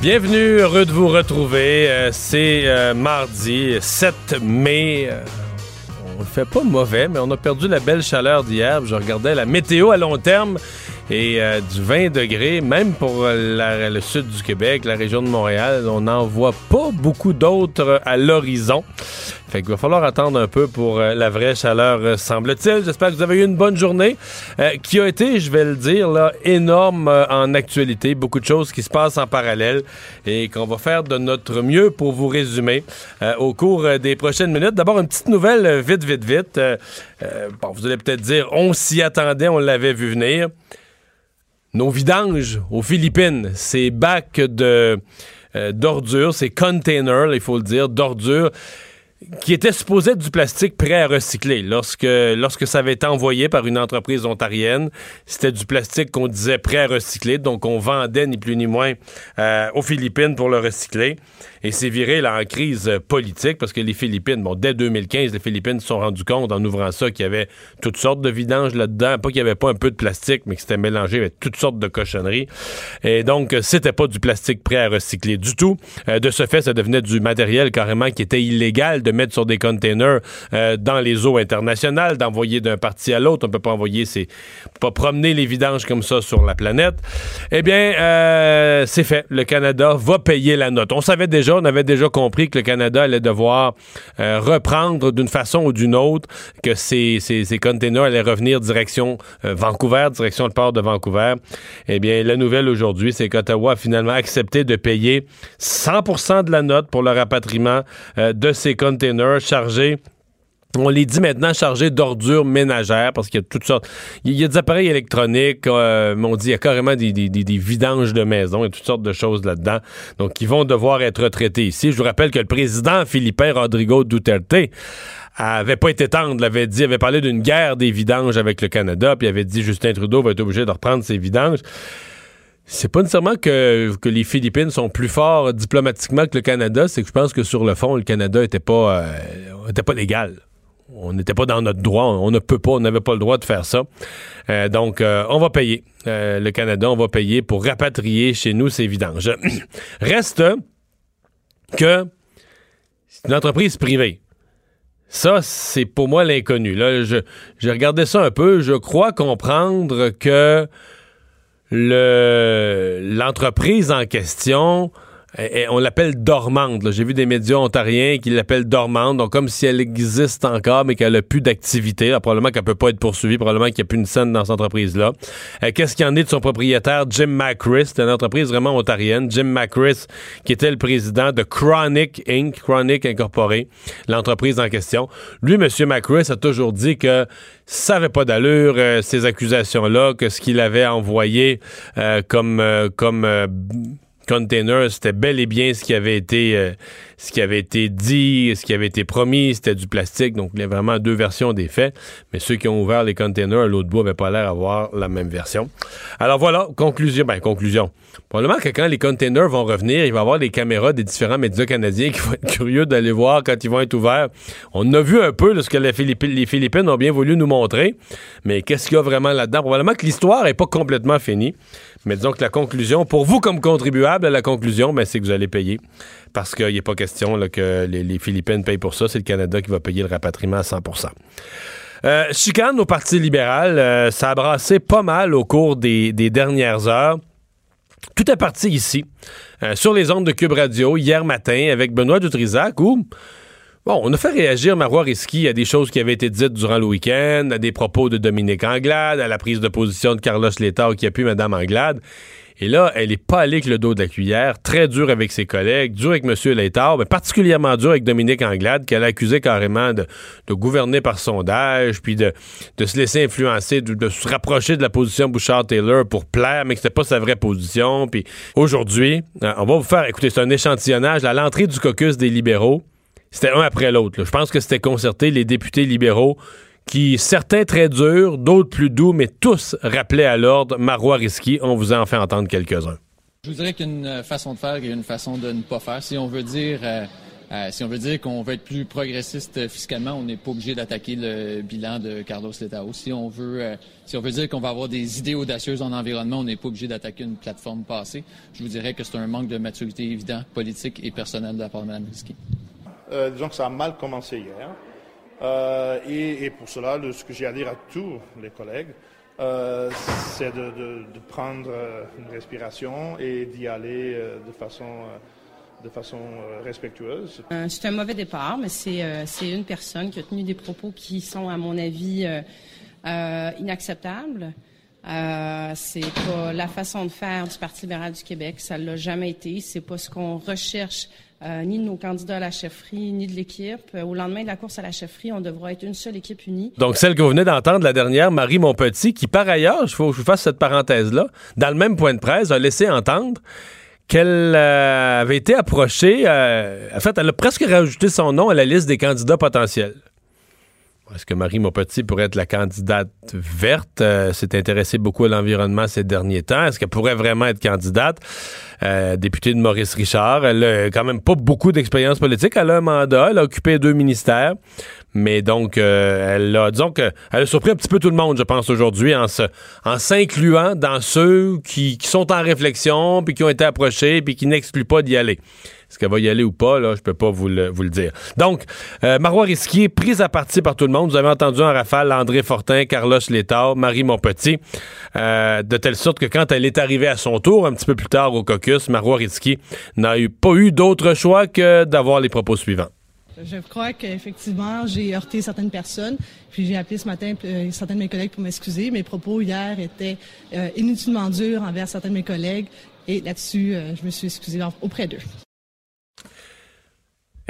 Bienvenue, heureux de vous retrouver. Euh, c'est euh, mardi 7 mai. Euh, on ne fait pas mauvais, mais on a perdu la belle chaleur d'hier. Je regardais la météo à long terme et du 20 degrés, même pour le sud du Québec, la région de Montréal. On n'en voit pas beaucoup d'autres à l'horizon. Fait qu'il va falloir attendre un peu pour euh, la vraie chaleur, euh, semble-t-il. J'espère que vous avez eu une bonne journée euh, qui a été, je vais le dire, là, énorme en actualité. Beaucoup de choses qui se passent en parallèle et qu'on va faire de notre mieux pour vous résumer au cours des prochaines minutes. D'abord, une petite nouvelle vite, vite, vite. bon, vous allez peut-être dire, on s'y attendait, on l'avait vu venir. Nos vidanges aux Philippines, ces bacs de d'ordures, ces containers, il faut le dire, d'ordures qui était supposé être du plastique prêt à recycler. Lorsque, lorsque ça avait été envoyé par une entreprise ontarienne, c'était du plastique qu'on disait prêt à recycler, donc on vendait ni plus ni moins euh, aux Philippines pour le recycler. Et c'est viré là, en crise politique parce que les Philippines, bon, dès 2015, les Philippines se sont rendus compte en ouvrant ça qu'il y avait toutes sortes de vidanges là-dedans. Pas qu'il n'y avait pas un peu de plastique, mais que c'était mélangé avec toutes sortes de cochonneries. Et donc, c'était pas du plastique prêt à recycler du tout. Euh, de ce fait, ça devenait du matériel carrément qui était illégal de mettre sur des containers euh, dans les eaux internationales, d'envoyer d'un parti à l'autre. On peut pas envoyer ces, pas promener les vidanges comme ça sur la planète. Eh bien, euh, c'est fait. Le Canada va payer la note. On savait déjà, on avait déjà compris que le Canada allait devoir euh, reprendre d'une façon ou d'une autre, que ces, ces, ces containers allaient revenir direction Vancouver, direction le port de Vancouver. Eh bien, la nouvelle aujourd'hui, c'est qu'Ottawa a finalement accepté de payer 100% de la note pour le rapatriement de ces containers chargés on les dit maintenant chargés d'ordures ménagères parce qu'il y a toutes sortes. Il y a des appareils électroniques, euh, on dit il y a carrément des, vidanges de maison et toutes sortes de choses là-dedans. Donc, ils vont devoir être traités ici. Je vous rappelle que le président philippin Rodrigo Duterte avait pas été tendre, l'avait dit, avait parlé d'une guerre des vidanges avec le Canada, puis avait dit Justin Trudeau va être obligé de reprendre ses vidanges. C'est pas nécessairement que, que, les Philippines sont plus forts diplomatiquement que le Canada, c'est que je pense que sur le fond, le Canada était pas, euh, était pas légal. On n'était pas dans notre droit, on ne peut pas, on n'avait pas le droit de faire ça. Euh, donc, euh, on va payer. le Canada, on va payer pour rapatrier chez nous ces vidanges. Reste que c'est une entreprise privée. Ça, c'est pour moi l'inconnu. Là, je, regardais ça un peu. Je crois comprendre que le l'entreprise en question on l'appelle dormante. J'ai vu des médias ontariens qui l'appellent dormante, donc comme si elle existe encore, mais qu'elle a plus d'activité. Probablement qu'elle peut pas être poursuivie, probablement qu'il n'y a plus une scène dans cette entreprise-là. Euh, qu'est-ce qu'il en est de son propriétaire, Jim Macris? C'est une entreprise vraiment ontarienne. Jim Macris, qui était le président de Chronic Inc., Chronic Incorporé, l'entreprise en question. Lui, M. Macris, a toujours dit que ça n'avait pas d'allure, euh, ces accusations-là, que ce qu'il avait envoyé euh, comme... comme container, c'était bel et bien ce qui avait été euh, ce qui avait été dit, ce qui avait été promis, c'était du plastique. Donc, il y a vraiment deux versions des faits. Mais ceux qui ont ouvert les containers à l'autre bout n'avaient pas l'air d'avoir la même version. Alors voilà, conclusion. Ben, conclusion. Probablement que quand les containers vont revenir, il va y avoir les caméras des différents médias canadiens qui vont être curieux d'aller voir quand ils vont être ouverts. On a vu un peu ce que les Philippines, les Philippines ont bien voulu nous montrer. Mais qu'est-ce qu'il y a vraiment là-dedans? Probablement que l'histoire n'est pas complètement finie. Mais disons que la conclusion, pour vous comme contribuable, la conclusion, ben, c'est que vous allez payer. Parce qu'il n'est pas question que les, Philippines payent pour ça. C'est le Canada qui va payer le rapatriement à 100% euh, chicane au Parti libéral, euh, ça a brassé pas mal au cours des, dernières heures. Tout est parti ici, euh, sur les ondes de Cube Radio, hier matin, avec Benoît Dutrisac, où Bon, on a fait réagir Marois Risky à des choses qui avaient été dites durant le week-end, à des propos de Dominique Anglade, à la prise de position de Carlos Letao qui a pu Mme Anglade. Et là, elle est pas allée avec le dos de la cuillère, très dur avec ses collègues, dur avec M. Létard, mais particulièrement dur avec Dominique Anglade, qu'elle a accusé carrément de, gouverner par sondage, puis de, se laisser influencer, de, se rapprocher de la position Bouchard-Taylor pour plaire, mais que c'était pas sa vraie position. Puis aujourd'hui, euh, on va vous faire, écoutez, c'est un échantillonnage à l'entrée du caucus des libéraux. C'était un après l'autre. Je pense que c'était concerté les députés libéraux qui, certains très durs, d'autres plus doux, mais tous rappelaient à l'ordre Marois Risky. On vous en fait entendre quelques-uns. Je vous dirais qu'il y a une euh, façon de faire et une façon de ne pas faire. Si on veut dire, euh, euh, si on veut dire qu'on veut être plus progressiste fiscalement, on n'est pas obligé d'attaquer le bilan de Carlos Letao. Si on veut, si on veut dire qu'on va avoir des idées audacieuses en environnement, on n'est pas obligé d'attaquer une plateforme passée. Je vous dirais que c'est un manque de maturité évident, politique et personnel de la part de Mme Risky. disons que ça a mal commencé hier. Euh, et, pour cela, ce que j'ai à dire à tous les collègues, euh, c'est de, prendre euh, une respiration et d'y aller de façon, de façon respectueuse. c'est un mauvais départ, mais c'est une personne qui a tenu des propos qui sont, à mon avis, inacceptables. c'est pas la façon de faire du Parti libéral du Québec. Ça l'a jamais été. C'est pas ce qu'on recherche euh, ni de nos candidats à la chefferie, ni de l'équipe. Euh, au lendemain de la course à la chefferie, on devra être une seule équipe unie. Donc, celle que vous venez d'entendre, la dernière, Marie Montpetit, qui, par ailleurs, je vous fasse cette parenthèse-là, dans le même point de presse, a laissé entendre qu'elle euh, avait été approchée. en fait, elle a presque rajouté son nom à la liste des candidats potentiels. Est-ce que Marie Montpetit pourrait être la candidate verte? s'est intéressée beaucoup à l'environnement ces derniers temps. Est-ce qu'elle pourrait vraiment être candidate? Euh, députée de Maurice Richard. Elle a quand même pas beaucoup d'expérience politique. Elle a un mandat, elle a occupé deux ministères. Mais donc, euh, elle a, disons que, elle a surpris un petit peu tout le monde, je pense, aujourd'hui, en en s'incluant dans ceux qui, qui, sont en réflexion, puis qui ont été approchés, puis qui n'excluent pas d'y aller. Est-ce qu'elle va y aller ou pas, là, je peux pas vous le, vous le dire. Donc, euh, Marois Risquier, prise à partie par tout le monde. Vous avez entendu en rafale André Fortin, Carlos Létard, Marie Montpetit, euh, de telle sorte que quand elle est arrivée à son tour, un petit peu plus tard au caucus, Marois Risquier n'a eu, pas eu d'autre choix que d'avoir les propos suivants. Je crois qu'effectivement, j'ai heurté certaines personnes. Puis j'ai appelé ce matin euh, certains de mes collègues pour m'excuser. Mes propos hier étaient euh, inutilement durs envers certains de mes collègues. Et là-dessus, euh, je me suis excusée auprès d'eux.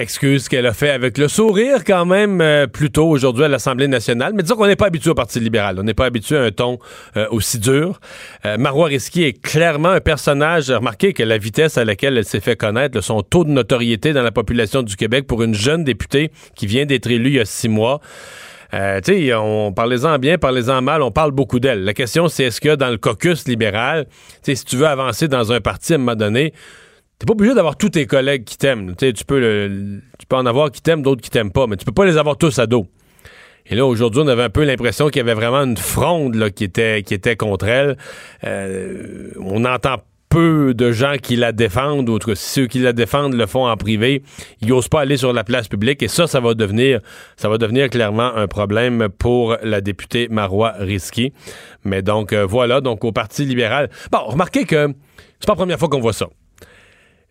Excuse qu'elle a fait avec le sourire quand même euh, plus tôt aujourd'hui à l'Assemblée nationale. Mais disons qu'on n'est pas habitué au Parti libéral. On n'est pas habitué à un ton euh, aussi dur. Euh, Marois Risky est clairement un personnage. Remarquez que la vitesse à laquelle elle s'est fait connaître, son taux de notoriété dans la population du Québec pour une jeune députée qui vient d'être élue il y a six mois. Euh, tu sais, on parlez-en bien, parlez-en mal, on parle beaucoup d'elle. La question, c'est est-ce que dans le caucus libéral, tu si tu veux avancer dans un parti à un moment donné, T'es pas obligé d'avoir tous tes collègues qui t'aiment. Tu peux, tu peux en avoir qui t'aiment, d'autres qui t'aiment pas, mais tu peux pas les avoir tous à dos. Et là, aujourd'hui, on avait un peu l'impression qu'il y avait vraiment une fronde là, qui, était, qui était contre elle. Euh, on entend peu de gens qui la défendent, ou ceux qui la défendent le font en privé. Ils n'osent pas aller sur la place publique et ça, ça va devenir, ça va devenir clairement un problème pour la députée Marois Risky. Mais donc, euh, voilà, donc au Parti libéral. Bon, remarquez que c'est pas la première fois qu'on voit ça.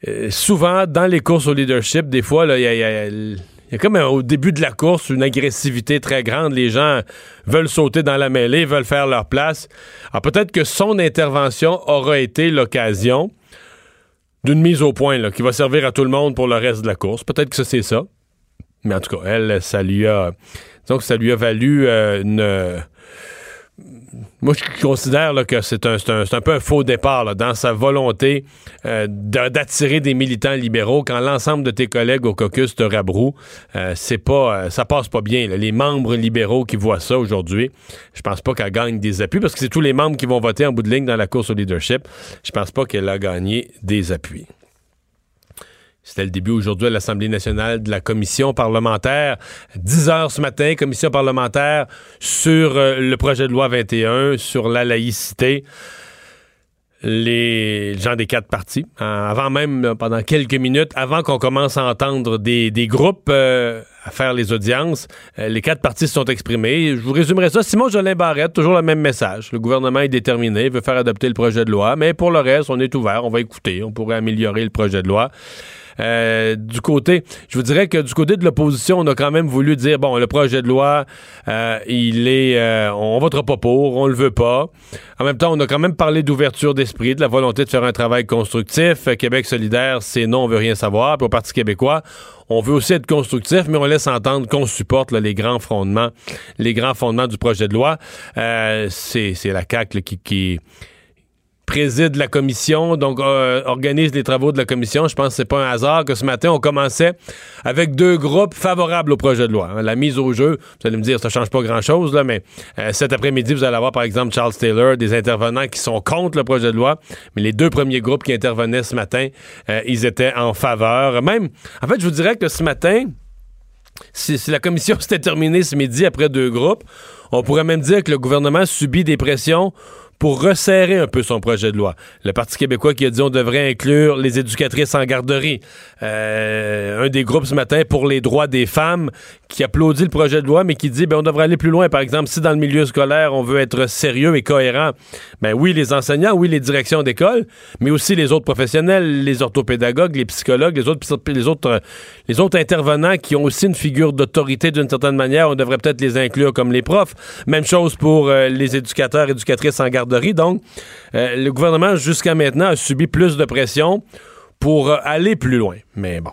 Euh, souvent, dans les courses au leadership, des fois, il y a, comme au début de la course une agressivité très grande. Les gens veulent sauter dans la mêlée, veulent faire leur place. Alors peut-être que son intervention aura été l'occasion d'une mise au point qui va servir à tout le monde pour le reste de la course. Peut-être que c'est ça. Mais en tout cas, elle, ça lui a, donc ça lui a valu euh, une moi, je considère que c'est un, peu un faux départ dans sa volonté euh, d'attirer des militants libéraux quand l'ensemble de tes collègues au caucus te rabrouent. Euh, c'est pas, euh, ça passe pas bien. Les membres libéraux qui voient ça aujourd'hui, je pense pas qu'elle gagne des appuis parce que c'est tous les membres qui vont voter en bout de ligne dans la course au leadership. Je pense pas qu'elle a gagné des appuis. C'était le début aujourd'hui à l'Assemblée nationale de la commission parlementaire. 10 heures ce matin, commission parlementaire sur euh, le projet de loi 21, sur la laïcité. Les gens des quatre partis, hein, avant même, pendant quelques minutes, avant qu'on commence à entendre des, groupes euh, à faire les audiences, euh, les quatre partis se sont exprimés. Je vous résumerai ça. Simon Jolin Barrette, toujours le même message. Le gouvernement est déterminé, veut faire adopter le projet de loi, mais pour le reste, on est ouvert, on va écouter, on pourrait améliorer le projet de loi. Euh, du côté, je vous dirais que du côté de l'opposition, on a quand même voulu dire, bon, le projet de loi, euh, il est, euh, on votera pas pour, on le veut pas. En même temps, on a quand même parlé d'ouverture d'esprit, de la volonté de faire un travail constructif. Québec solidaire, c'est non, on veut rien savoir. Puis au Parti québécois, on veut aussi être constructif, mais on laisse entendre qu'on supporte les grands fondements, les grands fondements du projet de loi. Euh, c'est la CAQ qui, qui préside la commission, donc euh, organise les travaux de la commission. Je pense que c'est pas un hasard que ce matin, on commençait avec deux groupes favorables au projet de loi. Hein. La mise au jeu, vous allez me dire, ça change pas grand-chose, là, mais euh, cet après-midi, vous allez avoir, par exemple, Charles Taylor, des intervenants qui sont contre le projet de loi, mais les deux premiers groupes qui intervenaient ce matin, euh, ils étaient en faveur. Même, en fait, je vous dirais que ce matin, si, si la commission s'était terminée ce midi après deux groupes, on pourrait même dire que le gouvernement subit des pressions pour resserrer un peu son projet de loi. Le Parti québécois qui a dit on devrait inclure les éducatrices en garderie. Euh, un des groupes ce matin pour les droits des femmes qui applaudit le projet de loi, mais qui dit ben, on devrait aller plus loin. Par exemple, si dans le milieu scolaire, on veut être sérieux et cohérent, ben oui, les enseignants, oui, les directions d'école, mais aussi les autres professionnels, les orthopédagogues, les psychologues, les autres, autres, les autres intervenants qui ont aussi une figure d'autorité d'une certaine manière, on devrait peut-être les inclure comme les profs. Même chose pour euh, les éducateurs, éducatrices en garderie donc, euh, le gouvernement, jusqu'à maintenant, a subi plus de pression pour euh, aller plus loin. Mais bon,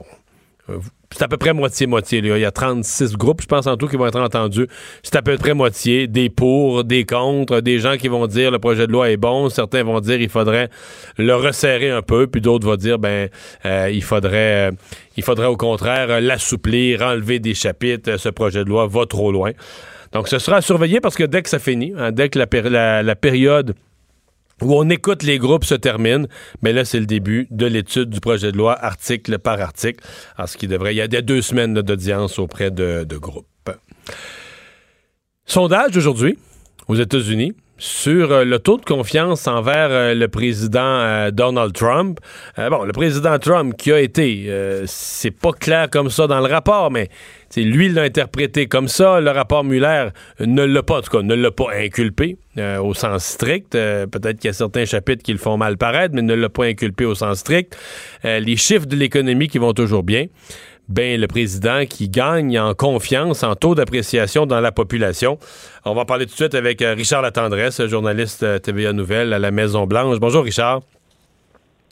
euh, c'est à peu près moitié-moitié. Il y a 36 groupes, je pense, en tout, qui vont être entendus. C'est à peu près moitié. Des pour, des contre, des gens qui vont dire le projet de loi est bon. Certains vont dire il faudrait le resserrer un peu. Puis d'autres vont dire ben il faudrait il faudrait au contraire l'assouplir, enlever des chapitres. Ce projet de loi va trop loin. Donc, ce sera à surveiller parce que dès que ça finit, hein, dès que la, période où on écoute les groupes se termine, mais là, c'est le début de l'étude du projet de loi article par article. Alors, ce qui devrait. Il y a deux semaines d'audience auprès de, de groupes. Sondage d'aujourd'hui aux États-Unis sur euh, le taux de confiance envers euh, le président euh, Donald Trump. bon, le président Trump qui a été, c'est pas clair comme ça dans le rapport, mais lui l'a interprété comme ça. Le rapport Muller ne l'a pas, en tout cas, ne l'a pas inculpé au sens strict. Peut-être qu'il y a certains chapitres qui le font mal paraître, mais ne l'a pas inculpé au sens strict. les chiffres de l'économie qui vont toujours bien ben, le président qui gagne en confiance, en taux d'appréciation dans la population. On va parler tout de suite avec euh, Richard Latendresse, journaliste euh, TVA Nouvelle à la Maison-Blanche. Bonjour, Richard.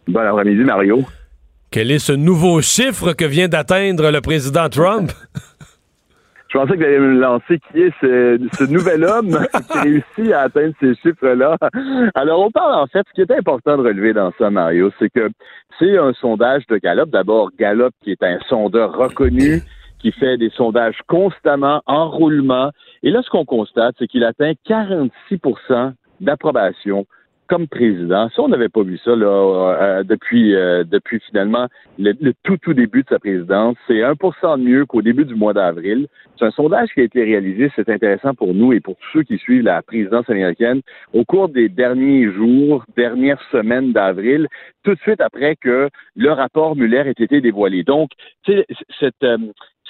Bon après-midi, Mario. Quel est ce nouveau chiffre que vient d'atteindre le président Trump? Je pensais que vous alliez me lancer qui est ce, nouvel homme qui réussit à atteindre ces chiffres-là. Alors, on parle en fait, ce qui est important de relever dans ça, Mario, c'est que c'est un sondage de Gallup. D'abord, Gallup, qui est un sondeur reconnu, qui fait des sondages constamment, en roulement. Et là, ce qu'on constate, c'est qu'il atteint 46% d'approbation comme président. Ça, on n'avait pas vu ça là, euh, depuis, euh, depuis finalement le, tout, tout début de sa présidence. C'est 1% de mieux qu'au début du mois d'avril. C'est un sondage qui a été réalisé, c'est intéressant pour nous et pour tous ceux qui suivent la présidence américaine au cours des derniers jours, dernières semaines d'avril, tout de suite après que le rapport Muller ait été dévoilé. Donc, cette, euh,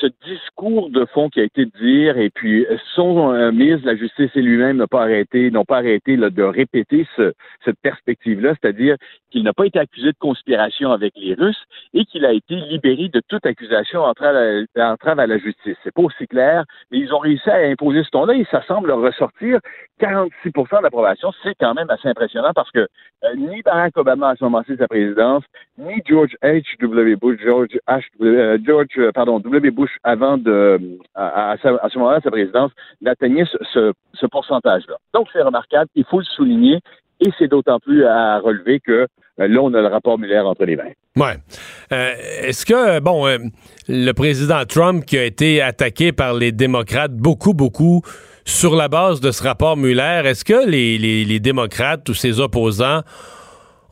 ce discours de fond qui a été de dire, et puis son euh, ministre de la Justice et lui-même n'ont pas arrêté, n'ont pas arrêté de répéter cette perspective-là, c'est-à-dire qu'il n'a pas été accusé de conspiration avec les Russes et qu'il a été libéré de toute accusation entrave à, à la justice. C'est pas aussi clair, mais ils ont réussi à imposer ce ton-là et ça semble ressortir 46% d'approbation. C'est quand même assez impressionnant parce que euh, ni Barack Obama moment-ci de sa présidence, ni George H.W. Bush, George H. Euh, George, pardon, W. Bush avant de, à, ce moment-là, sa présidence, d'atteindre ce, ce, pourcentage-là. Donc, c'est remarquable, il faut le souligner, et c'est d'autant plus à relever que euh, là, on a le rapport Muller entre les mains. Ouais. Euh, est-ce que, bon, euh, le président Trump qui a été attaqué par les démocrates beaucoup, beaucoup sur la base de ce rapport Muller, est-ce que les, les démocrates ou ses opposants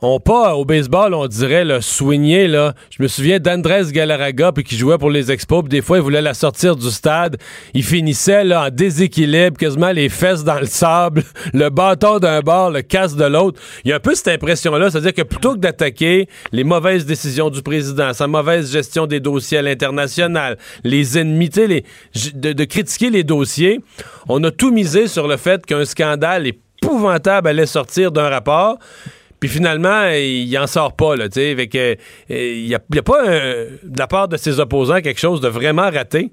on pas au baseball, on dirait le swingé là. Je me souviens d'Andrés Galarraga puis qui jouait pour les Expos, puis des fois il voulait la sortir du stade, il finissait là en déséquilibre, quasiment les fesses dans le sable, le bâton d'un bord, le casse de l'autre. Il y a un peu cette impression là, c'est-à-dire que plutôt que d'attaquer les mauvaises décisions du président, sa mauvaise gestion des dossiers à l'international, les ennemis, les, de critiquer les dossiers, on a tout misé sur le fait qu'un scandale épouvantable allait sortir d'un rapport. Puis finalement, il en sort pas, là, tu sais. Euh, il n'y a, y a, pas, de la part de ses opposants, quelque chose de vraiment raté?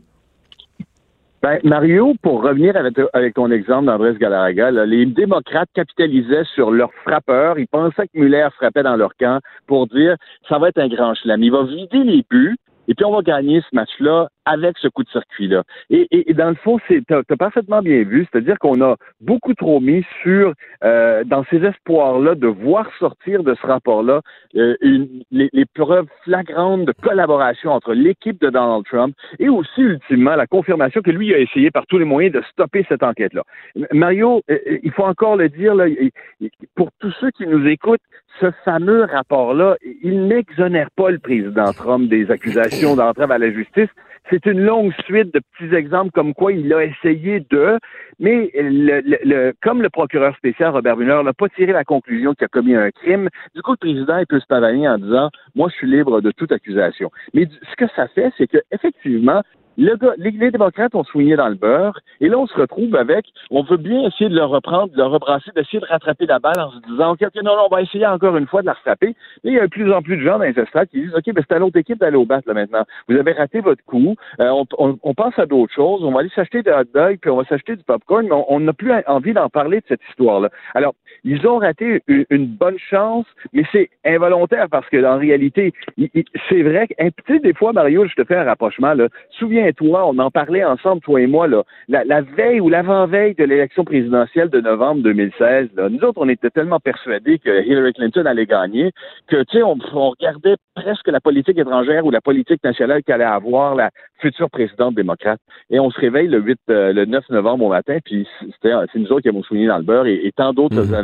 Ben, Mario, pour revenir avec, avec ton exemple d'Andrés Galarraga, les démocrates capitalisaient sur leur frappeur. Ils pensaient que Muller frappait dans leur camp pour dire ça va être un grand chelem. Il va vider les buts et puis on va gagner ce match-là avec ce coup de circuit-là. Et, et, dans le fond, c'est t'as as parfaitement bien vu, c'est-à-dire qu'on a beaucoup trop mis sur euh, dans ces espoirs-là de voir sortir de ce rapport-là euh, les, les, preuves flagrantes de collaboration entre l'équipe de Donald Trump et aussi ultimement la confirmation que lui a essayé par tous les moyens de stopper cette enquête-là. Mario, euh, euh, il faut encore le dire là, pour tous ceux qui nous écoutent, ce fameux rapport-là, il n'exonère pas le président Trump des accusations d'entrave à la justice. C'est une longue suite de petits exemples comme quoi il a essayé de, mais comme le procureur spécial Robert Mueller n'a pas tiré la conclusion qu'il a commis un crime, du coup le président peut se pavaner en disant moi je suis libre de toute accusation. Mais ce que ça fait, c'est que effectivement le les, démocrates ont soigné dans le beurre, et là, on se retrouve avec, on veut bien essayer de le reprendre, de le rebrasser, d'essayer de rattraper la balle en se disant, OK, non, non, on va essayer encore une fois de la rattraper. Mais il y a de plus en plus de gens dans les estrades qui disent, OK, ben, c'est à l'autre équipe d'aller au bat, là, maintenant. Vous avez raté votre coup, euh, on, on, on, pense à d'autres choses, on va aller s'acheter des hot dogs, puis on va s'acheter du popcorn, mais on n'a plus envie d'en parler de cette histoire-là. Alors, ils ont raté une, bonne chance, mais c'est involontaire parce que, en réalité, c'est vrai que, tu sais, des fois, Mario, je te fais un rapprochement, là. Souviens toi, on en parlait ensemble, toi et moi, là, la, veille ou l'avant-veille de l'élection présidentielle de novembre 2016, nous autres, on était tellement persuadés que Hillary Clinton allait gagner que, tu sais, on, regardait presque la politique étrangère ou la politique nationale qu'allait avoir la future présidente démocrate. Et on se réveille le 8, euh, le 9 novembre au matin, puis c'est nous autres qui avons souligné dans le beurre et, tant d'autres mhm.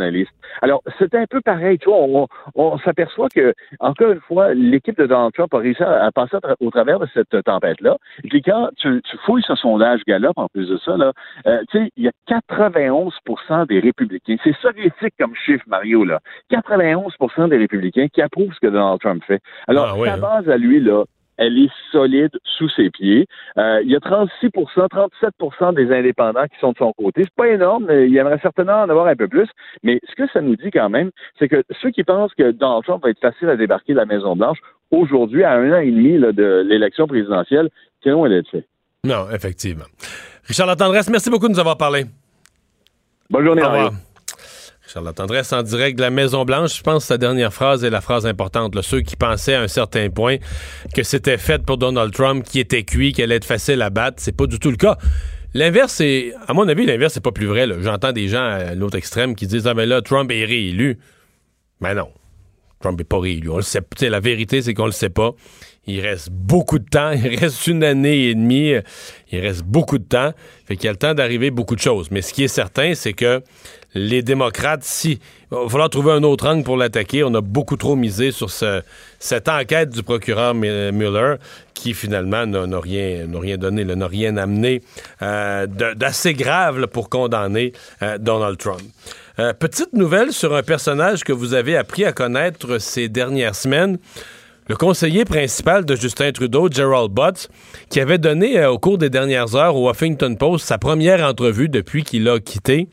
Alors, c'était un peu pareil, tu vois, on, s'aperçoit que, encore une fois, l'équipe de Donald Trump a réussi à, passer au travers de cette tempête-là. Et puis quand tu, fouilles ce sondage Gallup, en plus de ça, là, euh, tu sais, il y a 91% des républicains. C'est soviétique comme chiffre, Mario, là. 91% des républicains qui approuvent ce que Donald Trump fait. Alors, ah, sa hein. base à lui, là, elle est solide sous ses pieds. Euh, il y a 36% 37% des indépendants qui sont de son côté. C'est pas énorme, mais il aimerait certainement en avoir un peu plus. Mais ce que ça nous dit quand même, c'est que ceux qui pensent que Donald Trump va être facile à débarquer de la Maison-Blanche, aujourd'hui, à un an et demi de l'élection présidentielle, non, effectivement. Richard Latendresse, merci beaucoup de nous avoir parlé. Bonne journée, Au Richard Latendresse en direct de la Maison-Blanche. Je pense que sa dernière phrase est la phrase importante. Ceux qui pensaient à un certain point que c'était fait pour Donald Trump, qui était cuit, qu'elle allait être facile à battre, c'est pas du tout le cas. L'inverse, c'est, à mon avis, l'inverse, c'est pas plus vrai. J'entends des gens à l'autre extrême qui disent Ah, mais là, Trump est réélu. Mais non. Trump n'est pas réélu. On le sait. la vérité, c'est qu'on le sait pas. Il reste beaucoup de temps. Il reste une année et demie. Il reste beaucoup de temps. Fait qu'il y a le temps d'arriver beaucoup de choses. Mais ce qui est certain, c'est que les démocrates, si. Il va falloir trouver un autre angle pour l'attaquer. On a beaucoup trop misé sur cette enquête du procureur Mueller qui finalement n'a rien, donné, n'a rien amené euh, d'assez grave pour condamner euh, Donald Trump. Euh, petite nouvelle sur un personnage que vous avez appris à connaître ces dernières semaines le conseiller principal de Justin Trudeau, Gerald Butts, qui avait donné au cours des dernières heures au Huffington Post sa première entrevue depuis qu'il a quitté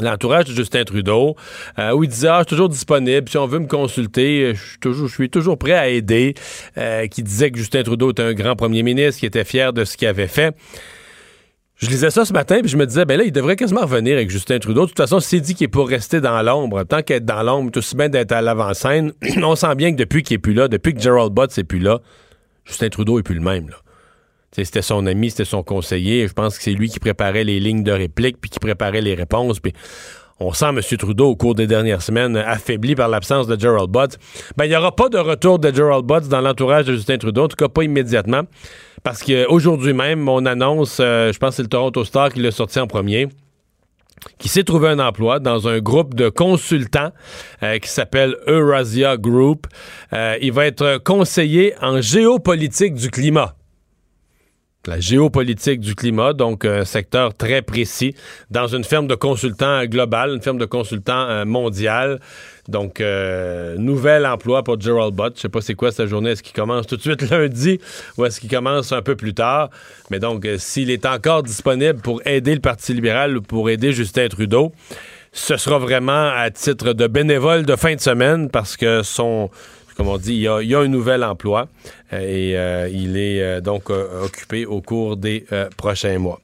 l'entourage de Justin Trudeau, euh, où il disait ah, je suis toujours disponible, si on veut me consulter, je suis toujours, prêt à aider, euh, qui disait que Justin Trudeau était un grand premier ministre, qui était fier de ce qu'il avait fait. Je lisais ça ce matin, puis je me disais, ben là, il devrait quasiment revenir avec Justin Trudeau. De toute façon, s'il dit qu'il est pour rester dans l'ombre, tant qu'être dans l'ombre, tout aussi bien d'être à l'avant-scène, on sent bien que depuis qu'il est plus là, depuis que Gerald Butts est plus là, Justin Trudeau est plus le même, là. C'était son ami, c'était son conseiller. Je pense que c'est lui qui préparait les lignes de réplique, puis qui préparait les réponses. Puis on sent M. Trudeau au cours des dernières semaines affaibli par l'absence de Gerald Butts. Ben, il n'y aura pas de retour de Gerald Butts dans l'entourage de Justin Trudeau, en tout cas pas immédiatement. Parce qu'aujourd'hui même, on annonce, euh, je pense que c'est le Toronto Star qui l'a sorti en premier, qui s'est trouvé un emploi dans un groupe de consultants euh, qui s'appelle Eurasia Group. Euh, il va être conseiller en géopolitique du climat la géopolitique du climat, donc un secteur très précis, dans une firme de consultants globale, une firme de consultants euh, mondiale. Donc, euh, nouvel emploi pour Gerald Butt. Je sais pas c'est quoi sa journée. Est-ce qu'il commence tout de suite lundi ou est-ce qu'il commence un peu plus tard? Mais donc, euh, s'il est encore disponible pour aider le Parti libéral ou pour aider Justin Trudeau, ce sera vraiment à titre de bénévole de fin de semaine parce que son, comme on dit, il y a, un nouvel emploi euh, et euh, il est euh, donc occupé au cours des prochains mois.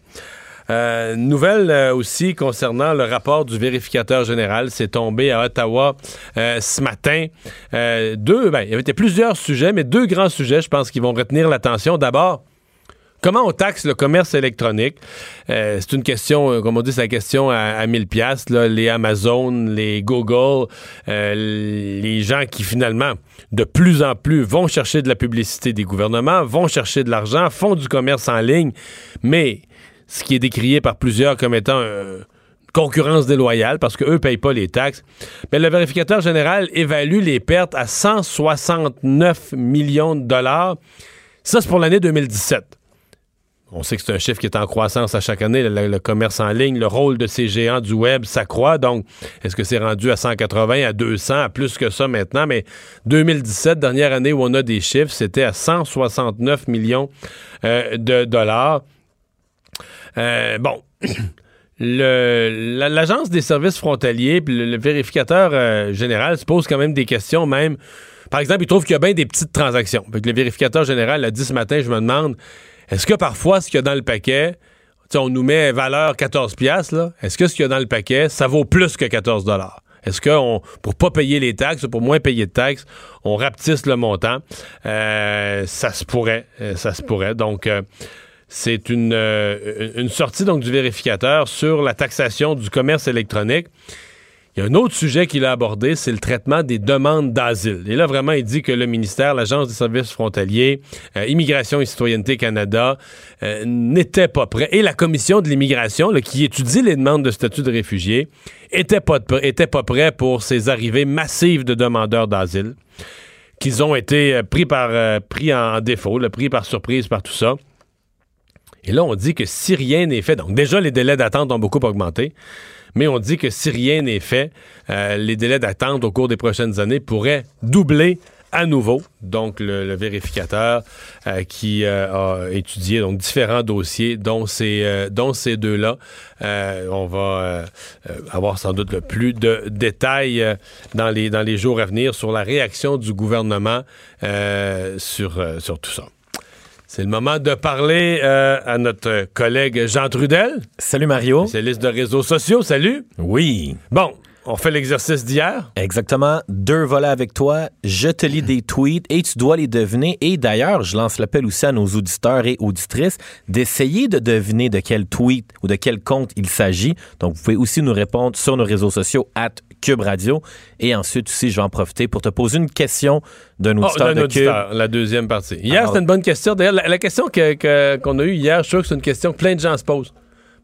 Nouvelle aussi concernant le rapport du vérificateur général. C'est tombé à Ottawa ce matin. Deux, ben, il y avait plusieurs sujets, mais deux grands sujets, je pense, qui vont retenir l'attention. D'abord, Comment on taxe le commerce électronique? Euh, c'est une question, euh, comme on dit, c'est la question à, à 1000 pièces. Les Amazon, les Google, euh, les gens qui finalement, de plus en plus, vont chercher de la publicité des gouvernements, vont chercher de l'argent, font du commerce en ligne, mais ce qui est décrié par plusieurs comme étant euh, concurrence déloyale parce qu'eux ne payent pas les taxes. Mais le vérificateur général évalue les pertes à 169 millions de dollars. Ça, c'est pour l'année 2017. On sait que c'est un chiffre qui est en croissance à chaque année, le, commerce en ligne, le rôle de ces géants du web s'accroît. Donc, est-ce que c'est rendu à 180, à 200, à plus que ça maintenant? Mais 2017, dernière année où on a des chiffres, c'était à 169 millions euh, de dollars. Euh, bon. L'Agence des services frontaliers puis le, vérificateur euh, général se pose quand même des questions, même. Par exemple, il trouve qu'il y a bien des petites transactions. Le vérificateur général a dit ce matin, je me demande, est-ce que parfois ce qu'il y a dans le paquet, on nous met valeur 14 pièces là, est-ce que ce qu'il y a dans le paquet, ça vaut plus que 14 dollars? Est-ce que pour pas payer les taxes, pour moins payer de taxes, on rapetisse le montant? Euh, ça se pourrait, euh, ça se pourrait. Donc, euh, c'est une, une sortie donc du vérificateur sur la taxation du commerce électronique. Il y a un autre sujet qu'il a abordé, c'est le traitement des demandes d'asile. Et là, vraiment, il dit que le ministère, l'Agence des services frontaliers, euh, Immigration et Citoyenneté Canada, euh, n'était pas prêt. Et la Commission de l'immigration, qui étudie les demandes de statut de réfugié, était pas, était pas prêt pour ces arrivées massives de demandeurs d'asile, qu'ils ont été euh, pris, par, en défaut, pris par surprise par tout ça. Et là, on dit que si rien n'est fait, donc déjà les délais d'attente ont beaucoup augmenté, mais on dit que si rien n'est fait, euh, les délais d'attente au cours des prochaines années pourraient doubler à nouveau. Donc, le, le vérificateur euh, qui euh, a étudié donc différents dossiers, dont ces, euh, dont ces deux-là. Euh, on va euh, euh, avoir sans doute le plus de détails dans, les, dans les jours à venir sur la réaction du gouvernement sur, sur tout ça. C'est le moment de parler euh, à notre collègue Jean Trudel. Salut Mario. Spécialiste de réseaux sociaux. Salut. Oui. Bon, on fait l'exercice d'hier. Exactement. Deux volets avec toi. Je te lis des tweets et tu dois les deviner. Et d'ailleurs, je lance l'appel aussi à nos auditeurs et auditrices d'essayer de deviner de quel tweet ou de quel compte il s'agit. Donc, vous pouvez aussi nous répondre sur nos réseaux sociaux at Cube Radio. Et ensuite aussi, je vais en profiter pour te poser une question d'un Oh, auditeur d'un de auditeur, la deuxième partie. Hier, Alors- c'était une bonne question. D'ailleurs, la, la question que- que- qu'on a eue hier, je suis sûr que c'est une question que plein de gens se posent.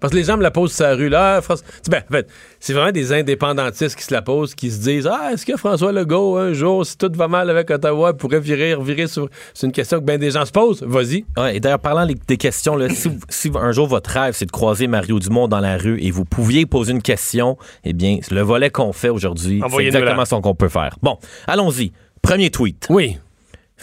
Parce que les gens me la posent sur la rue. Là, François- ben, en fait, c'est vraiment des indépendantistes qui se la posent, qui se disent Ah, est-ce que François Legault, un jour, si tout va mal avec Ottawa, pourrait virer, virer sur. C'est une question que bien des gens se posent? Vas-y. Ouais, et d'ailleurs, parlant des questions, là, si, si un jour votre rêve, c'est de croiser Mario Dumont dans la rue et vous pouviez poser une question, eh bien, le volet qu'on fait aujourd'hui, c'est exactement ce qu'on peut faire. Bon, allons-y. Premier tweet. Oui.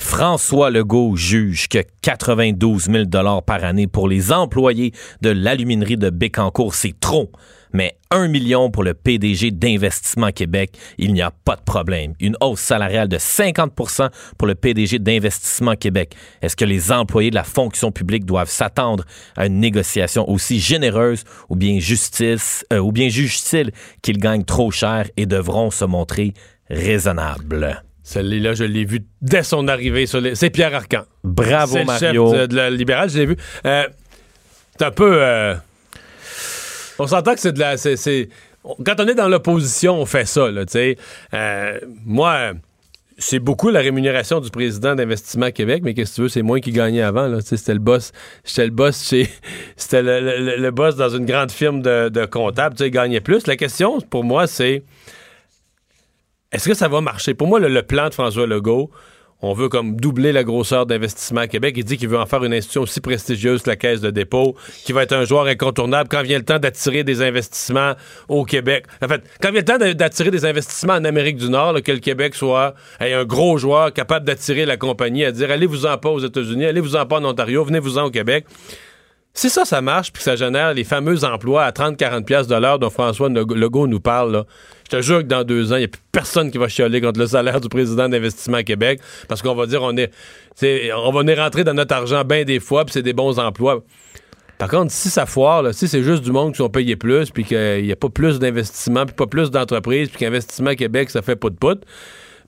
François Legault juge que 92 000 par année pour les employés de l'aluminerie de Bécancour, c'est trop. Mais 1 million pour le PDG d'Investissement Québec, il n'y a pas de problème. Une hausse salariale de 50% pour le PDG d'Investissement Québec. Est-ce que les employés de la fonction publique doivent s'attendre à une négociation aussi généreuse ou bien justice, euh, ou bien juge-t-il qu'ils gagnent trop cher et devront se montrer raisonnables? Celle-là, je l'ai vu dès son arrivée. sur les- C'est Pierre Arcan. Bravo, C'est le chef Mario. de, de la libérale, je l'ai vu. Euh, c'est un peu. euh, on s'entend que c'est de la. on- quand on est dans l'opposition, on fait ça, là, tu sais. Euh, moi. C'est beaucoup la rémunération du président d'Investissement Québec, mais qu'est-ce que tu veux, c'est moi qui gagnais avant. C'était le boss. J'étais le boss chez. C'était le, le- le boss dans une grande firme de, de. Tu sais, il gagnait plus. La question, pour moi, c'est est-ce que ça va marcher? Pour moi, le, plan de François Legault, on veut comme doubler la grosseur d'Investissement Québec. Il dit qu'il veut en faire une institution aussi prestigieuse que la Caisse de dépôt, qui va être un joueur incontournable quand vient le temps d'attirer des investissements au Québec? En fait, quand vient le temps d'attirer des investissements en Amérique du Nord, que le Québec soit hey, un gros joueur capable d'attirer la compagnie à dire allez-vous-en pas aux États-Unis, allez-vous-en pas en Ontario, venez-vous-en au Québec. Si ça, ça marche, puis que ça génère les fameux emplois à 30-40 pièces de l'heure dont François Legault nous parle, là, je te jure que dans deux ans, il n'y a plus personne qui va chialer contre le salaire du président d'Investissement Québec parce qu'on va dire on est, on va rentrer dans notre argent bien des fois, puis c'est des bons emplois. Par contre, si ça foire, si c'est juste du monde qui sont payés plus, puis qu'il n'y a pas plus d'investissement, puis pas plus d'entreprises, puis qu'Investissement Québec, ça fait pout-pout,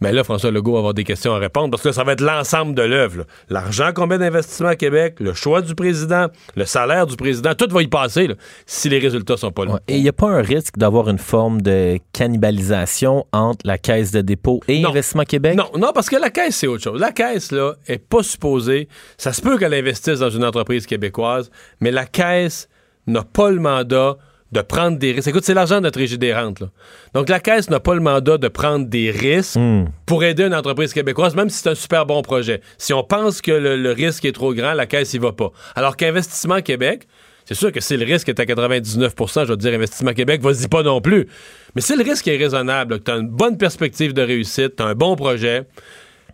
mais là, François Legault va avoir des questions à répondre parce que ça va être l'ensemble de l'œuvre. L'argent qu'on met d'investissement à Québec, le choix du président, le salaire du président, tout va y passer là, si les résultats sont pas là. Et il n'y a pas un risque d'avoir une forme de cannibalisation entre la Caisse de dépôt et Investissement Québec? Non, non, parce que la Caisse, c'est autre chose. La Caisse, là, est pas supposée. Ça se peut qu'elle investisse dans une entreprise québécoise, mais la Caisse n'a pas le mandat de prendre des risques. Écoute, c'est l'argent de notre régie des rentes. Là. Donc, la Caisse n'a pas le mandat de prendre des risques Hmm. pour aider une entreprise québécoise, même si c'est un super bon projet. Si on pense que le, le risque est trop grand, la Caisse y va pas. Alors qu'Investissement Québec, c'est sûr que si le risque est à 99% je vais te dire Investissement Québec, vas-y pas non plus. Mais si le risque est raisonnable, là, que tu as une bonne perspective de réussite, tu as un bon projet,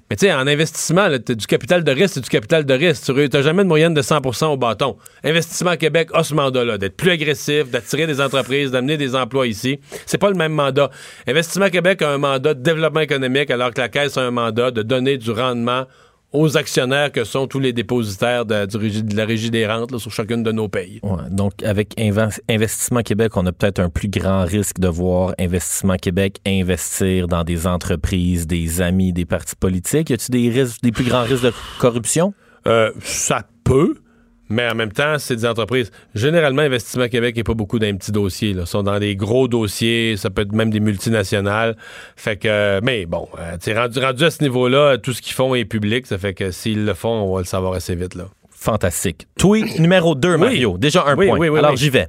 mais tu sais, en investissement, tu du capital de risque, c'est du capital de risque. Tu n'as jamais de moyenne de 100% au bâton. Investissement Québec a ce mandat-là, d'être plus agressif, d'attirer des entreprises, d'amener des emplois ici. C'est pas le même mandat. Investissement Québec a un mandat de développement économique, alors que la Caisse a un mandat de donner du rendement aux actionnaires que sont tous les dépositaires de, la Régie des rentes là, sur chacune de nos pays. Ouais, donc, avec Investissement Québec, on a peut-être un plus grand risque de voir Investissement Québec investir dans des entreprises, des amis, des partis politiques. Y a-t-il des risques, des plus grands risques de corruption? Euh, ça peut, mais en même temps, c'est des entreprises. Généralement, Investissement Québec n'est pas beaucoup d'un petit dossier. Là. Ils sont dans des gros dossiers, ça peut être même des multinationales. Fait que, euh, mais bon, euh, rendu, rendu à ce niveau-là, tout ce qu'ils font est public. Ça fait que s'ils le font, on va le savoir assez vite. Là. Fantastique. Tweet numéro 2, Mario. Déjà un Oui, point. oui, oui, Alors, j'y vais.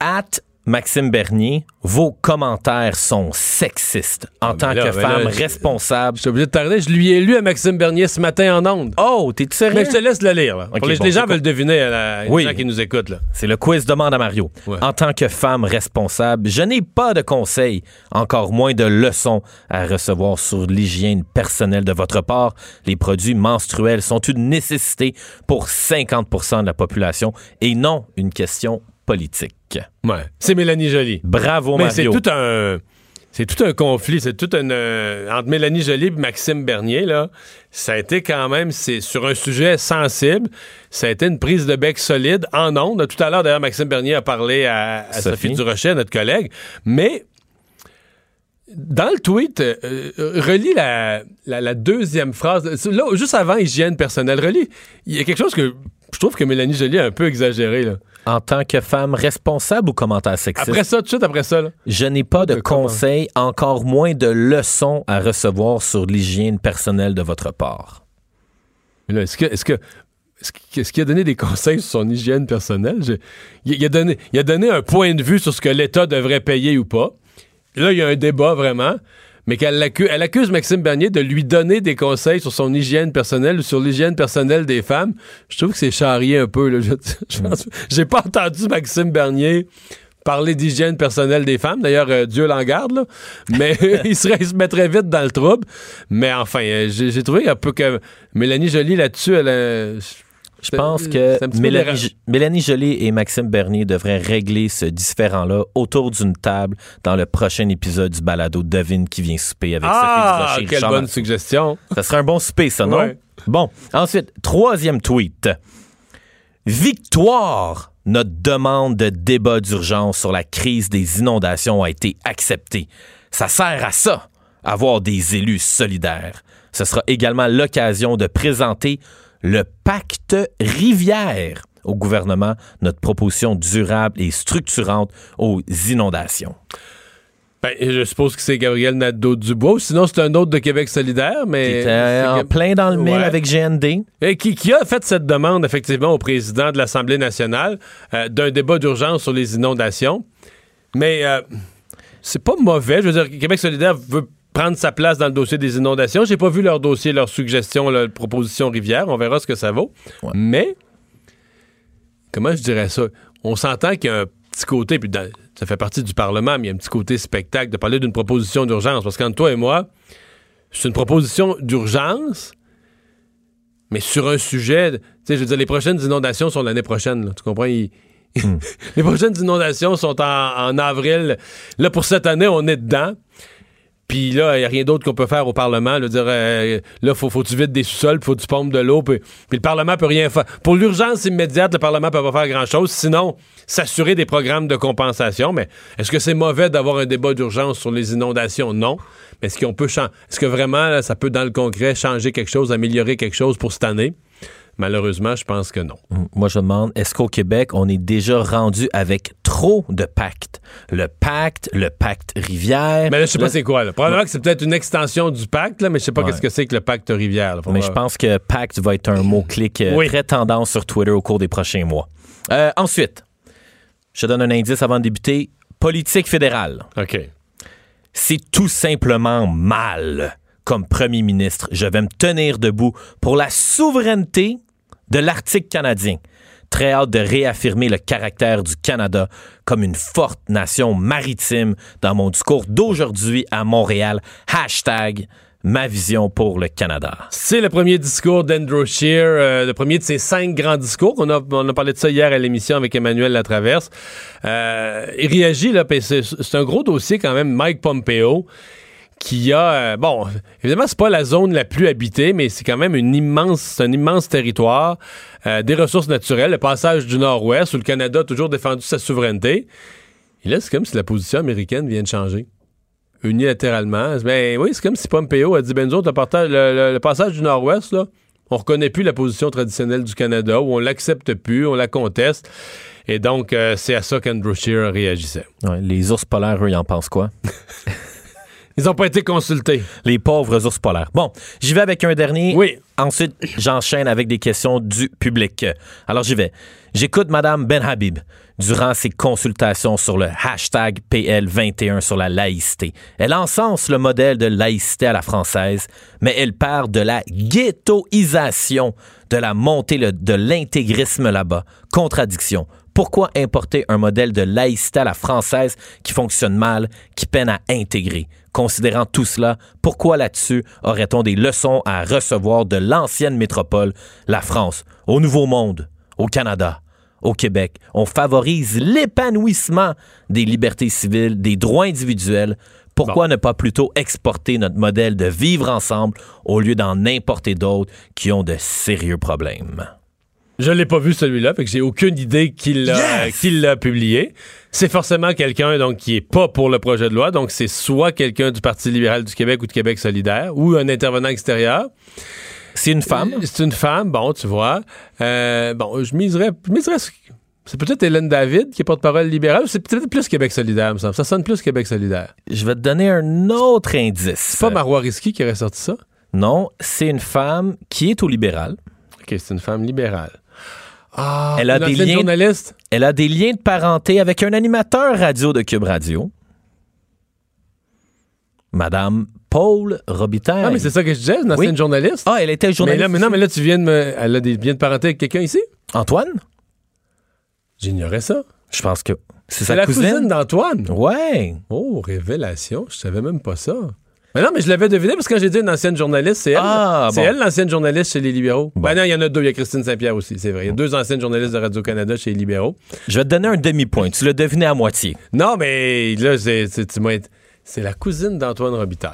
At Maxime Bernier, vos commentaires sont sexistes en tant Ah, là, que femme là, responsable. Je suis obligé de t'arrêter. Je lui ai lu à Maxime Bernier ce matin en ondes. Oh, t'es sérieux? Mais je te laisse le lire. Là. Pour les, bon, les gens veulent deviner, là, les Oui. gens qui nous écoutent. C'est le quiz demande à Mario. Ouais. En tant que femme responsable, je n'ai pas de conseils, encore moins de leçons à recevoir sur l'hygiène personnelle de votre part. Les produits menstruels sont une nécessité pour 50% de la population et non une question politique. Ouais. C'est Mélanie Joly. Bravo, Mais c'est Mario. tout un. C'est tout un conflit, c'est tout un euh, entre Mélanie Joly et Maxime Bernier là. Ça a été quand même, c'est sur un sujet sensible. Ça a été une prise de bec solide en ondes. Tout à l'heure d'ailleurs, Maxime Bernier a parlé à, à Sophie. Sophie Durocher, notre collègue. Mais dans le tweet, euh, euh, relis la, la, la deuxième phrase. Là, juste avant hygiène personnelle, relis. Il y a quelque chose que je trouve que Mélanie Joly a un peu exagéré là. En tant que femme responsable ou commentaire sexiste? Après ça, tout de suite après ça. Là. Je n'ai pas de de comment- conseils, encore moins de leçons à recevoir sur l'hygiène personnelle de votre part. Mais là, est-ce que, est-ce que, qu'il a donné des conseils sur son hygiène personnelle? Je- il, il a donné, il a donné un point de vue sur ce que l'État devrait payer ou pas. Là, il y a un débat vraiment, mais qu'elle accuse, elle accuse Maxime Bernier de lui donner des conseils sur son hygiène personnelle ou sur l'hygiène personnelle des femmes. Je trouve que c'est charrié un peu. Là. Je, je pense- j'ai pas entendu Maxime Bernier parler d'hygiène personnelle des femmes. D'ailleurs, euh, Dieu l'en garde, là. Mais il, serait, il se mettrait vite dans le trouble. Mais enfin, euh, j'ai, trouvé un peu que Mélanie Joly là-dessus, elle a- Je pense que petit peu Mélanie. Mélanie Joly et Maxime Bernier devraient régler ce différend-là autour d'une table dans le prochain épisode du balado Devine qui vient souper avec Ah, Sophie Durocher. quelle Richard bonne Martin. suggestion. Ça serait un bon souper, ça, non? Ouais. Bon. Ensuite, troisième tweet. Victoire! Notre demande de débat d'urgence sur la crise des inondations a été acceptée. Ça sert à ça, avoir des élus solidaires. Ce sera également l'occasion de présenter le pacte rivière au gouvernement, notre proposition durable et structurante aux inondations. Ben, je suppose que c'est Gabriel Nadeau-Dubois, sinon c'est un autre de Québec solidaire, mais... Qui était en plein dans le mille Ouais. avec GND. Et qui, qui a fait cette demande, effectivement, au président de l'Assemblée nationale euh, d'un débat d'urgence sur les inondations. Mais euh, c'est pas mauvais. Je veux dire, Québec solidaire veut prendre sa place dans le dossier des inondations. J'ai pas vu leur dossier, leur suggestion, leur proposition rivière. On verra ce que ça vaut. Ouais. Mais, comment je dirais ça? On s'entend qu'il y a un petit côté, puis dans- ça fait partie du Parlement, mais il y a un petit côté spectacle de parler d'une proposition d'urgence. Parce qu'entre toi et moi, c'est une proposition d'urgence, mais sur un sujet, tu sais, je veux dire, les prochaines inondations sont l'année prochaine, là, tu comprends? Ils- les prochaines inondations sont en, en avril. Là, pour cette année, on est dedans. Puis là, il n'y a rien d'autre qu'on peut faire au Parlement. Là, dire, euh, là, faut, faut tu vides des sous-sols, faut que tu pompes de l'eau. Puis, le Parlement peut rien faire. Pour l'urgence immédiate, le Parlement peut pas faire grand-chose. Sinon, s'assurer des programmes de compensation. Mais est-ce que c'est mauvais d'avoir un débat d'urgence sur les inondations? Non. Mais est-ce qu'on peut chan- Est-ce que vraiment, ça peut, dans le concret, changer quelque chose, améliorer quelque chose pour cette année? Malheureusement, je pense que non. Moi, je demande, est-ce qu'au Québec, on est déjà rendu avec trop de pactes? Le pacte, le pacte rivière. Mais là, je sais le- pas c'est quoi. Là. Probablement que c'est peut-être une extension du pacte, là, mais je sais pas Ouais. qu'est-ce que c'est que le pacte rivière. Mais je pense que pacte va être un mot-clic euh, Oui. très tendance sur Twitter au cours des prochains mois. Euh, ensuite, je te donne un indice avant de débuter. Politique fédérale. OK. C'est tout simplement mal. Comme premier ministre, je vais me tenir debout pour la souveraineté de l'Arctique canadien. Très hâte de réaffirmer le caractère du Canada comme une forte nation maritime dans mon discours d'aujourd'hui à Montréal. Hashtag ma vision pour le Canada. C'est le premier discours d'Andrew Scheer, euh, le premier de ses cinq grands discours. On a, parlé de ça hier à l'émission avec Emmanuel Latraverse. Euh, il réagit, là, c'est un gros dossier quand même, Mike Pompeo, qui a, euh, bon, évidemment, c'est pas la zone la plus habitée, mais c'est quand même une immense, un immense territoire, euh, des ressources naturelles, le passage du Nord-Ouest, où le Canada a toujours défendu sa souveraineté. Et là, c'est comme si la position américaine vient de changer unilatéralement. Ben oui, c'est comme si Pompeo a dit ben nous autres, le, le- le- le passage du Nord-Ouest, là, on reconnaît plus la position traditionnelle du Canada, ou on l'accepte plus, on la conteste. Et donc, euh, c'est à ça qu'Andrew Scheer réagissait. Ouais, les ours polaires, eux, ils en pensent quoi? Ils n'ont pas été consultés. Les pauvres ours polaires. Bon, j'y vais avec un dernier. Oui. Ensuite, j'enchaîne avec des questions du public. Alors, j'y vais. J'écoute Madame Ben Habib durant ses consultations sur le hashtag PL21 sur la laïcité. Elle encense le modèle de laïcité à la française, mais elle part de la ghettoisation, de la montée de l'intégrisme là-bas. Contradiction. Pourquoi importer un modèle de laïcité à la française qui fonctionne mal, qui peine à intégrer? Considérant tout cela, pourquoi là-dessus aurait-on des leçons à recevoir de l'ancienne métropole, la France, au Nouveau Monde, au Canada, au Québec? On favorise l'épanouissement des libertés civiles, des droits individuels. Pourquoi ne pas plutôt exporter notre modèle de vivre ensemble au lieu d'en importer d'autres qui ont de sérieux problèmes? Je l'ai pas vu celui-là, fait que j'ai aucune idée qu'il l'a publié. C'est forcément quelqu'un donc qui est pas pour le projet de loi, donc c'est soit quelqu'un du Parti libéral du Québec ou de Québec solidaire ou un intervenant extérieur. C'est une femme? C'est une femme, bon, tu vois. Euh, bon, je miserais, je miserais c'est peut-être Hélène David qui est porte-parole libérale, ou c'est peut-être plus Québec solidaire, me semble. Ça sonne plus Québec solidaire. Je vais te donner un autre indice. C'est pas Marois Risky qui aurait sorti ça? Non, c'est une femme qui est au libéral. OK, c'est une femme libérale. Ah, Elle a des liens- journaliste? Elle a des liens de parenté avec un animateur radio de Cube Radio. Madame Paul Robitaille. Ah, mais c'est ça que je disais, une ancienne Oui. journaliste. Ah, elle était mais journaliste. là, mais non, mais là, tu viens de me. Elle a des liens de parenté avec quelqu'un ici? Antoine? J'ignorais ça. Je pense que c'est C'est sa la cousine. cousine, d'Antoine. Ouais. Oh, révélation. Je savais même pas ça. Mais non, mais je l'avais deviné parce que quand j'ai dit une ancienne journaliste, c'est elle. Ah, c'est bon. elle, l'ancienne journaliste chez les libéraux. Ben non, il y en a deux. Il y a Christine Saint-Pierre aussi, c'est vrai. Il y a deux anciennes journalistes de Radio-Canada chez les libéraux. Je vais te donner un demi-point. Tu l'as deviné à moitié. Non, mais là, c'est, tu m'as c'est la cousine d'Antoine Robitaille.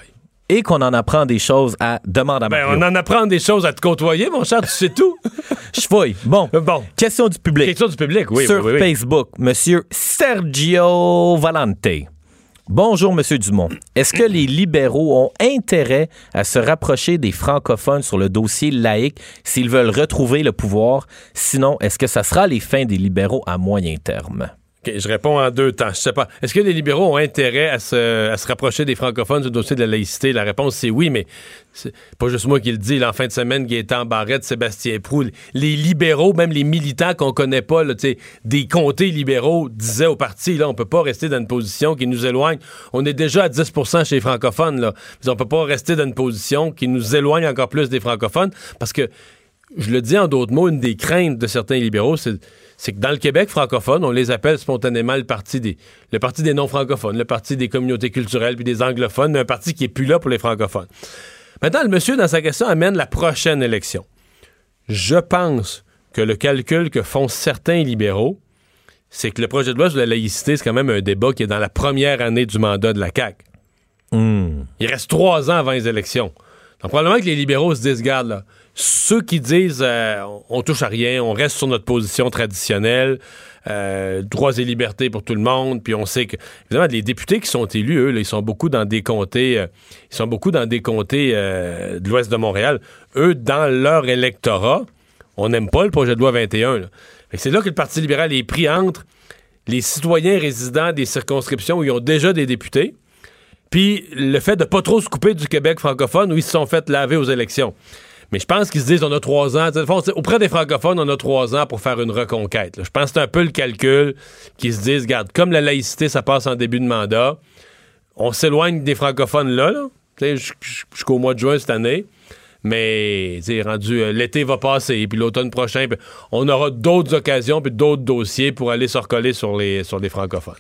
Et qu'on en apprend des choses à Demande à Ben, on en apprend des choses à te côtoyer, mon cher, tu sais tout. Je fouille. Bon. bon. Question du public. Question du public, oui. Sur oui, oui, oui. Facebook, Monsieur Sergio Valente. Bonjour, Monsieur Dumont. Est-ce que les libéraux ont intérêt à se rapprocher des francophones sur le dossier laïque s'ils veulent retrouver le pouvoir? Sinon, est-ce que ça sera les fins des libéraux à moyen terme? Je réponds en deux temps. Je sais pas. Est-ce que les libéraux ont intérêt à se, à se rapprocher des francophones du dossier de la laïcité? La réponse, c'est oui, mais c'est pas juste moi qui le dis. En fin de semaine, Gaétan Barrette, Sébastien Proulx, les libéraux, même les militants qu'on connaît pas, des comtés libéraux, disaient au parti, là, on peut pas rester dans une position qui nous éloigne. On est déjà à 10% chez les francophones, là. On peut pas rester dans une position qui nous éloigne encore plus des francophones parce que je le dis en d'autres mots, une des craintes de certains libéraux, c'est c'est que dans le Québec francophone, on les appelle spontanément le parti des le parti des non-francophones, le parti des communautés culturelles puis des anglophones, mais un parti qui est plus là pour les francophones. Maintenant, le monsieur, dans sa question, amène la prochaine élection. Je pense que le calcul que font certains libéraux, c'est que le projet de loi sur la laïcité, c'est quand même un débat qui est dans la première année du mandat de la CAQ. Hmm. Il reste trois ans avant les élections. Donc, probablement que les libéraux se disent, garde, là, ceux qui disent euh, on touche à rien, on reste sur notre position traditionnelle, euh, droits et libertés pour tout le monde, puis on sait que évidemment les députés qui sont élus, eux, ils sont beaucoup dans des comtés, euh, sont beaucoup dans des euh, de l'ouest de Montréal. Eux, dans leur électorat, on n'aime pas le projet de loi 21. là. Fait que C'est là que le Parti libéral est pris entre les citoyens résidents des circonscriptions où ils ont déjà des députés, puis le fait de pas trop se couper du Québec francophone où ils se sont fait laver aux élections. Mais je pense qu'ils se disent on a trois ans. Auprès des francophones, on a trois ans pour faire une reconquête. Je pense que c'est un peu le calcul qu'ils se disent, regarde, comme la laïcité, ça passe en début de mandat, on s'éloigne des francophones là, là jusqu'au mois de juin cette année. Mais rendu euh, l'été va passer, puis l'automne prochain, on aura d'autres occasions, puis d'autres dossiers pour aller se recoller sur les, sur les francophones.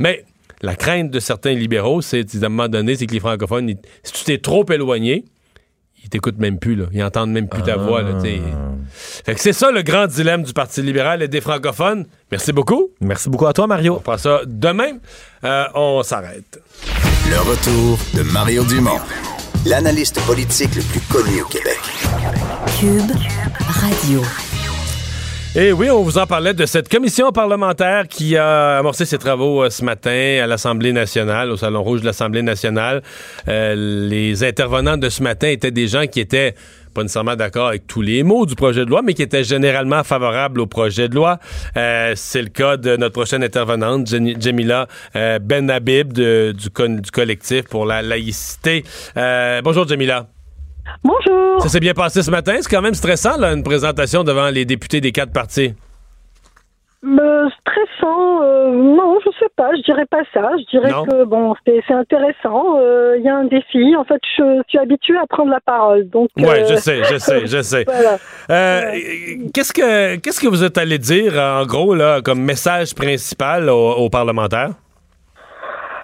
Mais la crainte de certains libéraux, c'est à un moment donné, c'est que les francophones, si tu t'es trop éloigné, ils t'écoutent même plus, là. Ils entendent même plus ta voix, là. Fait que c'est ça le grand dilemme du Parti libéral et des francophones. Merci beaucoup. Merci beaucoup à toi, Mario. On fera ça demain. Euh, on s'arrête. Le retour de Mario Dumont, l'analyste politique le plus connu au Québec. Cube Radio. Et oui, on vous en parlait de cette commission parlementaire qui a amorcé ses travaux euh, ce matin à l'Assemblée nationale, au Salon Rouge de l'Assemblée nationale. Euh, les intervenants de ce matin étaient des gens qui étaient pas nécessairement d'accord avec tous les mots du projet de loi, mais qui étaient généralement favorables au projet de loi. Euh, C'est le cas de notre prochaine intervenante, Jenny- Jamila euh, Ben Habib de- du, collectif pour la laïcité. Bonjour Jamila. Bonjour. Ça s'est bien passé ce matin. C'est quand même stressant, là, une présentation devant les députés des quatre partis. Euh, stressant, euh, non, je sais pas, je dirais pas ça. Je dirais Non. que bon, c'est intéressant. euh, Il y a un défi. En fait, je suis habituée à prendre la parole, donc. Oui, euh, je sais, je sais, je sais. Voilà. Qu'est-ce que qu'est-ce que vous êtes allé dire, en gros, là, comme message principal aux, aux parlementaires?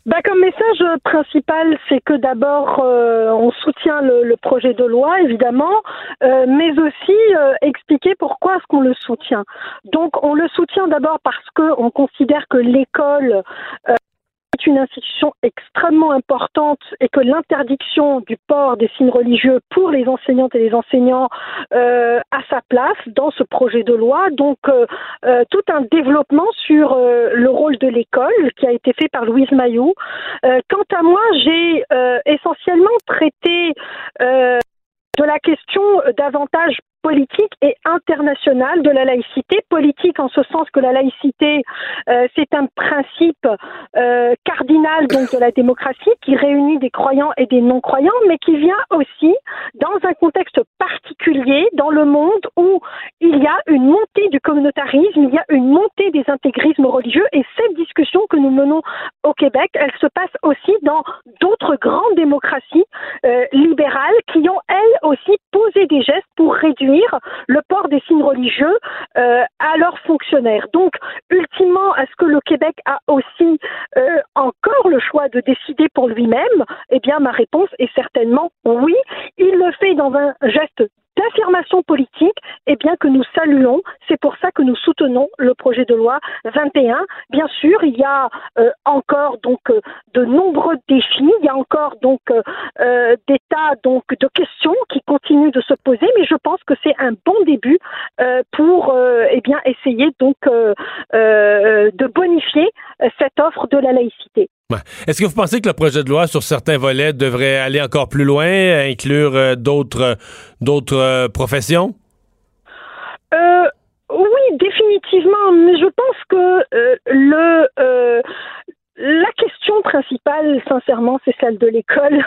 Bah, comme message principal, c'est que d'abord, euh, on soutient le, projet de loi, évidemment, euh, mais aussi euh, expliquer pourquoi est-ce qu'on le soutient. Donc, on le soutient d'abord parce que on considère que l'école une institution extrêmement importante et que l'interdiction du port des signes religieux pour les enseignantes et les enseignants euh, a sa place dans ce projet de loi. Donc, euh, euh, tout un développement sur euh, le rôle de l'école qui a été fait par Louise Maillot. Quant à moi, j'ai essentiellement traité de la question davantage politique et internationale de la laïcité. Politique en ce sens que la laïcité, euh, c'est un principe euh, cardinal donc de la démocratie qui réunit des croyants et des non-croyants, mais qui vient aussi dans un contexte particulier dans le monde où il y a une montée du communautarisme, il y a une montée des intégrismes religieux et cette discussion que nous menons au Québec, elle se passe aussi dans d'autres grandes démocraties euh, libérales qui ont elles aussi posé des gestes pour réduire le port des signes religieux euh, à leurs fonctionnaires. Donc, ultimement, est-ce que le Québec a aussi euh, encore le choix de décider pour lui-même Eh bien, ma réponse est certainement oui. Il le fait dans un geste d'affirmation politique, eh bien que nous saluons. C'est pour ça que nous soutenons le projet de loi 21. Bien sûr, il y a euh, encore donc euh, de nombreux défis. Il y a encore donc euh, euh, des tas donc de questions qui continuent de se poser, mais je pense que c'est un bon début euh, pour eh bien essayer donc de bonifier cette offre de la laïcité. Est-ce que vous pensez que le projet de loi sur certains volets devrait aller encore plus loin, inclure euh, d'autres euh, professions? Euh, oui, définitivement, mais je pense que euh, le euh, la question principale, sincèrement, c'est celle de l'école.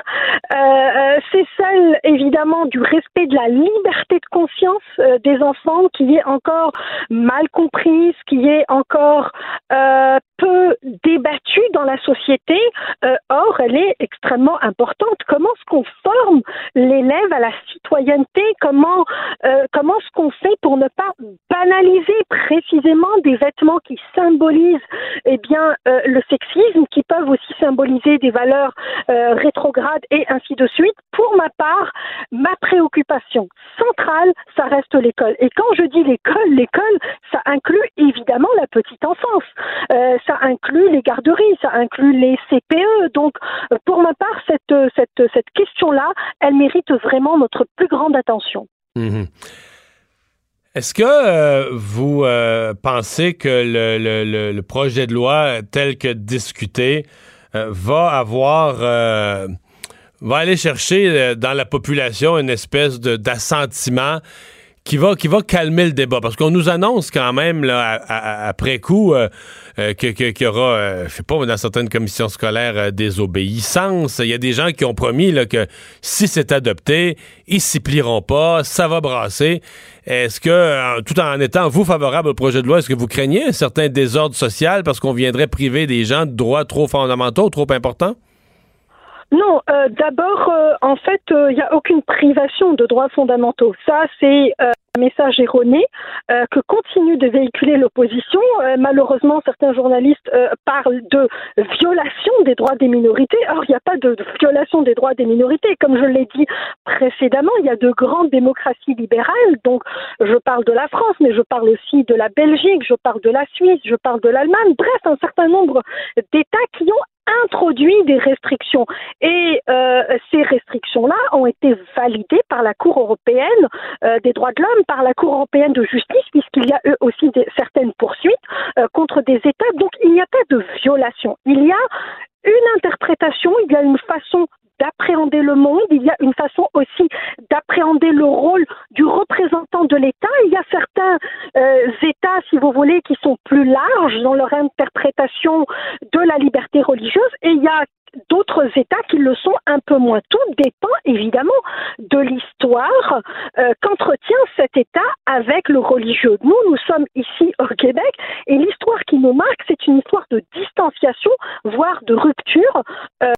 Euh, euh, c'est celle, évidemment, du respect de la liberté de conscience euh, des enfants qui est encore mal comprise, qui est encore euh, peu débattue dans la société. Euh, or, elle est extrêmement importante. Comment est-ce qu'on forme l'élève à la citoyenneté? Comment euh, comment est-ce qu'on fait pour ne pas banaliser précisément des vêtements qui symbolisent eh bien euh, le sexisme qui peuvent aussi symboliser des valeurs rétrogrades et ainsi de suite? Pour ma part, ma préoccupation centrale, ça reste l'école. Et quand je dis l'école, l'école, ça inclut évidemment la petite enfance, ça inclut les garderies, ça inclut les CPE. Donc, euh, pour ma part, cette, cette, cette question-là, elle mérite vraiment notre plus grande attention. Mhm. Est-ce que euh, vous euh, pensez que le, le, projet de loi tel que discuté euh, va avoir va aller chercher dans la population une espèce de d'assentiment qui va, qui va calmer le débat. Parce qu'on nous annonce quand même, là, après coup, euh, euh, qu'il y aura, euh, je sais pas, dans certaines commissions scolaires, des obéissances. Il y a des gens qui ont promis là, que si c'est adopté, ils s'y plieront pas, ça va brasser. Est-ce que, tout en étant, vous, favorable au projet de loi, est-ce que vous craignez un certain désordre social parce qu'on viendrait priver des gens de droits trop fondamentaux, trop importants? Non, euh, d'abord, euh, en fait, il euh, n'y a aucune privation de droits fondamentaux. Ça, c'est un message erroné que continue de véhiculer l'opposition. malheureusement, certains journalistes parlent de violation des droits des minorités. Or, il n'y a pas de, violation des droits des minorités. Comme je l'ai dit précédemment, il y a de grandes démocraties libérales. Donc, je parle de la France, mais je parle aussi de la Belgique, je parle de la Suisse, je parle de l'Allemagne. Bref, un certain nombre d'États qui ont introduit des restrictions. Et euh, ces restrictions-là ont été validées par la Cour européenne euh, des droits de l'homme, par la Cour européenne de justice, puisqu'il y a eux aussi certaines poursuites euh, contre des États. Donc il n'y a pas de violation. Il y a une interprétation, il y a une façon d'appréhender le monde, il y a une façon aussi d'appréhender le rôle du représentant de l'État. Il y a certains euh, États, si vous voulez, qui sont plus larges dans leur interprétation de la liberté religieuse et il y a d'autres États qui le sont un peu moins. Tout dépend évidemment de l'histoire euh, qu'entretient cet État avec le religieux. Nous, nous sommes ici au Québec et l'histoire qui nous marque, c'est une histoire de distanciation, voire de rupture. Euh,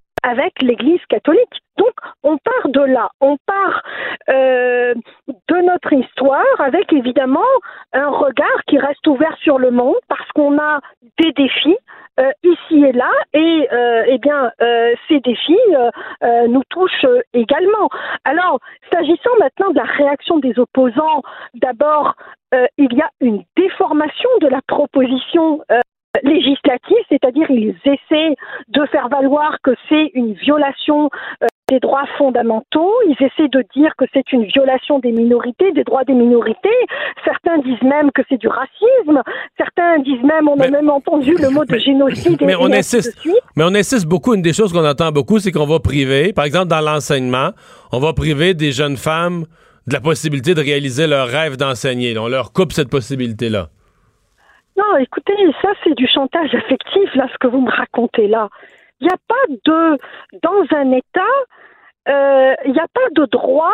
l'Église catholique. Donc, on part de là, on part euh, de notre histoire avec évidemment un regard qui reste ouvert sur le monde parce qu'on a des défis euh, ici et là et euh, eh bien ces défis nous touchent également. Alors, s'agissant maintenant de la réaction des opposants, d'abord, il y a une déformation de la proposition législative, c'est-à-dire ils essaient de faire valoir que c'est une violation euh, des droits fondamentaux, ils essaient de dire que c'est une violation des minorités, des droits des minorités, certains disent même que c'est du racisme, certains disent même, on a même entendu le mot de génocide mais, on insiste, Mais on insiste beaucoup, une des choses qu'on entend beaucoup, c'est qu'on va priver, par exemple dans l'enseignement, on va priver des jeunes femmes de la possibilité de réaliser leur rêve d'enseigner. On leur coupe cette possibilité-là. Non, écoutez, ça c'est du chantage affectif, là, ce que vous me racontez là. Il n'y a pas de, dans un État, euh, il n'y a pas de droit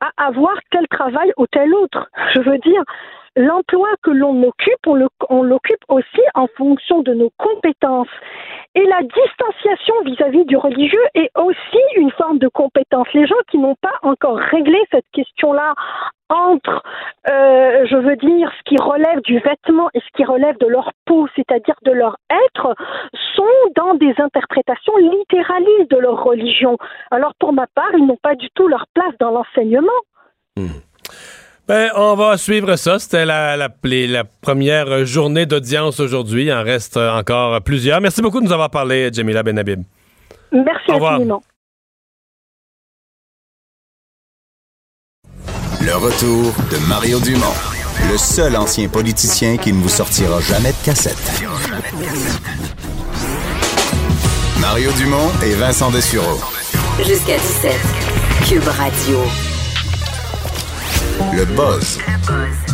à avoir tel travail ou tel autre. Je veux dire, l'emploi que l'on occupe, on l'occupe aussi en fonction de nos compétences. Et la distanciation vis-à-vis du religieux est aussi une forme de compétence. Les gens qui n'ont pas encore réglé cette question-là entre, euh, je veux dire, ce qui relève du vêtement et ce qui relève de leur peau, c'est-à-dire de leur être, sont dans des interprétations littéralistes de leur religion. Alors pour ma part, ils n'ont pas du tout leur place dans l'enseignement. Hmm. Ben, on va suivre ça. C'était la, la, la, première journée d'audience aujourd'hui. Il en reste encore plusieurs. Merci beaucoup de nous avoir parlé, Jamila Benhabib. Merci infiniment. Le retour de Mario Dumont, le seul ancien politicien qui ne vous sortira jamais de cassette. Mario Dumont et Vincent Dessureau. Jusqu'à 17. Cube Radio. Le buzz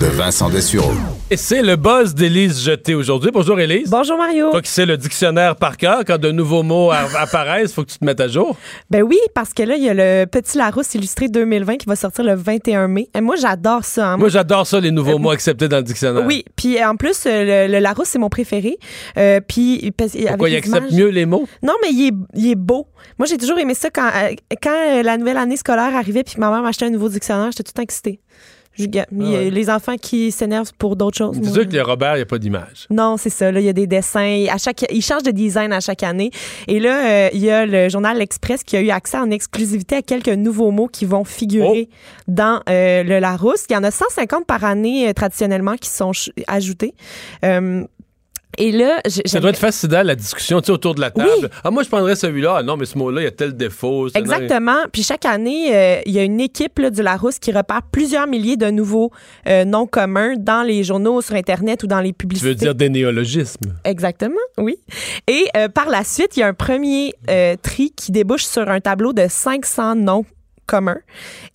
de Vincent Dessureau. Et c'est le buzz d'Élise Jeté aujourd'hui. Bonjour Élise. Bonjour Mario. Toi qui sais le dictionnaire par cœur, quand de nouveaux mots apparaissent, il faut que tu te mettes à jour. Ben oui, parce que là, il y a le Petit Larousse illustré 2020 qui va sortir le 21 mai. Et moi, j'adore ça. Hein. Moi, j'adore ça, les nouveaux euh, mots acceptés dans le dictionnaire. Oui, puis en plus, euh, le, Larousse, c'est mon préféré. Euh, puis, Pourquoi il accepte mieux les mots? Non, mais il est, il est beau. Moi, j'ai toujours aimé ça quand, quand la nouvelle année scolaire arrivait puis ma mère m'achetait un nouveau dictionnaire, j'étais tout excitée. Je- il y a ouais. Les enfants qui s'énervent pour d'autres choses. C'est sûr que les Robert, il n'y a pas d'image. non, c'est ça. Là, il y a des dessins. À chaque, ils changent de design à chaque année. Et là, euh, il y a le journal L'Express qui a eu accès en exclusivité à quelques nouveaux mots qui vont figurer dans euh, le Larousse. Il y en a 150 par année euh, traditionnellement qui sont ajoutés. Et là, Ça doit être fascinant, la discussion tu sais, autour de la table. Oui. Ah, moi, je prendrais celui-là. Ah, non, mais ce mot-là, il y a tel défaut. Exactement. Puis chaque année, euh, il y a une équipe là, du Larousse qui repère plusieurs milliers de nouveaux euh, noms communs dans les journaux, sur Internet ou dans les Tu publicités. veux dire des néologismes. Exactement, oui. Et euh, par la suite, il y a un premier tri qui débouche sur un tableau de 500 noms communs.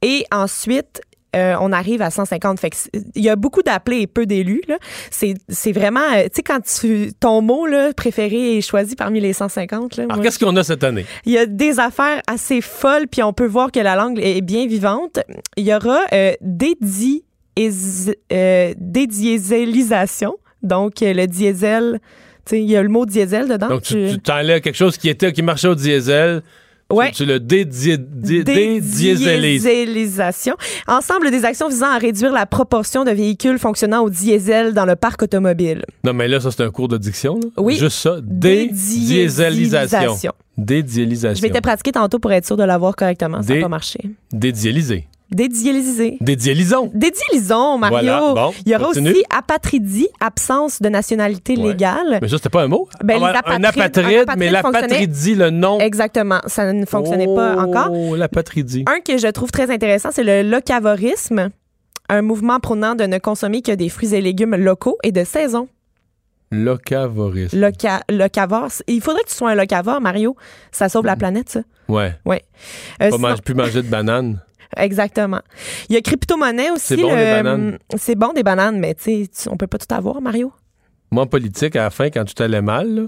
Et ensuite, euh, on arrive à 150. Fait il y a beaucoup d'appelés et peu d'élus. C'est vraiment, euh, tu sais, quand tu, ton mot là, préféré est choisi parmi les 150. Là, Alors, qu'est-ce qu'on a cette année? il y a des affaires assez folles, puis on peut voir que la langue est bien vivante. Il y aura euh, dédi- euh, dédiésélisation, donc le diesel. tu sais, Il y a le mot diesel dedans. Donc, tu, Tu- tu t'enlèves quelque chose qui était qui marchait au diesel. Tu- Ouais. Tu, le dédiéselises. Dédiésélisation. Ensemble des actions visant à réduire la proportion de véhicules fonctionnant au diesel dans le parc automobile. Non, mais là, ça, c'est un cours de diction. là. Oui. Juste ça. Dédiésélisation. Dédiélisation. Je vais te pratiquer tantôt pour être sûr de l'avoir correctement. Ça n'a pas marché. Dédiéliser. Dédiéliser. Dédiélisons. Dédiélisons, Mario. Voilà, bon, Il y aura continue. aussi apatridie, absence de nationalité Ouais. légale. Mais ça, c'était pas un mot? Ben, Ah, un apatride, un mais l'apatridie, le nom. Exactement. Ça ne fonctionnait pas encore. Oh, l'apatridie. Un que je trouve très intéressant, c'est le locavorisme, un mouvement prônant de ne consommer que des fruits et légumes locaux et de saison. Locavorisme. Loca locavore. Il faudrait que tu sois un locavore, Mario. Ça sauve la planète, ça. Ouais. Ouais. Euh, Pas sinon- plus manger de bananes. Exactement. Il y a crypto-monnaie aussi. C'est bon, le- des bananes. C'est bon des bananes, mais tu sais, on peut pas tout avoir, Mario? Moi, en politique, à la fin, quand tout allait mal,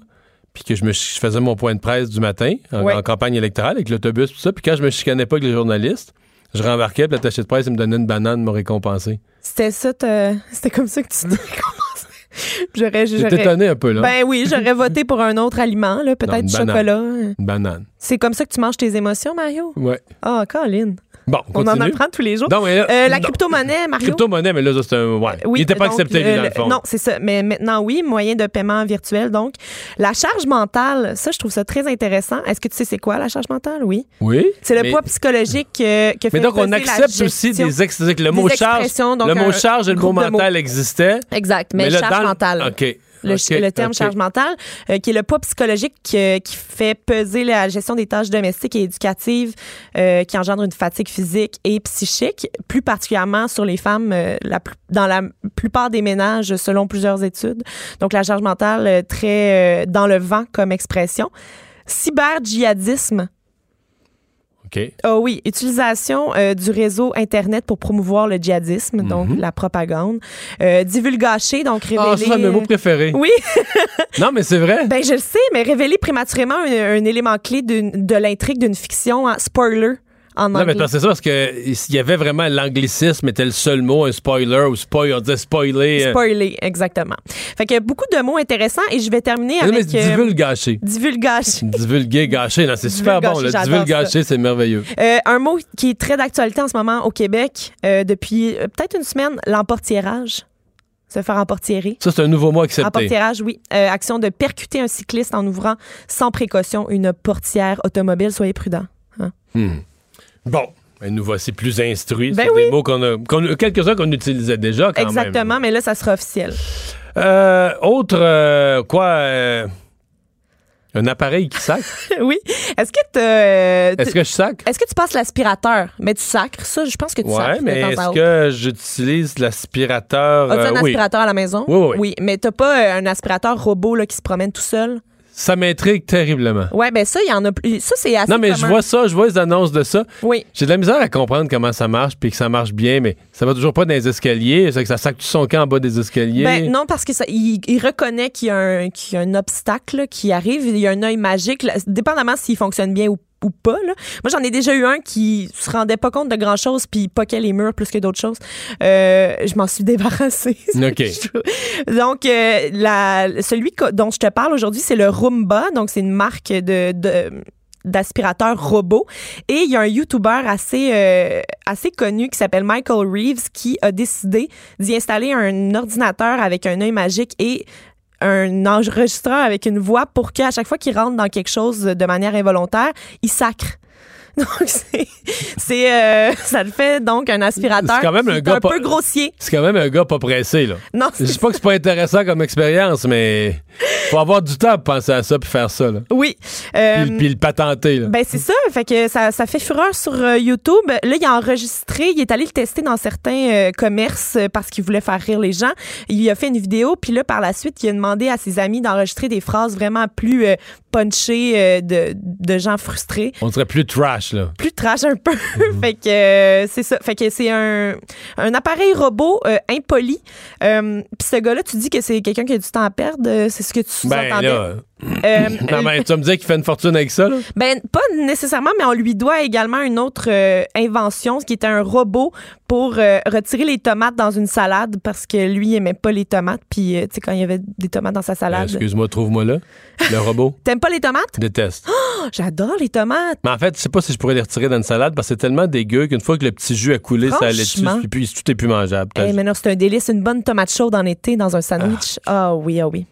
puis que je, me, je faisais mon point de presse du matin en, Ouais. en campagne électorale avec l'autobus, tout ça, puis quand je me chicanais pas avec les journalistes, je rembarquais, puis l'attaché de presse, il me donnait une banane, me récompensé. C'était ça, c'était comme ça que tu commencé. J'aurais, J'étais étonné un peu, là. Ben oui, j'aurais voté pour un autre aliment, là, peut-être du banane. chocolat. Une banane. C'est comme ça que tu manges tes émotions, Mario? Ouais. Ah, Colin. Bon, on On en apprend tous les jours. Non, mais là- Euh, la crypto-monnaie, Mario? Crypto-monnaie, mais là, ça, c'est un. Ouais. Oui, il était pas donc, accepté, lui, le- dans le fond. Non, c'est ça. Mais maintenant, oui, moyen de paiement virtuel. Donc, la charge mentale, ça, je trouve ça très intéressant. Est-ce que tu sais c'est quoi la charge mentale? Oui. Oui. C'est le mais- poitt psychologique euh, que fait Mais donc, on accepte aussi des ex... que le mot charge. donc le mot charge et le mot mental existaient. Exact, mais, là, charge mentale. OK. Le, terme charge mentale, euh, qui est le poids psychologique euh, qui fait peser la gestion des tâches domestiques et éducatives, euh, qui engendre une fatigue physique et psychique, plus particulièrement sur les femmes euh, la plus- dans la plupart des ménages, selon plusieurs études. Donc, la charge mentale, euh, très euh, dans le vent comme expression. Cyber-djihadisme. OK. Ah oui, utilisation euh, du réseau Internet pour promouvoir le djihadisme, donc la propagande. Euh, divulgacher, donc révéler... Mhm. Ah, ça, c'est mes mots préférés. Oui. Non, mais c'est vrai. Ben, je le sais, mais révéler prématurément un, un élément clé d'une- de l'intrigue d'une fiction, hein, spoiler en Non, anglais. mais parce que c'est ça, parce que s'il y avait vraiment l'anglicisme était le seul mot, un spoiler ou spoil, on disait spoiler. euh, Spoiler, exactement. Fait que beaucoup de mots intéressants et je vais terminer Non, mais avec... euh, divulgacher. divulgage. Divulguer, gâcher. Non, c'est super bon. Divulgacher, Le divulgacher, c'est merveilleux. Euh, un mot qui est très d'actualité en ce moment au Québec euh, depuis euh, peut-être une semaine, l'emportiérage. Se faire emportiérer. Ça, c'est un nouveau mot accepté. Emportiérage, oui. Euh, action de percuter un cycliste en ouvrant sans précaution une portière automobile. Soyez prudents. hein. Hmm. Bon. Nous voici plus instruits Ben oui. des mots qu'on a, quelques-uns qu'on utilisait déjà quand Exactement, même. mais là, ça sera officiel. Euh, autre, euh, quoi, euh, un appareil qui sacre? oui. Est-ce que tu. Est-ce que je sacre? Est-ce que tu passes l'aspirateur? Mais tu sacres. Ça, je pense que tu Ouais, sacres. mais est-ce que j'utilise l'aspirateur? As-tu un oui. aspirateur à la maison? Oui, oui, oui. mais t'as pas un aspirateur robot là, qui se promène tout seul? Ça m'intrigue terriblement. Ouais, ben ça, il y en a plus. Ça, c'est assez. Non, mais je vois ça, je vois les annonces de ça. Oui. J'ai de la misère à comprendre comment ça marche, puis que ça marche bien, mais ça va toujours pas dans les escaliers. C'est que ça sacre tout son camp en bas des escaliers. Ben, non, parce que ça, il, il reconnaît qu'il y, a un- qu'il y a un obstacle là, qui arrive. Il y a un œil magique, là, dépendamment s'il fonctionne bien ou, ou pas. là. Moi, j'en ai déjà eu un qui se rendait pas compte de grand-chose puis poquait les murs plus que d'autres choses. Euh, je m'en suis débarrassée. OK. donc, euh, la, celui dont je te parle aujourd'hui, c'est le Roomba. Donc, c'est une marque de... de d'aspirateur robot. Et il y a un YouTuber assez, euh, assez connu qui s'appelle Michael Reeves qui a décidé d'y installer un ordinateur avec un œil magique et un enregistreur avec une voix pour qu'à chaque fois qu'il rentre dans quelque chose de manière involontaire, il sacre. Donc, c'est, euh, ça le fait donc un aspirateur C'est quand même qui un est gars un peu grossier. C'est quand même un gars pas pressé, là. Non, Je dis pas que c'est pas intéressant comme expérience, mais faut avoir du temps pour penser à ça puis faire ça, là. Oui. Euh, Puis, puis le patenter, là. Ben c'est ça, fait que ça, ça fait fureur sur euh, YouTube. Là, il a enregistré, il est allé le tester dans certains euh, commerces euh, parce qu'il voulait faire rire les gens. Il a fait une vidéo, puis là par la suite, il a demandé à ses amis d'enregistrer des phrases vraiment plus euh, de, de gens frustrés. On serait plus trash, là. Plus trash un peu. fait que euh, c'est ça. Fait que c'est un, un appareil robot euh, impoli. Puis ce gars-là, tu dis que c'est quelqu'un qui a du temps à perdre. C'est ce que tu Ben entendais. là. Euh, non, mais tu vas me dire qu'il fait une fortune avec ça, là? ben, pas nécessairement, mais on lui doit également une autre euh, invention, ce qui était un robot pour euh, retirer les tomates dans une salade parce que lui, il aimait pas les tomates. Puis, euh, tu sais, quand il y avait des tomates dans sa Euh, salade. Excuse-moi, trouve-moi là. Le robot. T'aimes pas les tomates? Déteste. Oh, j'adore les tomates. Mais en fait, je sais pas si je pourrais les retirer dans une salade parce que c'est tellement dégueu qu'une fois que le petit jus a coulé, ça allait dessus, puis, puis tout est plus mangeable. Eh, mais non, c'est un délice, une bonne tomate chaude en été dans un sandwich. Ah oui, ah oui.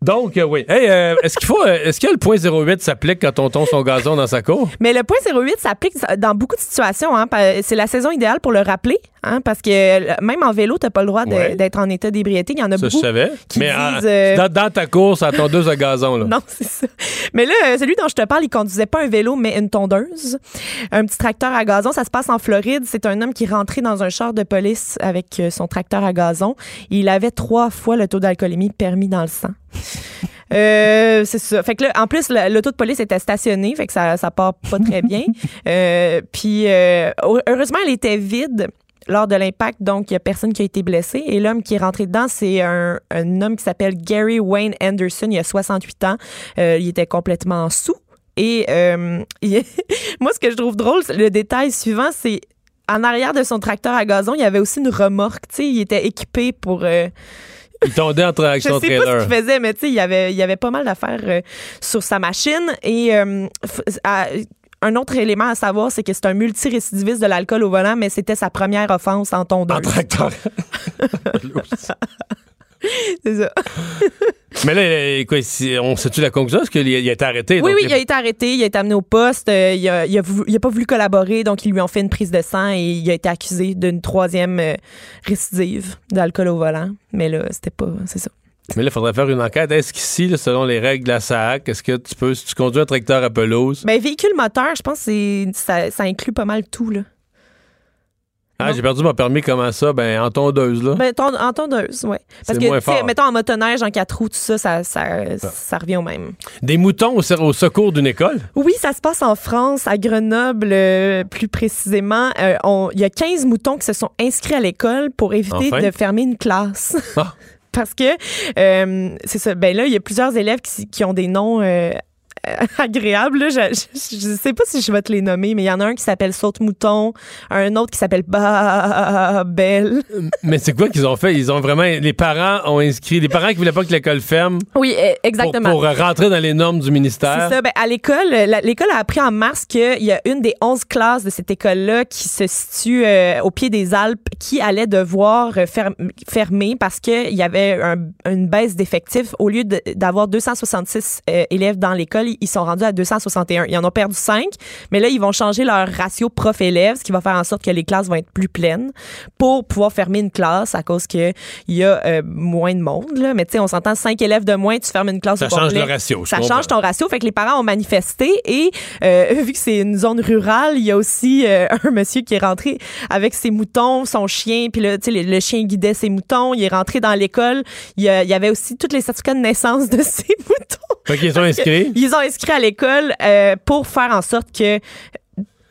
Donc, euh, oui. Hey, euh, est-ce qu'il faut, euh, est-ce que le point 08 s'applique quand on tombe son gazon dans sa cour? Mais le point 08 s'applique dans beaucoup de situations. Hein, c'est la saison idéale pour le rappeler, hein, parce que même en vélo, t'as pas le droit Ouais. d'être en état d'ébriété. Il y en a Ça, je beaucoup. savais. qui Mais disent, en- euh, dans, dans ta course, à tondeuse à gazon, là. Non, c'est ça. Mais là, celui dont je te parle, il conduisait pas un vélo, mais une tondeuse. Un petit tracteur à gazon. Ça se passe en Floride. C'est un homme qui rentrait dans un char de police avec son tracteur à gazon. Il avait trois fois le taux d'alcoolémie permis dans le sang. Euh, c'est ça. Fait que là, en plus, le- l'auto de police était stationné, fait que ça, ça part pas très bien. Euh, puis, euh, heureusement, elle était vide lors de l'impact, donc il y a personne qui a été blessé. Et l'homme qui est rentré dedans, c'est un, un homme qui s'appelle Gary Wayne Anderson. Il a 68 ans. Il était complètement sous. Et il- moi, ce que je trouve drôle, le détail suivant, c'est en arrière de son tracteur à gazon, il y avait aussi une remorque. Tu sais, il était équipé pour. Il tondait entre avec je son sais pas trailer. ce qu'il faisait, mais tu sais, il y avait, il y avait pas mal d'affaires euh, sur sa machine. Et euh, à- un autre élément à savoir, c'est que c'est un multirécidiviste de l'alcool au volant, mais c'était sa première offense en tondeuse. En tracteur. c'est ça. Mais là, quoi, on sait-tu la conclusion? Est-ce qu'il a, été arrêté? Oui, oui, il a été arrêté, il a été amené au poste, euh, il, a, il, a voulu- il a pas voulu collaborer, donc ils lui ont fait une prise de sang et il a été accusé d'une troisième euh, récidive d'alcool au volant. Mais là, c'était pas. C'est ça. Mais là, il faudrait faire une enquête. Est-ce qu'ici, selon les règles de la SAC, est-ce que tu peux, si tu conduis un tracteur à pelouse, Ben, véhicule moteur, je pense que ça, ça inclut pas mal tout, là. Ah, j'ai perdu mon permis, comment ça? Ben, en tondeuse, là. Ben, ton- en tondeuse, oui. Parce que, tu sais, mettons, en motoneige, en quatre roues, tout ça, ça, ça, ça revient au même. Des moutons au, au secours d'une école? Oui, ça se passe en France, à Grenoble, euh, plus précisément. Euh, Il y a 15 moutons qui se sont inscrits à l'école pour éviter Enfin. de fermer une classe. Ah. Parce que, euh, c'est ça, ben là, il y a plusieurs élèves qui, qui ont des noms euh, agréables. là. Je, je sais pas si je vais te les nommer, mais il y en a un qui s'appelle Saute-Mouton, un autre qui s'appelle Babel. Mais c'est quoi qu'ils ont fait? Ils ont vraiment. Les parents ont inscrit. Les parents qui voulaient pas que l'école ferme Oui, pour, exactement. pour rentrer dans les normes du ministère. C'est ça. Ben, à l'école, l'école a appris en mars qu'il y a une des 11 classes de cette école-là qui se situe euh, au pied des Alpes qui allait devoir euh, ferm- fermer parce qu'il y avait un- une baisse d'effectifs. Au lieu d'avoir 266 euh, élèves dans l'école, ils sont rendus à 261. Ils en ont perdu 5, mais là, ils vont changer leur ratio prof-élève, ce qui va faire en sorte que les classes vont être plus pleines pour pouvoir fermer une classe à cause qu'il y a euh, moins de monde. Là. Mais tu sais, on s'entend 5 élèves de moins, tu fermes une classe Ça au change complet. le ratio, Ça comprends. change ton ratio. Fait que les parents ont manifesté et euh, vu que c'est une zone rurale, il y a aussi euh, un monsieur qui est rentré avec ses moutons, son chien, puis là, tu sais, le, le chien guidait ses moutons. Il est rentré dans l'école. Il y avait aussi tous les certificats de naissance de ses moutons. Qu'ils sont inscrits. Ils ont inscrit à l'école euh, pour faire en sorte que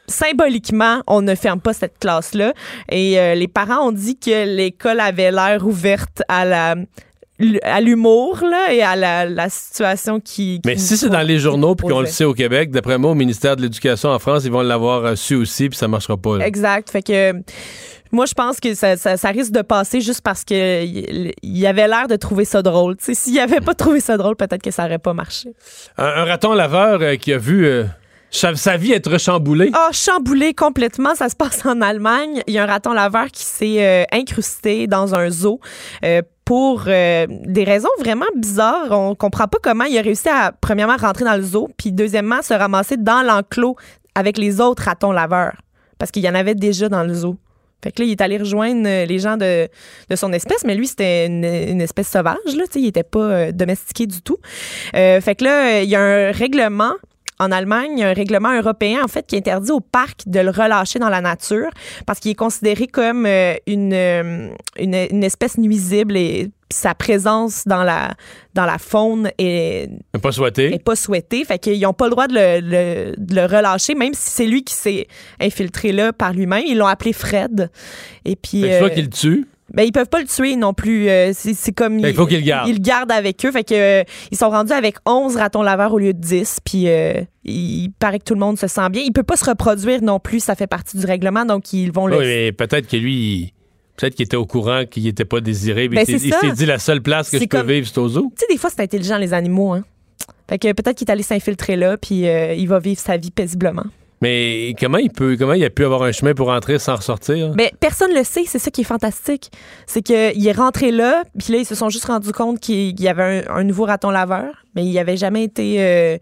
symboliquement, on ne ferme pas cette classe-là. Et euh, les parents ont dit que l'école avait l'air ouverte à la à l'humour là et à la, la situation qui, Mais si c'est dans les journaux puis qu'on le sait au Québec, d'après moi, au ministère de l'Éducation en France, ils vont l'avoir euh, su aussi puis ça marchera pas. là. Exact. Fait que Moi, je pense que ça, ça- ça risque de passer juste parce que il avait l'air de trouver ça drôle. S'il avait pas trouvé ça drôle, peut-être que ça aurait pas marché. Un, un raton laveur euh, qui a vu euh, sa, sa vie être chamboulée. Ah, chamboulé complètement. Ça se passe en Allemagne. Il y a un raton laveur qui s'est euh, incrusté dans un zoo euh, pour euh, des raisons vraiment bizarres. On comprend pas comment il a réussi à, premièrement, rentrer dans le zoo, puis deuxièmement, se ramasser dans l'enclos avec les autres ratons laveurs. Parce qu'il y en avait déjà dans le zoo. Fait que là, il est allé rejoindre euh, les gens de, de son espèce, mais lui, c'était une, espèce sauvage, là, il était pas euh, domestiqué du tout. Euh, fait que là, il y a un règlement en Allemagne, il y a un règlement européen, en fait, qui interdit au parc de le relâcher dans la nature parce qu'il est considéré comme euh, une, euh, une, une espèce nuisible et sa présence dans la, dans la faune est, Pas souhaité. est pas souhaitée. Fait qu'ils n'ont pas le droit de le, le- de le relâcher, même si c'est lui qui s'est infiltré là par lui-même. Ils l'ont appelé Fred. Et puis. Soit euh, qu'il le tue. Ben, ils peuvent pas le tuer non plus. Euh, c'est c'est comme. Fait qu'il faut qu'ils le gardent. Ils le gardent avec eux. Fait que, euh, ils sont rendus avec 11 ratons laveurs au lieu de 10. Puis, euh, il, il paraît que tout le monde se sent bien. Il peut pas se reproduire non plus. Ça fait partie du règlement. Donc, ils vont le. Oui, mais peut-être que lui, il- peut-être qu'il était au courant qu'il n'était pas désiré. mais Ben, il s'est- il dit la seule place que C'est je peux vivre, c'est au zoo. Tu sais, des fois, c'est intelligent, les animaux. Hein? Fait que peut-être qu'il est allé s'infiltrer là. Puis, il va vivre sa vie paisiblement. Mais comment il peut, comment il a pu avoir un chemin pour entrer sans ressortir? Mais personne le sait, c'est ça qui est fantastique. C'est qu'il est rentré là, puis là, ils se sont juste rendus compte qu'il qu'il y avait un, un nouveau raton laveur, mais il n'avait jamais été euh,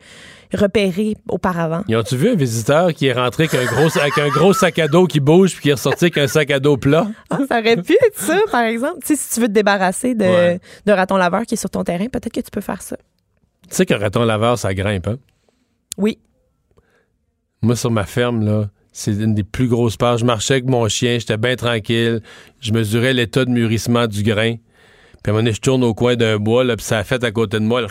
repéré auparavant. Ils ont-tu vu un visiteur qui est rentré avec un gros, avec un gros sac à dos qui bouge puis qui est ressorti avec un sac à dos plat? Ah, ça aurait pu être ça, par exemple. Tu sais, si tu veux te débarrasser de, Ouais. de raton laveur qui est sur ton terrain, peut-être que tu peux faire ça. Tu sais qu'un raton laveur, ça grimpe, hein? Oui. Moi, sur ma ferme, là, c'est une des plus grosses parts. Je marchais avec mon chien, j'étais bien tranquille. Je mesurais l'état de mûrissement du grain. Puis à un moment donné, je tourne au coin d'un bois, là, puis ça a fait à côté de moi, là,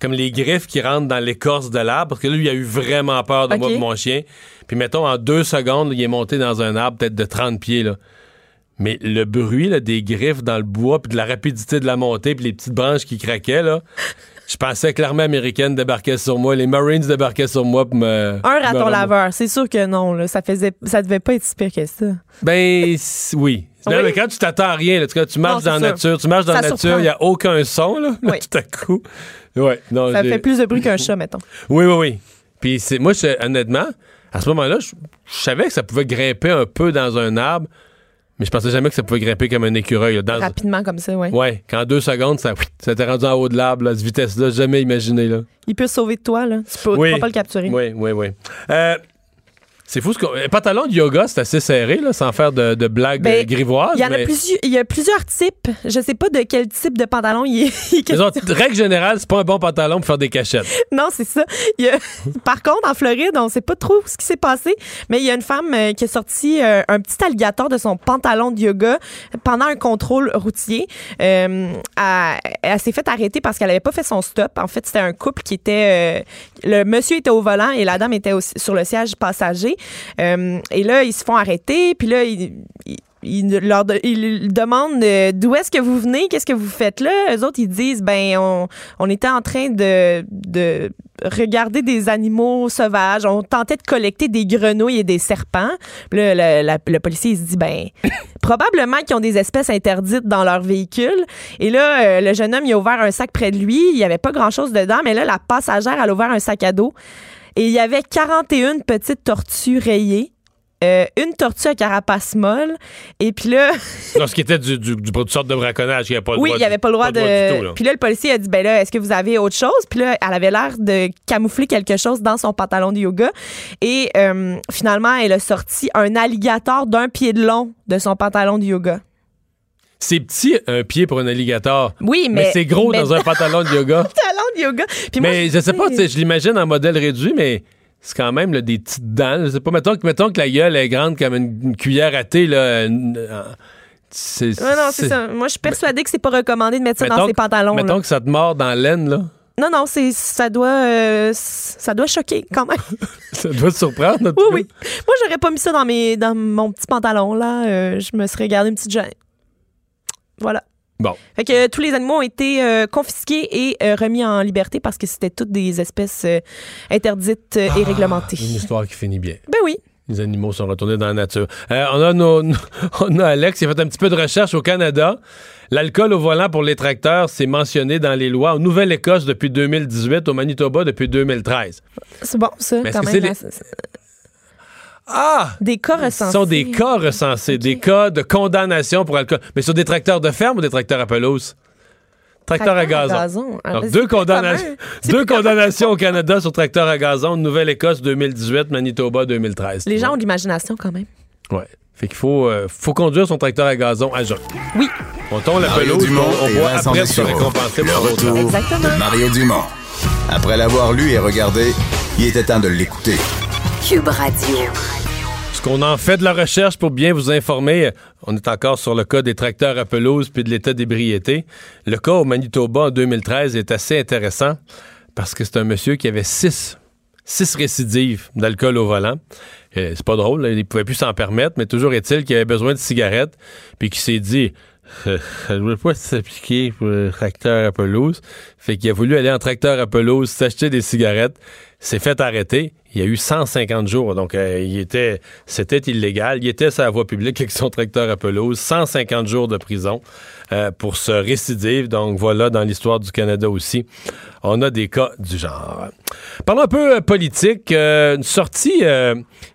comme les griffes qui rentrent dans l'écorce de l'arbre, parce que là, lui, il a eu vraiment peur de moi et mon chien. Puis mettons, en deux secondes, il est monté dans un arbre peut-être de 30 pieds, là. Mais le bruit là, des griffes dans le bois, puis de la rapidité de la montée, puis les petites branches qui craquaient, là, je pensais que l'armée américaine débarquait sur moi, les Marines débarquaient sur moi pour me... Un raton laveur, c'est sûr que non. Là, ça faisait, ça devait pas être si pire que ça. Ben oui. Oui. Mais quand tu t'attends à rien, là, tu, tu marches Non, dans la nature, tu marches dans la nature, il n'y a aucun son, là, Oui. tout à coup. Ouais, non, Ça fait plus de bruit qu'un chat, mettons. Oui, oui, oui. Puis moi, honnêtement, à ce moment-là, je, je savais que ça pouvait grimper un peu dans un arbre, mais je pensais jamais que ça pouvait grimper comme un écureuil. là, dans- Rapidement comme ça, ouais. Ouais, qu'en deux secondes, ça, ça t'est rendu en haut de l'arbre, à cette vitesse-là, jamais imaginé, là. Il peut se sauver de toi, là. Tu peux, tu Oui. peux pas le capturer. Oui, oui, oui. Euh, c'est fou ce qu'on. Un pantalon de yoga, c'est assez serré, là, sans faire de, de blagues Ben, euh, grivoises. Il y en a plusieurs, il y a plusieurs types. Je sais pas de quel type de pantalon il est. règle générale, c'est pas un bon pantalon pour faire des cachettes. Non, c'est ça. Il y a- Par contre, en Floride, on sait pas trop ce qui s'est passé, mais il y a une femme euh, qui a sorti euh, un petit alligator de son pantalon de yoga pendant un contrôle routier. Euh, elle elle s'est fait arrêter parce qu'elle avait pas fait son stop. En fait, c'était un couple qui était... euh, le monsieur était au volant et la dame était sur le siège passager. Euh, et là, ils se font arrêter, puis là, ils... leur demandent euh, d'où est-ce que vous venez, qu'est-ce que vous faites là? Eux autres, ils disent, ben, on, était en train de, de regarder des animaux sauvages. On tentait de collecter des grenouilles et des serpents. Là, le policier, il se dit, ben, probablement qu'ils ont des espèces interdites dans leur véhicule. Et là, euh, le jeune homme, il a ouvert un sac près de lui. Il n'y avait pas grand-chose dedans, mais là, la passagère, elle a ouvert un sac à dos. Et il y avait 41 petites tortues rayées. euh, une tortue à carapace molle. Et puis là, Non, ce qui était du, du, du, du sorte de braconnage, il n'y avait pas le oui, droit. il n'y avait pas le droit de. tout, là. puis là, le policier a dit ben là, est-ce que vous avez autre chose? Puis là, elle avait l'air de camoufler quelque chose dans son pantalon de yoga. Et euh, finalement, elle a sorti un alligator d'un pied de long de son pantalon de yoga. C'est petit, un pied pour un alligator. Oui, mais. c'est gros mais- dans un pantalon de yoga. pantalon de yoga. Puis moi, mais je sais pas, je l'imagine en modèle réduit, mais c'est quand même là, des petites dents. Je sais pas, mettons, que- mettons que la gueule est grande comme une, une cuillère à thé. Là, une- euh, c'est, Ouais, non, c'est ça. Moi, je suis persuadée que c'est pas recommandé de mettre ça dans ses que- pantalons. là. Mettons que ça te mord dans l'aine, là. Non, non, c'est ça doit euh, ça doit choquer quand même. Ça doit te surprendre. en tout oui, oui. Moi, j'aurais pas mis ça dans mes dans mon petit pantalon là. Euh, je me serais gardé une petite gêne. Voilà. Bon. Fait que euh, tous les animaux ont été euh, confisqués et euh, remis en liberté parce que c'était toutes des espèces interdites et réglementées. Une histoire qui finit bien. Ben oui. Les animaux sont retournés dans la nature. On, a nos- on a Alex qui a fait un petit peu de recherche au Canada. L'alcool au volant pour les tracteurs, c'est mentionné dans les lois. En Nouvelle-Écosse depuis 2018, au Manitoba depuis 2013. C'est bon, ça, Mais quand même. c'est hein, les- c'est- c'est- Ah! Des cas Ce recensés. sont des cas recensés, des cas de condamnation pour alcool. Mais sur des tracteurs de ferme ou des tracteurs à pelouse? Tracteurs à gazon. Ah, Donc, deux, condamnations, deux condamnations au Canada sur tracteurs à gazon. Nouvelle-Écosse 2018, Manitoba 2013. Les gens ont de l'imagination quand même. Ouais. Fait qu'il faut, euh, faut conduire son tracteur à gazon à jeun. Oui. On tombe la Mario pelouse, Dumont on, on Vincent après se récompenser Le pour retour. Exactement. de Mario Dumont. Après l'avoir lu et regardé, il était temps de l'écouter. Ce qu'on en fait de la recherche pour bien vous informer, on est encore sur le cas des tracteurs à pelouse puis de l'état d'ébriété. Le cas au Manitoba en 2013 est assez intéressant parce que c'est un monsieur qui avait six, six récidives d'alcool au volant. Euh, c'est pas drôle, là, il pouvait plus s'en permettre, mais toujours est-il qu'il avait besoin de cigarettes puis qu'il s'est dit je ne veux pas s'appliquer pour le tracteur à pelouse. Fait qu'il a voulu aller en tracteur à pelouse, s'acheter des cigarettes, s'est fait arrêter. Il y a eu 150 jours, donc euh, il était, c'était illégal. Il était sur la voie publique avec son tracteur à pelouse, 150 jours de prison euh, pour ce récidive. Donc voilà, dans l'histoire du Canada aussi, on a des cas du genre. Parlons un peu euh, politique. une sortie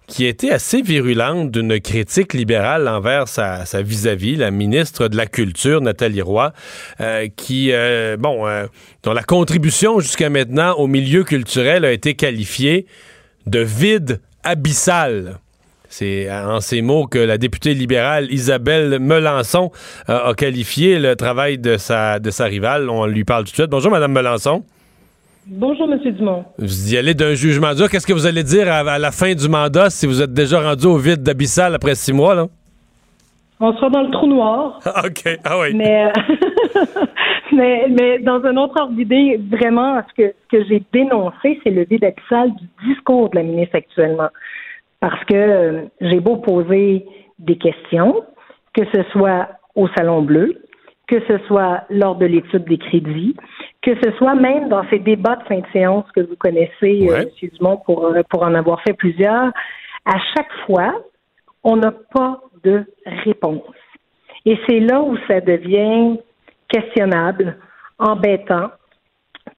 qui a été assez virulente d'une critique libérale envers sa sa vis-à-vis, la ministre de la Culture, Nathalie Roy, qui, bon, dont la contribution jusqu'à maintenant au milieu culturel a été qualifiée de vide abyssal. C'est en ces mots que la députée libérale Isabelle Melançon euh, a qualifié le travail de sa, de sa rivale. On lui parle tout de suite. Bonjour, Madame Melançon. Bonjour, M. Dumont. Vous y allez d'un jugement dur. Qu'est-ce que vous allez dire à, à la fin du mandat si vous êtes déjà rendu au vide d'abyssal après six mois? Là? On sera dans le trou noir, OK. Ah oui. mais, euh, mais, mais dans un autre ordre d'idée, vraiment, ce que, ce que j'ai dénoncé, c'est le vide abyssal du discours de la ministre actuellement. Parce que euh, j'ai beau poser des questions, que ce soit au Salon Bleu, que ce soit lors de l'étude des crédits, que ce soit même dans ces débats de fin de séance que vous connaissez, euh, Ouais. M. Dumont, pour, euh, pour en avoir fait plusieurs, à chaque fois, on n'a pas de réponse. Et c'est là où ça devient questionnable, embêtant,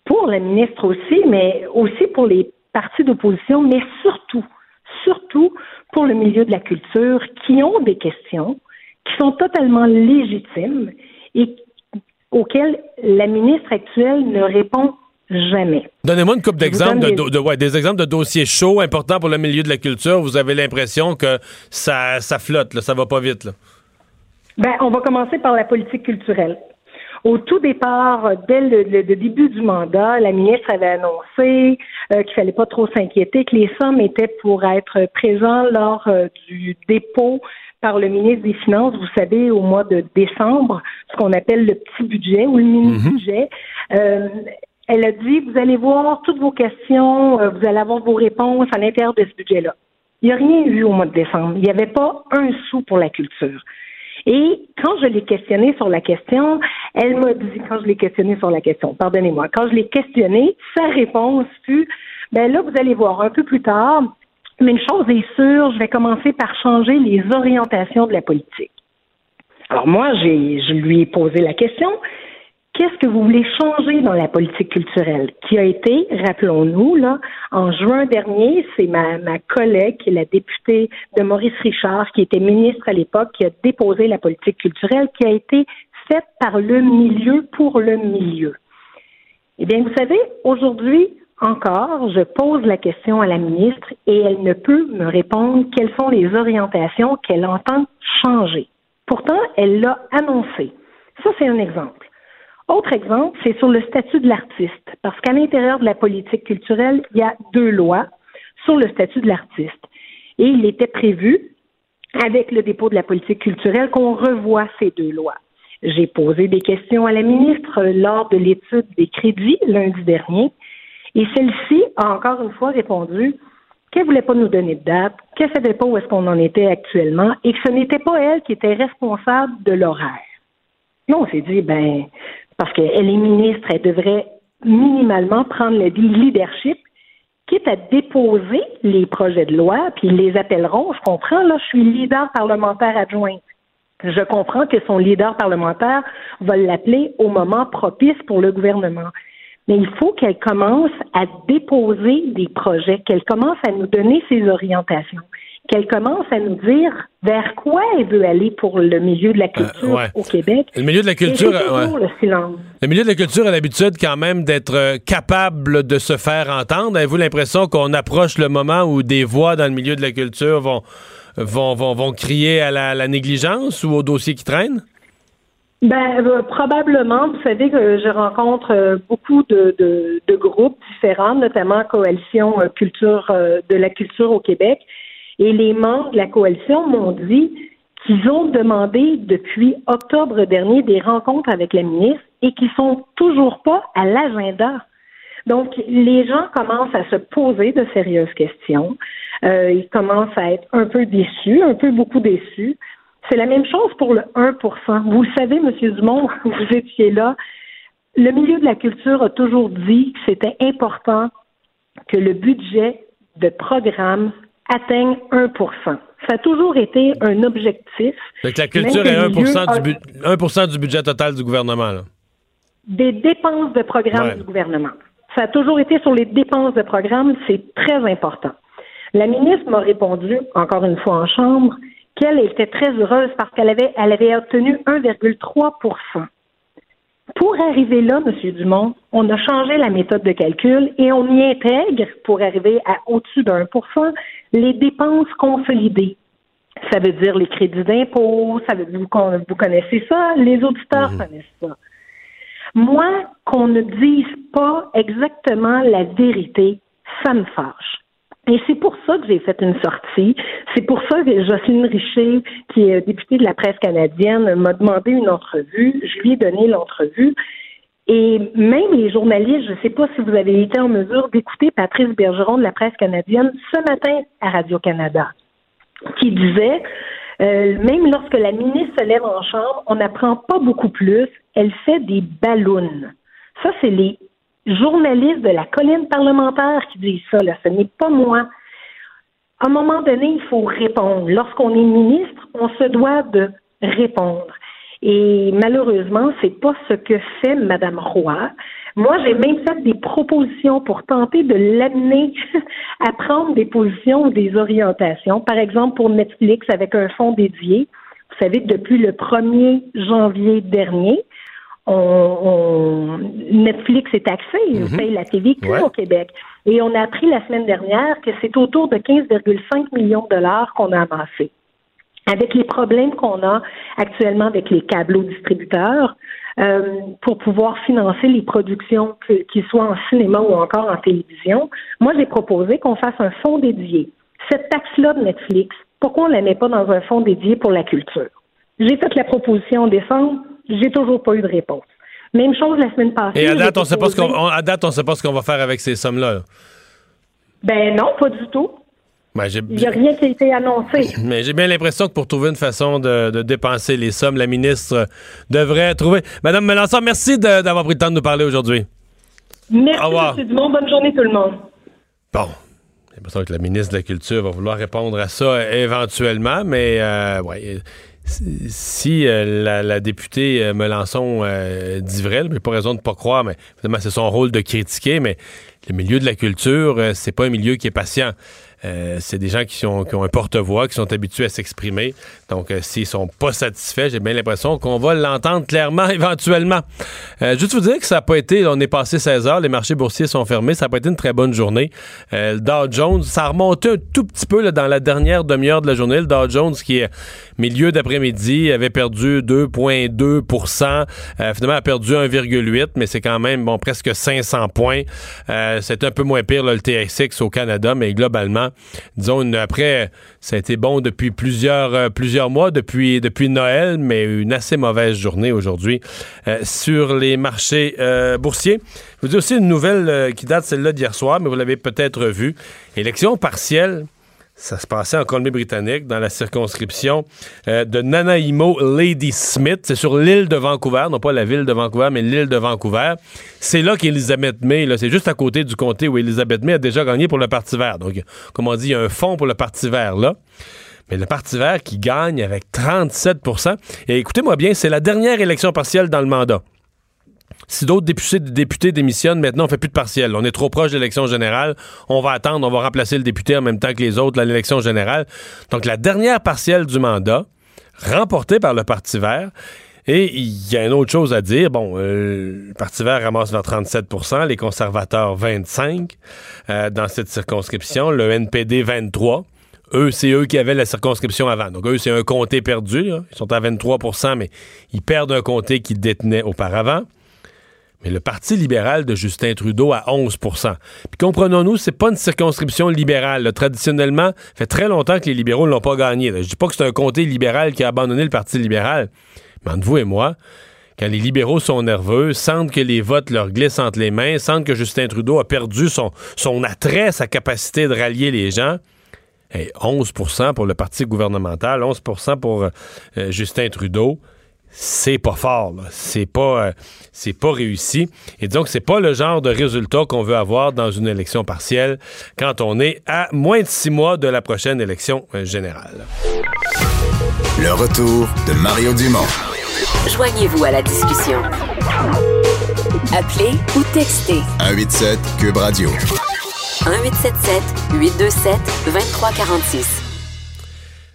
pour la ministre aussi, mais aussi pour les partis d'opposition, mais surtout, surtout pour le milieu de la culture qui ont des questions qui sont totalement légitimes et auxquelles la ministre actuelle ne répond jamais. Donnez-moi une vous d'exemples, de, ouais, des exemples de dossiers chauds importants pour le milieu de la culture. Vous avez l'impression que ça, ça flotte, là, ça va pas vite. Là. Ben, on va commencer par la politique culturelle. Au tout départ, dès le, le- le début du mandat, la ministre avait annoncé euh, qu'il fallait pas trop s'inquiéter, que les sommes étaient pour être présents lors euh, du dépôt par le ministre des Finances, vous savez, au mois de décembre, ce qu'on appelle le petit budget ou le mini-budget. Euh, elle a dit, vous allez voir toutes vos questions, euh, vous allez avoir vos réponses à l'intérieur de ce budget-là. Il n'y a rien eu au mois de décembre. Il n'y avait pas un sou pour la culture. Et quand je l'ai questionnée sur la question, elle m'a dit, quand je l'ai questionnée sur la question, pardonnez-moi, quand je l'ai questionnée, sa réponse fut, ben là, vous allez voir un peu plus tard, mais une chose est sûre, je vais commencer par changer les orientations de la politique. Alors moi, j'ai, je lui ai posé la question, qu'est-ce que vous voulez changer dans la politique culturelle qui a été, rappelons-nous, là, en juin dernier, c'est ma, ma collègue, qui est la députée de Maurice Richard, qui était ministre à l'époque, qui a déposé la politique culturelle qui a été faite par le milieu pour le milieu. Eh bien, vous savez, aujourd'hui encore, je pose la question à la ministre et elle ne peut me répondre quelles sont les orientations qu'elle entend changer. Pourtant, elle l'a annoncé. Ça, c'est un exemple. Autre exemple, c'est sur le statut de l'artiste, parce qu'à l'intérieur de la politique culturelle, il y a deux lois sur le statut de l'artiste. Et il était prévu, avec le dépôt de la politique culturelle, qu'on revoie ces deux lois. J'ai posé des questions à la ministre lors de l'étude des crédits lundi dernier, et celle-ci a encore une fois répondu qu'elle ne voulait pas nous donner de date, qu'elle ne savait pas où est-ce qu'on en était actuellement, et que ce n'était pas elle qui était responsable de l'horaire. Nous, on s'est dit, ben, parce qu'elle est ministre, elle devrait minimalement prendre le leadership quitte à déposer les projets de loi, puis ils les appelleront, je comprends, là, je suis leader parlementaire adjoint. Je comprends que son leader parlementaire va l'appeler au moment propice pour le gouvernement. Mais il faut qu'elle commence à déposer des projets, qu'elle commence à nous donner ses orientations, qu'elle commence à nous dire vers quoi elle veut aller pour le milieu de la culture ouais. au Québec. Le milieu de la culture, ouais. le silence. Le milieu de la culture a l'habitude quand même d'être euh, capable de se faire entendre. Avez-vous l'impression qu'on approche le moment où des voix dans le milieu de la culture vont, vont, vont, vont crier à la, la négligence ou au dossier qui traîne? Ben euh, probablement. Vous savez que je rencontre euh, beaucoup de, de, de groupes différents, notamment Coalition euh, Culture euh, de la culture au Québec, et les membres de la coalition m'ont dit qu'ils ont demandé depuis octobre dernier des rencontres avec la ministre et qu'ils sont toujours pas à l'agenda. Donc, les gens commencent à se poser de sérieuses questions. Euh, ils commencent à être un peu déçus, un peu beaucoup déçus. C'est la même chose pour le 1% Vous le savez, M. Dumont, vous étiez là. Le milieu de la culture a toujours dit que c'était important que le budget de programme atteigne 1% Ça a toujours été un objectif. Fait que la culture est que 1, le milieu a- du, bu- 1 du budget total du gouvernement. là. des dépenses de programme Ouais. du gouvernement. Ça a toujours été sur les dépenses de programme, c'est très important. La ministre m'a répondu, encore une fois en chambre, qu'elle était très heureuse parce qu'elle avait, elle avait obtenu 1,3% Pour arriver là, M. Dumont, on a changé la méthode de calcul et on y intègre, pour arriver à au-dessus pour cent, les dépenses consolidées. Ça veut dire les crédits d'impôt, ça veut dire vous, vous connaissez ça, les auditeurs connaissent ça. Moi, qu'on ne dise pas exactement la vérité, ça me fâche. Et c'est pour ça que j'ai fait une sortie. C'est pour ça que Jocelyne Richer, qui est députée de la presse canadienne, m'a demandé une entrevue. Je lui ai donné l'entrevue. Et même les journalistes, je ne sais pas si vous avez été en mesure d'écouter Patrice Bergeron de la presse canadienne ce matin à Radio-Canada, qui disait, euh, même lorsque la ministre se lève en chambre, on n'apprend pas beaucoup plus, elle fait des ballons. Ça, c'est les journalistes de la colline parlementaire qui disent ça, là. Ce n'est pas moi. À un moment donné, il faut répondre. Lorsqu'on est ministre, on se doit de répondre. Et malheureusement, c'est pas ce que fait Madame Roy. Moi, j'ai même fait des propositions pour tenter de l'amener à prendre des positions ou des orientations. Par exemple, pour Netflix, avec un fonds dédié. Vous savez que depuis le 1er janvier dernier, on, on- Netflix est taxé, il Mhm. paye la TVQ Ouais. au Québec. Et on a appris la semaine dernière que c'est autour de 15,5 millions de dollars qu'on a amassé. Avec les problèmes qu'on a actuellement avec les câbleaux distributeurs, euh, pour pouvoir financer les productions, qu'ils soient en cinéma ou encore en télévision, moi j'ai proposé qu'on fasse un fonds dédié. Cette taxe-là de Netflix, pourquoi on ne la met pas dans un fonds dédié pour la culture? J'ai fait la proposition en décembre, j'ai toujours pas eu de réponse. Même chose la semaine passée. Et à date, on proposé- on sait pas ce qu'on va faire avec ces sommes-là. là. Ben non, pas du tout. Ben, j'ai- Il n'y a rien qui a été annoncé. Mais j'ai bien l'impression que pour trouver une façon de, de dépenser les sommes, la ministre devrait trouver. Madame Melançon, merci d'avoir pris le temps de nous parler aujourd'hui. Merci, Au revoir. M. Dumont. Bonne journée tout le monde. Bon. J'ai l'impression que la ministre de la Culture va vouloir répondre à ça éventuellement, mais euh, ouais, si- euh, la, la députée euh, Melançon euh, dit vrai, j'ai pas raison de pas croire, mais évidemment c'est son rôle de critiquer, mais le milieu de la culture, euh, c'est pas un milieu qui est patient. Euh, c'est des gens qui, sont, qui ont un porte-voix, qui sont habitués à s'exprimer. Donc, euh, s'ils sont pas satisfaits, j'ai bien l'impression qu'on va l'entendre clairement éventuellement. Euh, juste vous dire que ça n'a pas été, on est passé 16 heures, les marchés boursiers sont fermés, ça n'a pas été une très bonne journée. Euh, le Dow Jones, ça a remonté un tout petit peu dans la dernière demi-heure de la journée. Le Dow Jones, qui est milieu d'après-midi, avait perdu 2,2% euh, Finalement, a perdu 1,8 mais c'est quand même bon presque 500 points. Euh, c'est un peu moins pire le TSX au Canada, mais globalement, disons, après, ça a été bon depuis plusieurs, euh, plusieurs depuis, Noël, mais une assez mauvaise journée aujourd'hui euh, sur les marchés euh, boursiers. Je vous dis aussi une nouvelle euh, qui date celle-là d'hier soir, mais vous l'avez peut-être vue. Élection partielle Ça se passait en Colombie-Britannique, dans la circonscription de Nanaimo Lady Smith. C'est sur l'île de Vancouver, non pas la ville de Vancouver, mais l'île de Vancouver. C'est là qu'Elizabeth May, c'est juste à côté du comté où Elizabeth May a déjà gagné pour le Parti vert. Donc, comme on dit, il y a un fonds pour le Parti vert là. Le Parti vert qui gagne avec 37 Et écoutez-moi bien, c'est la dernière élection partielle dans le mandat. Si d'autres députés, députés démissionnent, maintenant, on fait plus de partiel. On est trop proche de l'élection générale. On va attendre, on va remplacer le député en même temps que les autres à l'élection générale. Donc, la dernière partielle du mandat, remportée par le Parti vert. Et il y a une autre chose à dire. Bon, euh, le Parti vert ramasse vers 37% les conservateurs 25% euh, dans cette circonscription, le NPD 23. Eux, c'est eux qui avaient la circonscription avant. Donc, eux, c'est un comté perdu. Ils sont à 23% mais ils perdent un comté qu'ils détenaient auparavant mais le Parti libéral de Justin Trudeau à 11% Puis comprenons-nous, c'est pas une circonscription libérale. Traditionnellement, ça fait très longtemps que les libéraux ne l'ont pas gagné. Je dis pas que c'est un comté libéral qui a abandonné le Parti libéral, mais entre vous et moi, quand les libéraux sont nerveux, sentent que les votes leur glissent entre les mains, sentent que Justin Trudeau a perdu son, son attrait, sa capacité de rallier les gens, 11% pour le Parti gouvernemental, 11% pour euh, Justin Trudeau, c'est pas fort, c'est pas euh, c'est pas réussi et donc c'est pas le genre de résultat qu'on veut avoir dans une élection partielle quand on est à moins de six mois de la prochaine élection euh, générale. Le retour de Mario Dumont. Joignez-vous à la discussion. Appelez ou textez 187 Cube Radio. 1877 827 2346.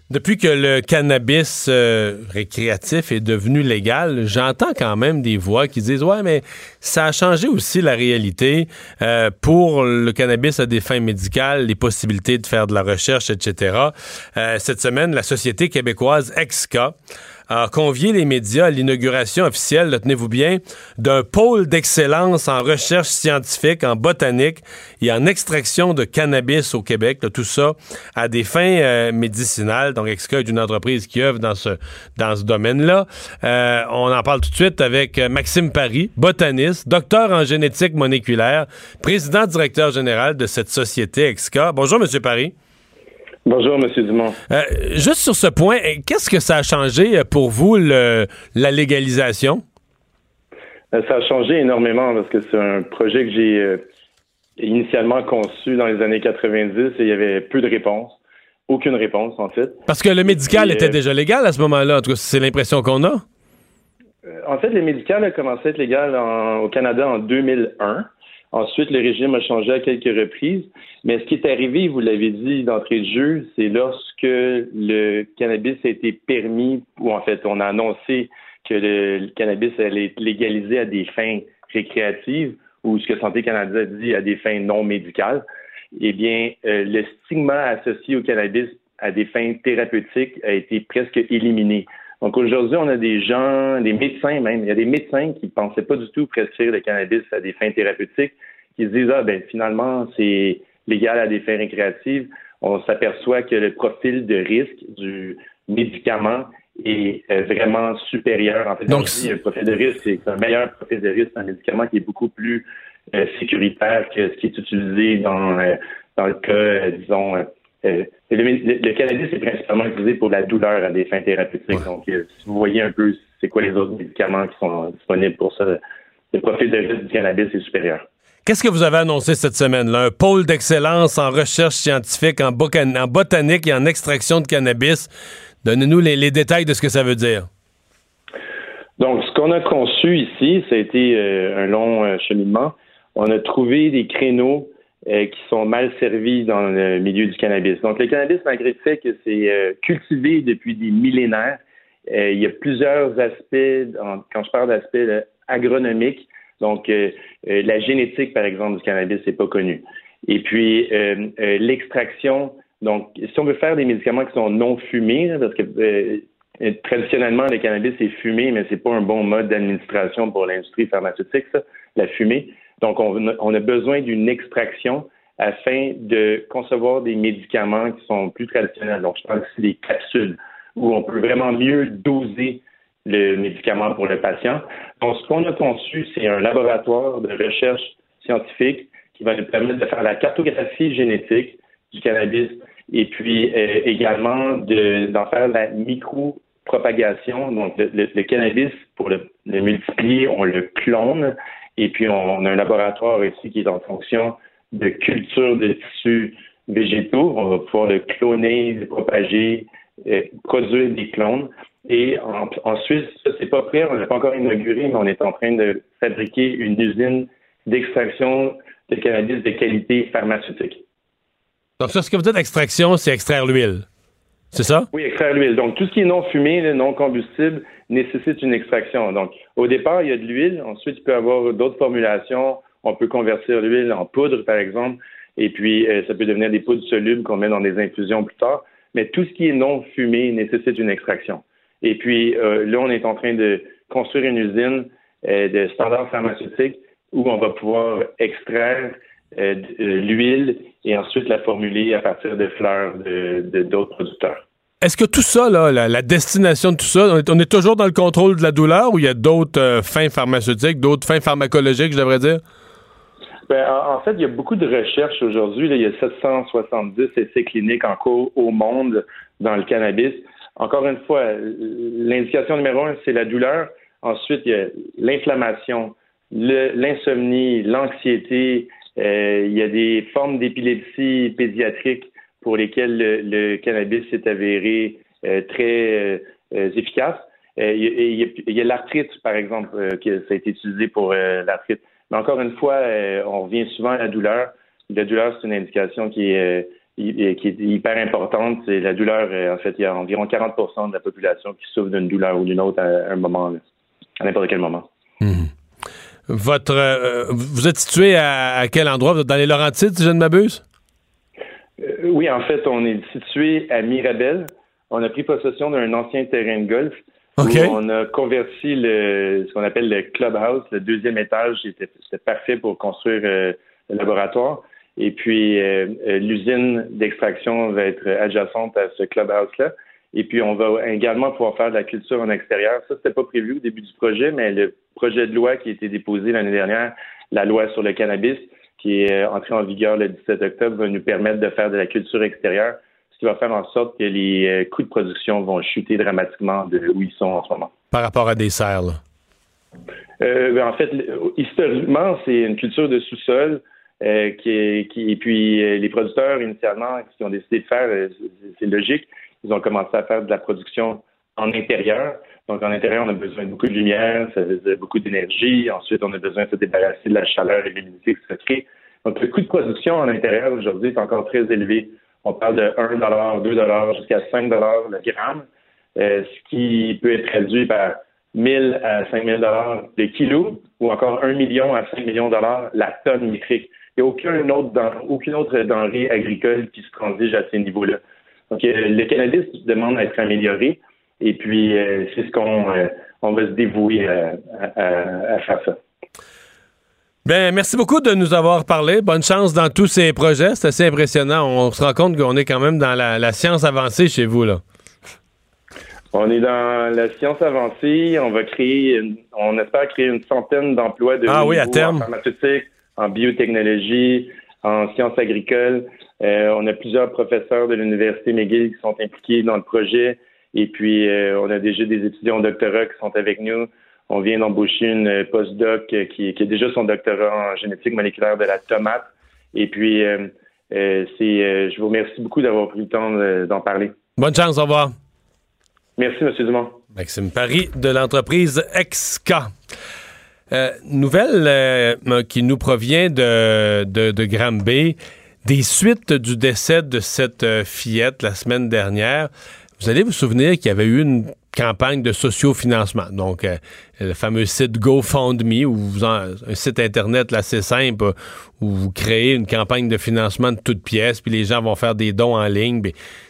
Depuis que le cannabis euh, récréatif est devenu légal, j'entends quand même des voix qui disent ouais mais ça a changé aussi la réalité euh, pour le cannabis à des fins médicales, les possibilités de faire de la recherche, etc. Euh, cette semaine, la société québécoise EXCA a convié les médias à l'inauguration officielle, tenez-vous bien, d'un pôle d'excellence en recherche scientifique, en botanique et en extraction de cannabis au Québec. tout ça à des fins euh, médicinales. Donc, est une entreprise qui œuvre dans ce, dans ce domaine-là. Euh, on en parle tout de suite avec euh, Maxime Paris, botaniste, docteur en génétique moléculaire, président directeur général de cette société Exca. Bonjour, Monsieur Paris. Bonjour, M. Dumont. Euh, juste sur ce point, qu'est-ce que ça a changé pour vous, le, la légalisation? Euh, ça a changé énormément parce que c'est un projet que j'ai euh, initialement conçu dans les années 90 et il y avait peu de réponses. Aucune réponse, en fait. Parce que le médical était déjà légal à ce moment-là. En tout cas, c'est l'impression qu'on a. En fait, le médical a commencé à être légal au Canada en 2001. Ensuite, le régime a changé à quelques reprises. Mais ce qui est arrivé, vous l'avez dit d'entrée de jeu, c'est lorsque le cannabis a été permis, ou en fait, on a annoncé que le, cannabis allait être légalisé à des fins récréatives, ou ce que Santé Canada dit à des fins non médicales. Eh bien, euh, le stigma associé au cannabis à des fins thérapeutiques a été presque éliminé. Donc aujourd'hui, on a des gens, des médecins même, il y a des médecins qui ne pensaient pas du tout prescrire le cannabis à des fins thérapeutiques, qui se disent, ah ben finalement, c'est légal à des fins récréatives. On s'aperçoit que le profil de risque du médicament est euh, vraiment supérieur. En fait, Donc, le profil de risque, c'est un meilleur profil de risque, un médicament qui est beaucoup plus euh, sécuritaire que ce qui est utilisé dans, euh, dans le cas, disons, euh, le, cannabis est principalement utilisé pour la douleur à des fins thérapeutiques. Donc, euh, si vous voyez un peu c'est quoi les autres médicaments qui sont disponibles pour ça, le profil de risque du cannabis est supérieur. Qu'est-ce que vous avez annoncé cette semaine? Là? Un pôle d'excellence en recherche scientifique, en, botanique et en extraction de cannabis. Donnez-nous les, détails de ce que ça veut dire. Donc, ce qu'on a conçu ici, ça a été euh, un long cheminement. On a trouvé des créneaux qui sont mal servis dans le milieu du cannabis. Donc, le cannabis, malgré le fait que c'est euh, cultivé depuis des millénaires, euh, il y a plusieurs aspects, quand je parle d'aspects agronomiques, donc la génétique, par exemple, du cannabis, c'est pas connu. Et puis, l'extraction, donc, si on veut faire des médicaments qui sont non fumés, parce que traditionnellement, le cannabis est fumé, mais c'est pas un bon mode d'administration pour l'industrie pharmaceutique, ça, la fumée. Donc, on, a besoin d'une extraction afin de concevoir des médicaments qui sont plus traditionnels. Donc, je parle ici des capsules, où on peut vraiment mieux doser le médicament pour le patient. Donc, ce qu'on a conçu, c'est un laboratoire de recherche scientifique qui va nous permettre de faire la cartographie génétique du cannabis et puis euh, également d'en faire la micro-propagation. Donc, le, cannabis, pour le, multiplier, on le clone, et puis on, a un laboratoire ici qui est en fonction de culture de tissus végétaux. On va pouvoir le cloner, le propager, euh, produire des clones. Et en, ensuite, ça, c'est pas prêt, on l'a pas encore inauguré, mais on est en train de fabriquer une usine d'extraction de cannabis de qualité pharmaceutique. Donc, ça, ce que vous dites extraction, c'est extraire l'huile. C'est ça? Oui, extraire l'huile. Donc, tout ce qui est non fumé, non combustible, nécessite une extraction. Donc, au départ, il y a de l'huile. Ensuite, il peut y avoir d'autres formulations. On peut convertir l'huile en poudre, par exemple. Et puis, euh, ça peut devenir des poudres solubles qu'on met dans des infusions plus tard. Mais tout ce qui est non fumé nécessite une extraction. Et puis, euh, là, on est en train de construire une usine euh, de standards pharmaceutiques où on va pouvoir extraire l'huile et ensuite la formuler à partir de fleurs de d'autres producteurs. Est-ce que tout ça, la, destination de tout ça, on est, toujours dans le contrôle de la douleur ou il y a d'autres euh, fins pharmaceutiques, d'autres fins pharmacologiques, je devrais dire? Ben, en, fait, il y a beaucoup de recherches aujourd'hui. Il y a 770 essais cliniques en cours au monde dans le cannabis. Encore une fois, l'indication numéro un, c'est la douleur. Ensuite, il y a l'inflammation, l'insomnie, l'anxiété. Euh, il y a des formes d'épilepsie pédiatrique pour lesquelles le, cannabis s'est avéré euh, très euh, efficace. il y a, l'arthrite, par exemple, que ça a été utilisé pour l'arthrite. Mais encore une fois, on revient souvent à la douleur. La douleur, c'est une indication qui est, hyper importante. C'est la douleur, en fait, il y a environ 40% de la population qui souffre d'une douleur ou d'une autre à un moment, à n'importe quel moment. Mmh. Votre, euh, vous êtes situé à, quel endroit? Vous êtes dans les Laurentides, si je ne m'abuse? Euh, oui, en fait, on est situé à Mirabel. On a pris possession d'un ancien terrain de golf. on a converti le, ce qu'on appelle le clubhouse, le deuxième étage, c'était parfait pour construire euh, le laboratoire. Et puis, l'usine d'extraction va être adjacente à ce clubhouse-là. Et puis, on va également pouvoir faire de la culture en extérieur. Ça, c'était pas prévu au début du projet, mais le projet de loi qui a été déposé l'année dernière, la loi sur le cannabis, qui est euh, entrée en vigueur le 17 octobre, va nous permettre de faire de la culture extérieure, ce qui va faire en sorte que les euh, coûts de production vont chuter dramatiquement de où ils sont en ce moment. Par rapport à des serres, là. Euh, ben, en fait, historiquement, c'est une culture de sous-sol qui, qui, et puis les producteurs initialement, ce qu'ils ont décidé de faire, c'est logique, ils ont commencé à faire de la production en intérieur. Donc, en intérieur, on a besoin de beaucoup de lumière, ça veut beaucoup d'énergie. Ensuite, on a besoin de se débarrasser de la chaleur et de l'humidité qui se crée. Donc, le coût de production en intérieur aujourd'hui est encore très élevé. On parle de 1 2 jusqu'à 5 le gramme, euh, ce qui peut être traduit par 1000 à 5000 dollars le kilo ou encore 1 million à 5 millions de dollars la tonne métrique. Il n'y a aucun autre aucune autre denrée agricole qui se transige à ces niveaux-là. Donc, euh, le cannabis demande à être amélioré. Et puis, euh, c'est ce qu'on euh, on va se dévouer à, faire ça. Bien, merci beaucoup de nous avoir parlé. Bonne chance dans tous ces projets. C'est assez impressionnant. On se rend compte qu'on est quand même dans la, science avancée chez vous, là. On est dans la science avancée. On va créer, on espère créer une centaine d'emplois de ah, oui, à terme. en pharmaceutique, en biotechnologie, en sciences agricoles. Euh, on a plusieurs professeurs de l'Université McGill qui sont impliqués dans le projet. Et puis, euh, on a déjà des étudiants en doctorat qui sont avec nous. On vient d'embaucher une postdoc qui, qui a déjà son doctorat en génétique moléculaire de la tomate. Et puis, euh, c'est, je vous remercie beaucoup d'avoir pris le temps d'en parler. Bonne chance, au revoir. Merci, M. Dumont. Maxime Paris de l'entreprise XK. nouvelle qui nous provient de, de, de Granby des suites du décès de cette euh, fillette la semaine dernière. Vous allez vous souvenir qu'il y avait eu une campagne de sociofinancement. Donc, euh, le fameux site GoFundMe, un site Internet assez simple, où vous créez une campagne de financement de toutes pièces, puis les gens vont faire des dons en ligne.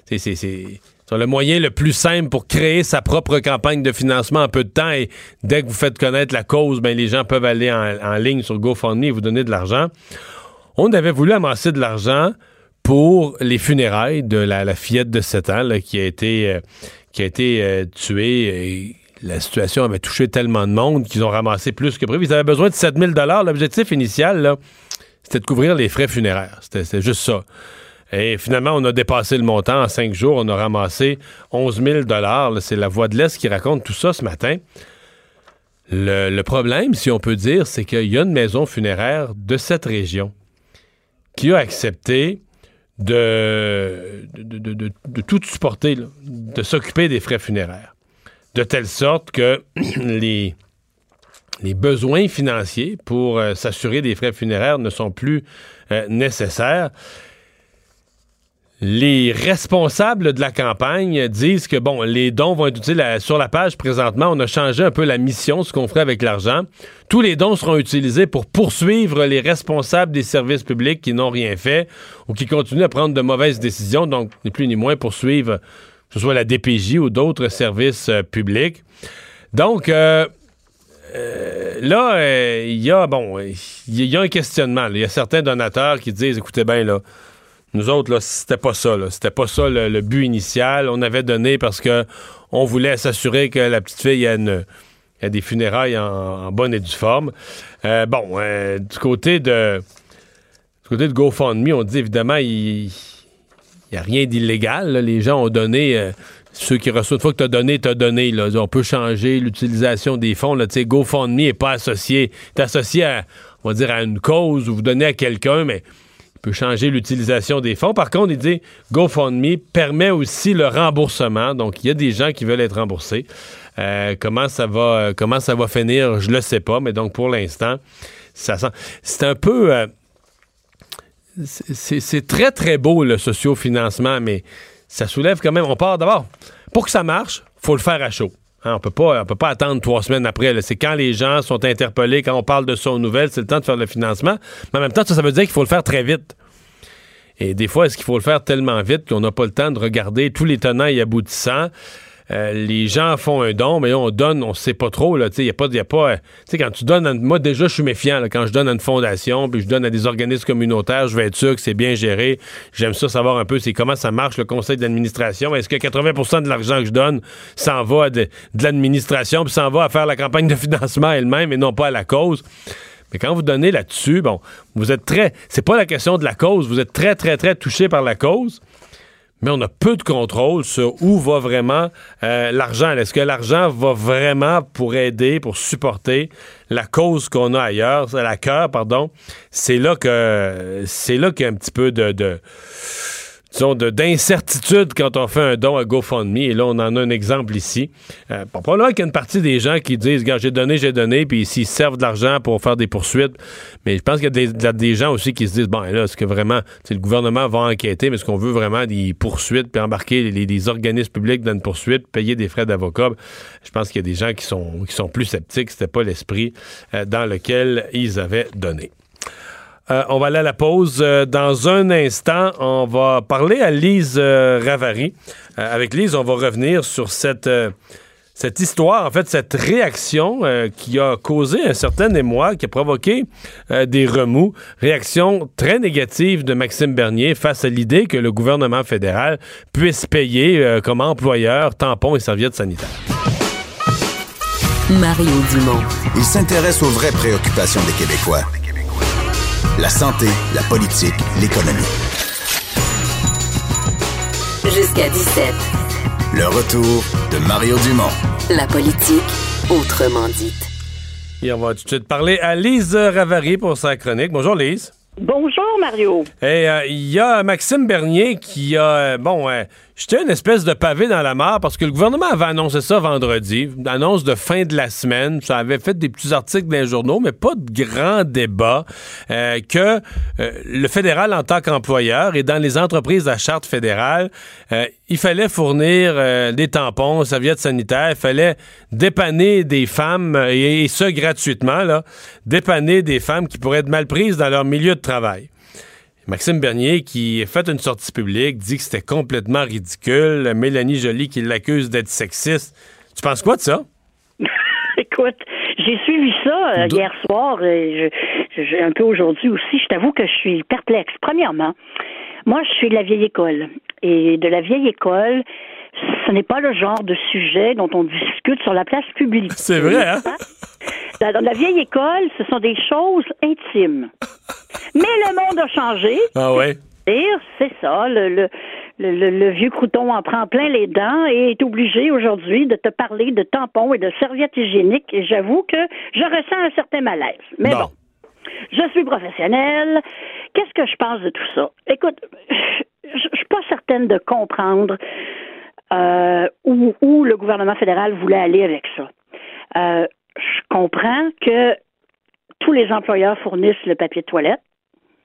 C'est le moyen le plus simple pour créer sa propre campagne de financement en peu de temps. Et dès que vous faites connaître la cause, ben, les gens peuvent aller en ligne sur GoFundMe et vous donner de l'argent on avait voulu amasser de l'argent pour les funérailles de la, fillette de 7 ans qui a été, euh, qui a été euh, tuée. La situation avait touché tellement de monde qu'ils ont ramassé plus que prévu. Ils avaient besoin de 7 000 L'objectif initial, c'était de couvrir les frais funéraires. C'était juste ça. Et finalement, on a dépassé le montant. En cinq jours, on a ramassé 11 000 C'est la Voix de l'Est qui raconte tout ça ce matin. Le problème, si on peut dire, c'est qu'il y a une maison funéraire de cette région qui a accepté de, de, de, de tout supporter, de s'occuper des frais funéraires. De telle sorte que les, les besoins financiers pour euh, s'assurer des frais funéraires ne sont plus euh, nécessaires. Les responsables de la campagne disent que bon, les dons vont être utiles sur la page présentement. On a changé un peu la mission, ce qu'on ferait avec l'argent. Tous les dons seront utilisés pour poursuivre les responsables des services publics qui n'ont rien fait ou qui continuent à prendre de mauvaises décisions. Donc, ni plus ni moins poursuivre que ce soit la DPJ ou d'autres services euh, publics. Donc, euh, euh, là, il y a bon, il y a un questionnement. Il y a certains donateurs qui disent, écoutez bien là, nous autres là, c'était pas ça. là. C'était pas ça le, but initial. On avait donné parce que on voulait s'assurer que la petite fille ait des funérailles en, bonne et due forme. Euh, bon, euh, du côté de du côté de GoFundMe, on dit évidemment il n'y a rien d'illégal. Les gens ont donné. euh, ceux qui reçoivent, une fois que tu as donné, tu as donné. Là. On peut changer l'utilisation des fonds. Là. GoFundMe n'est pas associé. Tu associé à, va dire, à une cause ou vous donnez à quelqu'un, mais changer l'utilisation des fonds. Par contre, il dit GoFundMe permet aussi le remboursement. Donc, il y a des gens qui veulent être remboursés. Euh, comment ça va euh, comment ça va finir, je le sais pas, mais donc pour l'instant, ça sent. C'est un peu. euh, c'est très, très beau, le sociofinancement, mais ça soulève quand même. On part d'abord. Pour que ça marche, faut le faire à chaud. Hein, on peut pas, on peut pas attendre trois semaines après. C'est quand les gens sont interpellés, quand on parle de ça aux nouvelles, c'est le temps de faire le financement. Mais en même temps, ça, ça veut dire qu'il faut le faire très vite. Et des fois, est-ce qu'il faut le faire tellement vite qu'on n'a pas le temps de regarder tous les tenants et aboutissants? Euh, les gens font un don, mais là, on donne, on sait pas trop. Il n'y a pas. y a pas euh, quand tu donnes. à- moi, déjà, je suis méfiant. quand je donne à une fondation, puis je donne à des organismes communautaires, je vais être sûr que c'est bien géré. J'aime ça savoir un peu comment ça marche, le conseil d'administration. Est-ce que 80% de l'argent que je donne s'en va à de, de l'administration, puis s'en va à faire la campagne de financement elle-même et non pas à la cause? Mais quand vous donnez là-dessus, bon, vous êtes très. C'est pas la question de la cause, vous êtes très, très, très touché par la cause mais on a peu de contrôle sur où va vraiment euh, l'argent. Est-ce que l'argent va vraiment pour aider, pour supporter la cause qu'on a ailleurs, la cœur, pardon? C'est là que c'est là qu'il y a un petit peu de, de disons, de- d'incertitude quand on fait un don à GoFundMe. Et là, on en a un exemple ici. Euh, probablement qu'il y a une partie des gens qui disent, j'ai donné, j'ai donné, puis s'ils servent de l'argent pour faire des poursuites. Mais je pense qu'il y a des, de- des gens aussi qui se disent, bon, là, est-ce que vraiment, le gouvernement va enquêter, mais est-ce qu'on veut vraiment des poursuites, puis embarquer les, organismes publics dans une poursuite, payer des frais d'avocat? Je pense qu'il y a des gens qui sont, qui sont plus sceptiques. C'était pas l'esprit euh, dans lequel ils avaient donné. Euh, on va aller à la pause. Euh, dans un instant, on va parler à Lise euh, Ravary. Euh, avec Lise, on va revenir sur cette, euh, cette histoire, en fait, cette réaction euh, qui a causé un certain émoi, qui a provoqué euh, des remous. Réaction très négative de Maxime Bernier face à l'idée que le gouvernement fédéral puisse payer euh, comme employeur tampons et serviettes sanitaires. Mario Dumont. Il s'intéresse aux vraies préoccupations des Québécois. La santé, la politique, l'économie. Jusqu'à 17. Le retour de Mario Dumont. La politique, autrement dite. Et on va tout de suite parler à Lise Ravary pour sa chronique. Bonjour Lise. Bonjour, Mario. Et euh, il y a Maxime Bernier qui a, euh, bon, euh, jeté une espèce de pavé dans la mare parce que le gouvernement avait annoncé ça vendredi, une annonce de fin de la semaine. Ça avait fait des petits articles dans les journaux, mais pas de grand débat. euh, que euh, le fédéral, en tant qu'employeur et dans les entreprises à charte fédérale, euh, il fallait fournir des tampons, serviettes sanitaires, il fallait dépanner des femmes, et, et ça gratuitement, là, dépanner des femmes qui pourraient être mal prises dans leur milieu de travail. Maxime Bernier, qui a fait une sortie publique, dit que c'était complètement ridicule. Mélanie Joly, qui l'accuse d'être sexiste. Tu penses quoi de ça? Écoute, j'ai suivi ça euh, hier soir et je, je- un peu aujourd'hui aussi. Je t'avoue que je suis perplexe. Premièrement, moi, je suis de la vieille école. Et de la vieille école, ce n'est pas le genre de sujet dont on discute sur la place publique. C'est vrai, hein? Dans la vieille école, ce sont des choses intimes. Mais le monde a changé. Ah ouais? c'est ça, le, le, le, le vieux crouton en prend plein les dents et est obligé aujourd'hui de te parler de tampons et de serviettes hygiéniques. Et j'avoue que je ressens un certain malaise. Mais bon. Je suis professionnelle. Qu'est-ce que je pense de tout ça? Écoute, je je suis pas certaine de comprendre euh, où, où le gouvernement fédéral voulait aller avec ça. Euh, je comprends que tous les employeurs fournissent le papier de toilette.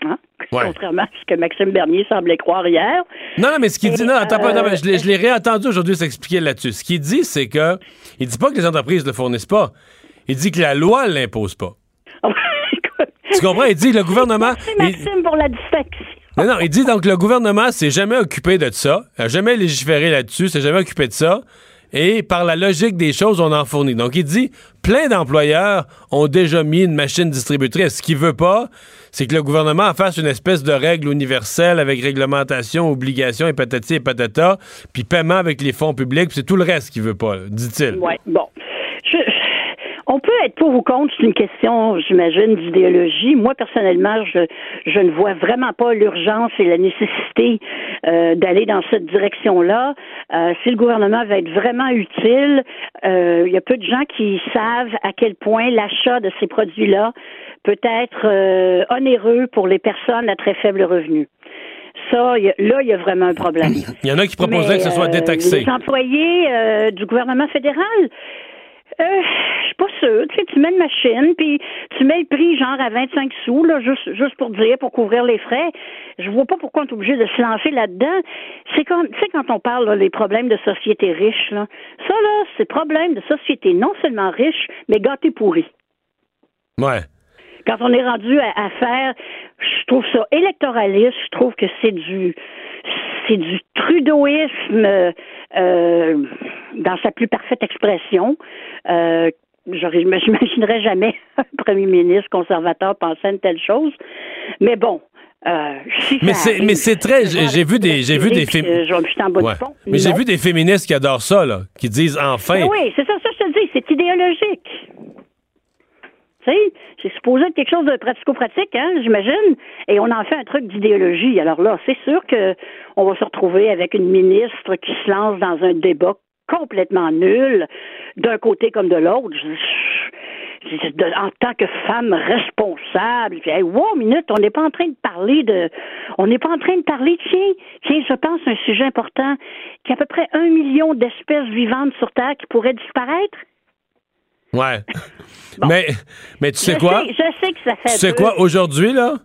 hein, Ouais. Contrairement à ce que Maxime Bernier semblait croire hier. Non, non, mais ce qu'il dit, non, attends, euh, attends, mais je l'ai- je l'ai réentendu aujourd'hui s'expliquer là-dessus. Ce qu'il dit, c'est que, il dit pas que les entreprises ne le fournissent pas. Il dit que la loi ne l'impose pas. tu comprends? Il dit que le gouvernement. Merci il- Maxime pour la distinction. Non, non, il dit donc le gouvernement s'est jamais occupé de ça, a jamais légiféré là-dessus, s'est jamais occupé de ça. Et par la logique des choses, on en fournit. Donc, il dit, plein d'employeurs ont déjà mis une machine distributrice. Ce qu'il veut pas, c'est que le gouvernement en fasse une espèce de règle universelle avec réglementation, obligation et patati et patata, puis paiement avec les fonds publics, c'est tout le reste qu'il veut pas, dit-il. Oui, bon. On peut être pour ou contre, c'est une question, j'imagine, d'idéologie. Moi, personnellement, je, je ne vois vraiment pas l'urgence et la nécessité euh, d'aller dans cette direction-là. Euh, si le gouvernement va être vraiment utile, euh, il y a peu de gens qui savent à quel point l'achat de ces produits-là peut être euh, onéreux pour les personnes à très faible revenu. Ça, y a- là, il y a vraiment un problème. Il y en a qui proposeraient Mais, que ce soit détaxé. Les employés euh, du gouvernement fédéral, euh, je suis pas sûre. Tu sais, tu mets une machine, puis tu mets le prix genre à 25 sous, là, juste, juste pour dire, pour couvrir les frais. Je vois pas pourquoi on est obligé de se lancer là-dedans. C'est comme, tu sais, quand on parle là, des problèmes de société riche, là, ça, là, c'est problème de société non seulement riche, mais gâtée pourrie. Ouais. Quand on est rendu à, à faire, je trouve ça électoraliste, je trouve que c'est du c'est du trudeauisme euh, euh, dans sa plus parfaite expression. Euh, je m'imaginerais jamais un premier ministre conservateur penser à une telle chose. Mais bon. Euh, si Mais c'est, mais très. J'ai, vu des, j'ai vu des euh, Ouais. Mais j'ai vu des féministes qui adorent ça, là, qui disent enfin. Ben oui, c'est ça, ça je te dis, c'est idéologique. Tu sais, c'est supposé être quelque chose de pratico-pratique, hein, j'imagine, et on en fait un truc d'idéologie. Alors là, c'est sûr que on va se retrouver avec une ministre qui se lance dans un débat complètement nul, d'un côté comme de l'autre. En tant que femme responsable, puis, hey, wow, minute, on n'est pas en train de parler de, on n'est pas en train de parler, tiens, tiens, je pense un sujet important, qu'il y a à peu près un million d'espèces vivantes sur Terre qui pourraient disparaître? Ouais. Mais, mais tu sais je quoi? Sais, je sais que ça fait. Tu sais peu. quoi? Aujourd'hui, là,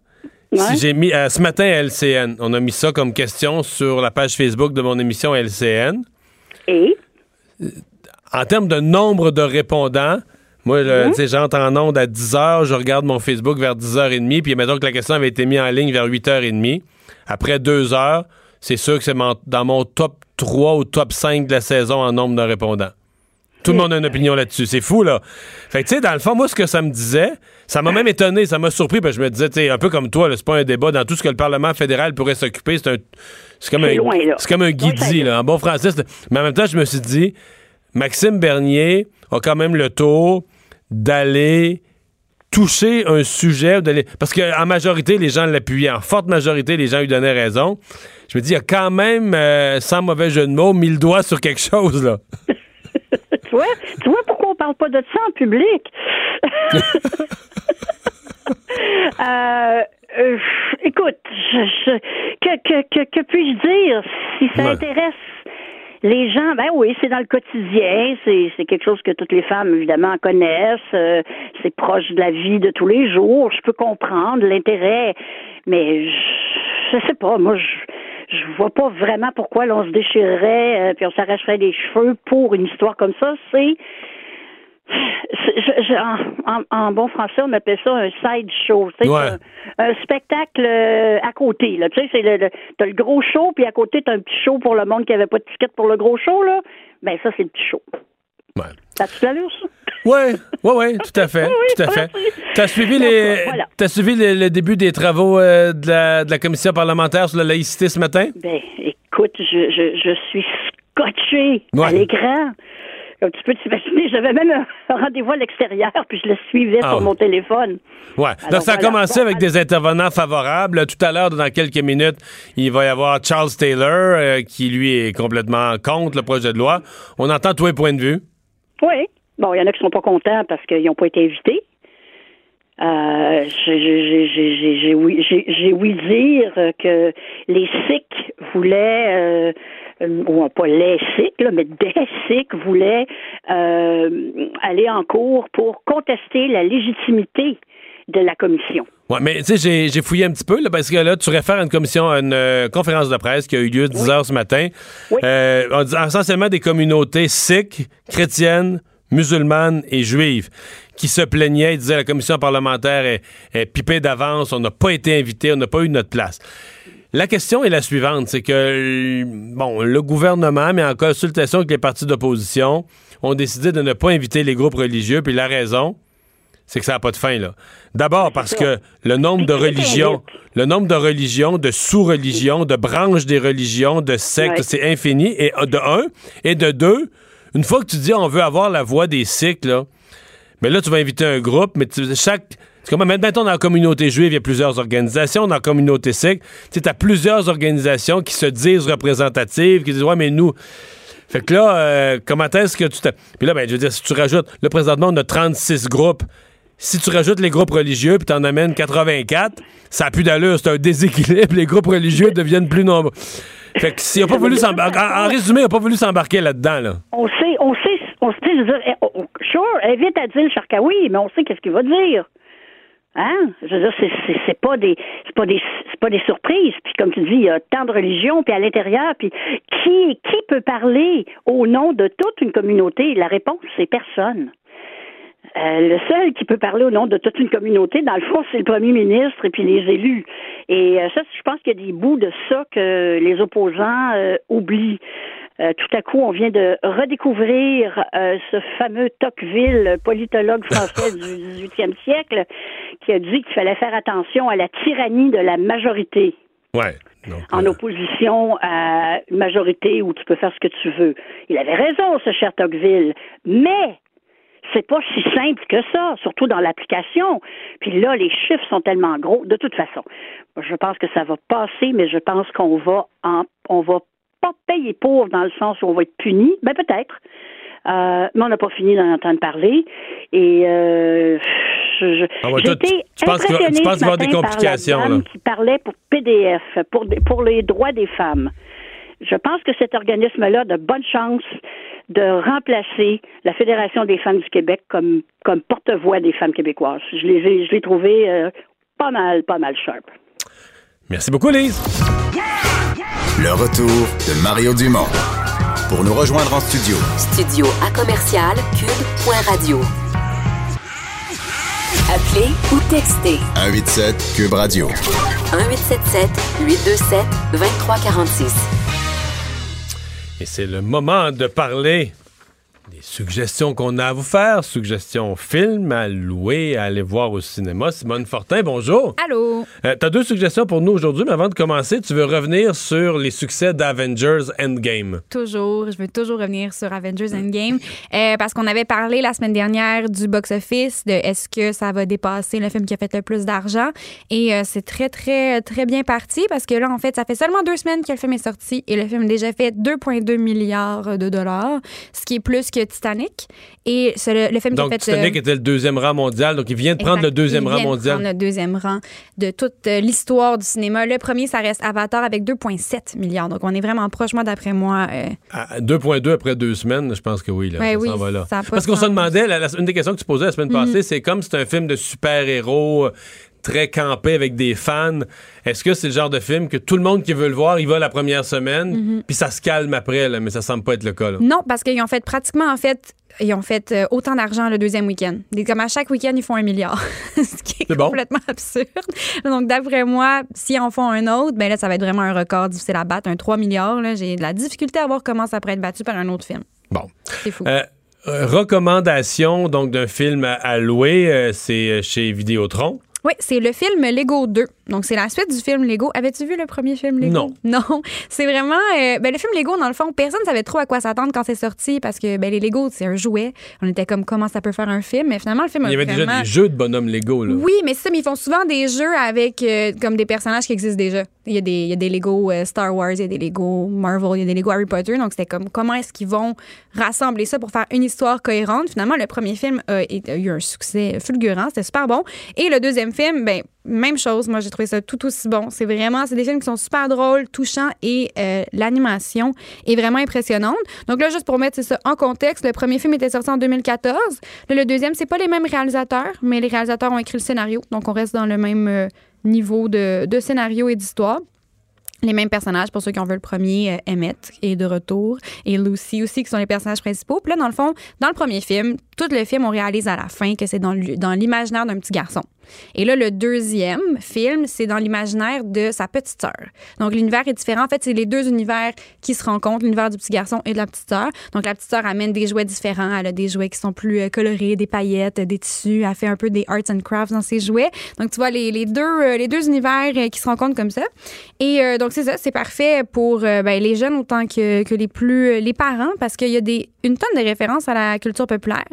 Ouais. si j'ai mis, euh, ce matin à LCN, on a mis ça comme question sur la page Facebook de mon émission LCN. Et? En termes de nombre de répondants, moi, je- tu sais, j'entre en onde à 10 h, je regarde mon Facebook vers 10h30, puis mettons que la question avait été mise en ligne vers 8h30. Après 2 heures, c'est sûr que c'est dans mon top 3 ou top 5 de la saison en nombre de répondants. Tout le monde a une opinion là-dessus. C'est fou, là. Fait que, tu sais, dans le fond, moi, ce que ça me disait, ça m'a même étonné, ça m'a surpris, parce que je me disais, tu sais, un peu comme toi, c'est pas un débat dans tout ce que le Parlement fédéral pourrait s'occuper, c'est un. C'est comme, un- comme un guidi, là, en bon français. Mais en même temps, je me suis dit, Maxime Bernier a quand même le tour d'aller toucher un sujet, parce qu'en majorité, les gens l'appuyaient, en forte majorité, les gens lui donnaient raison. Je me dis, il a quand même, euh, sans mauvais jeu de mots, mis le doigt sur quelque chose, là. tu vois, tu vois pourquoi on parle pas de ça en public? Euh, euh, écoute, je, je- que, que, que, que puis-je dire? Si ça Ouais. intéresse les gens, ben oui, c'est dans le quotidien, c'est, c'est quelque chose que toutes les femmes, évidemment, connaissent, euh, c'est proche de la vie de tous les jours, je peux comprendre l'intérêt, mais je, je sais pas, moi, je, je vois pas vraiment pourquoi l'on se déchirerait, euh, puis on s'arracherait les cheveux pour une histoire comme ça, c'est c'est- je- je- en, en- en bon français, on appelle ça un side show. Ouais. un, un spectacle euh, à côté. Là, tu sais, c'est le, le- t'as le gros show, puis à côté, t'as un petit show pour le monde qui avait pas de ticket pour le gros show. Là. Ben, ça, c'est le petit show. Ouais. T'as-tu l'allure, ça? Ouais, ouais, ouais, tout à fait, tout à fait. T'as suivi les, Voilà. t'as suivi le, le début des travaux euh, de, la, de la commission parlementaire sur la laïcité ce matin? Ben, écoute, je, je, je suis scotché Ouais. à l'écran. Comme tu peux t'imaginer, j'avais même un rendez-vous à l'extérieur, puis je le suivais Ah sur mon téléphone. Ouais. Alors, Donc, ça a voilà. commencé avec des intervenants favorables. Tout à l'heure, dans quelques minutes, il va y avoir Charles Taylor, euh, qui lui est complètement contre le projet de loi. On entend tous les points de vue. Oui. Bon, il y en a qui sont pas contents parce qu'ils n'ont pas été invités. Euh, j'ai- oui, oui dire que les Sikhs voulaient, euh, euh, ou pas les Sikhs, là, mais des Sikhs voulaient euh, aller en cours pour contester la légitimité de la commission. Ouais, mais tu sais, j'ai- fouillé un petit peu, là, parce que là, tu réfères à une commission, à une euh, conférence de presse qui a eu lieu 10 heures ce matin. Euh, on dit essentiellement des communautés sikhs, chrétiennes, musulmanes et juives qui se plaignaient. Ils disaient la commission parlementaire est, est pipée d'avance, on n'a pas été invité, on n'a pas eu notre place. La question est la suivante, c'est que bon, le gouvernement, mais en consultation avec les partis d'opposition, ont décidé de ne pas inviter les groupes religieux, puis la raison, c'est que ça n'a pas de fin, là. D'abord parce que le nombre de religions, le nombre de religions, de sous-religions, de branches des religions, de sectes, Ouais. c'est infini, et de un, et de deux, une fois que tu dis on veut avoir la voix des Sikhs, là, mais là, tu vas inviter un groupe, mais tu- chaque. Comme maintenant, dans la communauté juive, il y a plusieurs organisations. Dans la communauté sikh, tu as plusieurs organisations qui se disent représentatives, qui disent Ouais, mais nous. Fait que là, euh, comment est-ce que tu t'as. Puis là, ben, je veux dire, si tu rajoutes. Là, présentement, on a 36 groupes. Si tu rajoutes les groupes religieux puis t'en amènes 84, ça n'a plus d'allure. C'est un déséquilibre. Les groupes religieux deviennent plus nombreux. Fait que s'il a pas voulu s'embarquer. En, résumé, il n'a pas voulu s'embarquer là-dedans, là. On sait, on sait, on sait, je veux dire, eh, oh, sure, invite Adil Sharkawi, mais on sait qu'est-ce qu'il va dire. Hein? Je veux dire, c'est, c'est pas des, c'est pas des, c'est pas des surprises. Puis comme tu dis, il y a tant de religions, puis à l'intérieur, puis qui, qui peut parler au nom de toute une communauté? La réponse, c'est personne. Euh, le seul qui peut parler au nom de toute une communauté, dans le fond, c'est le premier ministre et puis les élus. Et euh, ça, je pense qu'il y a des bouts de ça que les opposants euh, oublient. Tout à coup, on vient de redécouvrir ce fameux Tocqueville, politologue français du 18e siècle, qui a dit qu'il fallait faire attention à la tyrannie de la majorité Ouais. en opposition à une majorité où tu peux faire ce que tu veux. Il avait raison, ce cher Tocqueville, mais c'est pas si simple que ça, surtout dans l'application. Puis là, les chiffres sont tellement gros. De toute façon, je pense que ça va passer, mais je pense qu'on va en, on va pas payer pour dans le sens où on va être puni. Ben peut-être. Euh, mais on n'a pas fini d'en entendre parler. Et euh, je, Ah ouais, j'ai toi, tu- été tu penses qu'il va- tu penses va des matin par la complications, là? qui parlait pour PDF, pour les droits des femmes. Je pense que cet organisme-là a de bonnes chances de remplacer la Fédération des femmes du Québec comme, comme porte-voix des femmes québécoises. Je les ai, je l'ai trouvé euh, pas mal, pas mal sharp. Merci beaucoup, Lise. Le retour de Mario Dumont. Pour nous rejoindre en studio, Studio à commercial cube.radio. Appelez ou textez 187 Cube Radio. 1877 827 2346. Et c'est le moment de parler des suggestions qu'on a à vous faire, suggestions films à louer, à aller voir au cinéma. Simone Fortin, bonjour. Allô? Euh, T'as deux suggestions pour nous aujourd'hui, mais avant de commencer, tu veux revenir sur les succès d'Avengers Endgame. Toujours, je veux toujours revenir sur Avengers Endgame euh, parce qu'on avait parlé la semaine dernière du box-office, de est-ce que ça va dépasser le film qui a fait le plus d'argent. Et euh, c'est très, très, très bien parti parce que là, en fait, ça fait seulement deux semaines que le film est sorti et le film a déjà fait 2,2 milliards de dollars, ce qui est plus que Titanic. Et le, le film Donc, qui a fait. Titanic euh, était le deuxième rang mondial, donc il vient de prendre le deuxième rang mondial. prendre le deuxième rang de toute euh, l'histoire du cinéma. Le premier, ça reste Avatar avec 2,7 milliards. Donc, on est vraiment proche, moi, d'après moi. euh, À 2.2 après deux semaines, je pense que oui. Là, Ouais, ça oui, va là. ça Parce qu'on se demandait, la- la- une des questions que tu posais la semaine Mhm. passée, c'est comme c'est un film de super-héros euh, très campé avec des fans. Est-ce que c'est le genre de film que tout le monde qui veut le voir, il va la première semaine, Mhm. puis ça se calme après, là, mais ça semble pas être le cas. là. Non, parce qu'ils ont fait pratiquement, en fait, ils ont fait euh, autant d'argent le deuxième week-end. Comme à chaque week-end, ils font un milliard. Ce qui est, bon. complètement absurde. Donc, d'après moi, s'ils en font un autre, ben là, ça va être vraiment un record difficile à battre. Un 3 milliards, j'ai de la difficulté à voir comment ça pourrait être battu par un autre film. Bon. C'est fou. Euh, recommandation donc d'un film à, louer, euh, c'est chez Vidéotron. Oui, c'est le film Lego 2. Donc, c'est la suite du film Lego. Avais-tu vu le premier film Lego? Non. Non. C'est vraiment. euh, ben, le film Lego, dans le fond, personne ne savait trop à quoi s'attendre quand c'est sorti parce que ben, les Lego, c'est un jouet. On était comme comment ça peut faire un film? Mais finalement, le film Il y avait vraiment... déjà des jeux de bonhommes Lego, là. Oui, mais ça, mais ils font souvent des jeux avec euh, comme des personnages qui existent déjà. Il y a des, il y a des Lego euh, Star Wars, il y a des Lego Marvel, il y a des Lego Harry Potter. Donc, c'était comme comment est-ce qu'ils vont rassembler ça pour faire une histoire cohérente? Finalement, le premier film a, a eu un succès fulgurant. C'était super bon. Et le deuxième film, ben, même chose. Moi, j'ai trouvé ça tout aussi bon. C'est vraiment, c'est des films qui sont super drôles, touchants et euh, l'animation est vraiment impressionnante. Donc là, juste pour mettre ça en contexte, le premier film était sorti en 2014. Là, le deuxième, c'est pas les mêmes réalisateurs, mais les réalisateurs ont écrit le scénario. Donc on reste dans le même euh, niveau de, scénario et d'histoire. Les mêmes personnages, pour ceux qui ont vu le premier, euh, Emmett est de retour et Lucy aussi, qui sont les personnages principaux. Puis là, dans le fond, dans le premier film, tout le film, on réalise à la fin que c'est dans l'imaginaire d'un petit garçon. Et là, le deuxième film, c'est dans l'imaginaire de sa petite sœur. Donc, l'univers est différent. En fait, c'est les deux univers qui se rencontrent, l'univers du petit garçon et de la petite sœur. Donc, la petite sœur amène des jouets différents. Elle a des jouets qui sont plus euh, colorés, des paillettes, des tissus. Elle fait un peu des arts and crafts dans ses jouets. Donc, tu vois les, les deux, euh, les deux univers euh, qui se rencontrent comme ça. Et euh, donc, c'est ça, c'est parfait pour euh, ben, les jeunes autant que, que les plus les parents parce qu'il y a des, une tonne de références à la culture populaire.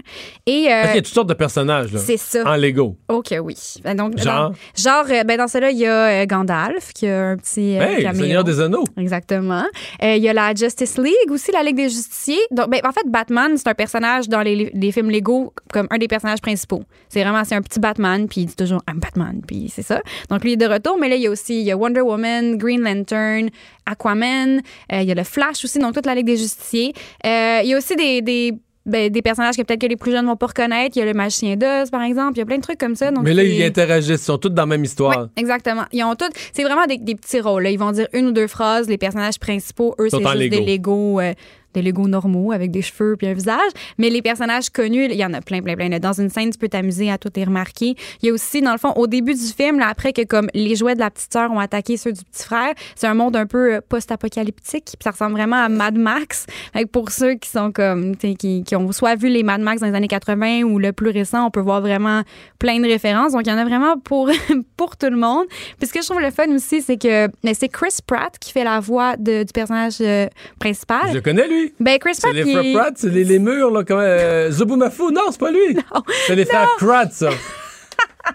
Et, euh, Parce qu'il y a toutes sortes de personnages, c'est ça. En Lego. OK, oui. Ben, Donc, Genre? dans, genre euh, ben, dans cela, il y a euh, Gandalf qui a un petit euh, Hey, caméo. Seigneur des Anneaux. Exactement. Euh, Il y a la Justice League aussi, la Ligue des Justiciers. Donc, ben, en fait, Batman, c'est un personnage dans les, les films Lego comme un des personnages principaux. C'est vraiment, c'est un petit Batman, puis il dit toujours I'm Batman, puis c'est ça. Donc, lui il est de retour, mais là, il y a aussi il y a Wonder Woman, Green Lantern, Aquaman, euh, il y a le Flash aussi, donc toute la Ligue des Justiciers. Euh, il y a aussi des, des ben, des personnages que peut-être que les plus jeunes vont pas reconnaître. Il y a le magicien d'Oz, par exemple. Il y a plein de trucs comme ça. Donc Mais là, ils interagissent. Ils sont tous dans la même histoire. Exactement. Ils ont tous. C'est vraiment des, des petits rôles. là. Ils vont dire une ou deux phrases. Les personnages principaux, eux, c'est juste Lego. des Lego. euh, des Lego normaux avec des cheveux puis un visage. Mais les personnages connus, il y en a plein, plein, plein. Dans une scène, tu peux t'amuser à tout les remarquer. Il y a aussi, dans le fond, au début du film, après que comme les jouets de la petite sœur ont attaqué ceux du petit frère, c'est un monde un peu euh, post-apocalyptique. Puis ça ressemble vraiment à Mad Max. Fait pour ceux qui sont comme, qui, qui ont soit vu les Mad Max dans les années 80 ou le plus récent, on peut voir vraiment plein de références. Donc, il y en a vraiment pour, pour tout le monde. Puis ce que je trouve le fun aussi, c'est que c'est Chris Pratt qui fait la voix de- du personnage euh, principal. Je le connais, lui. Ben, Chris C'est Pratt, il- c'est les, les murs, là, comme euh, Zubumafu. Non, c'est pas lui. C'est les frères Pratt, ça. Ah,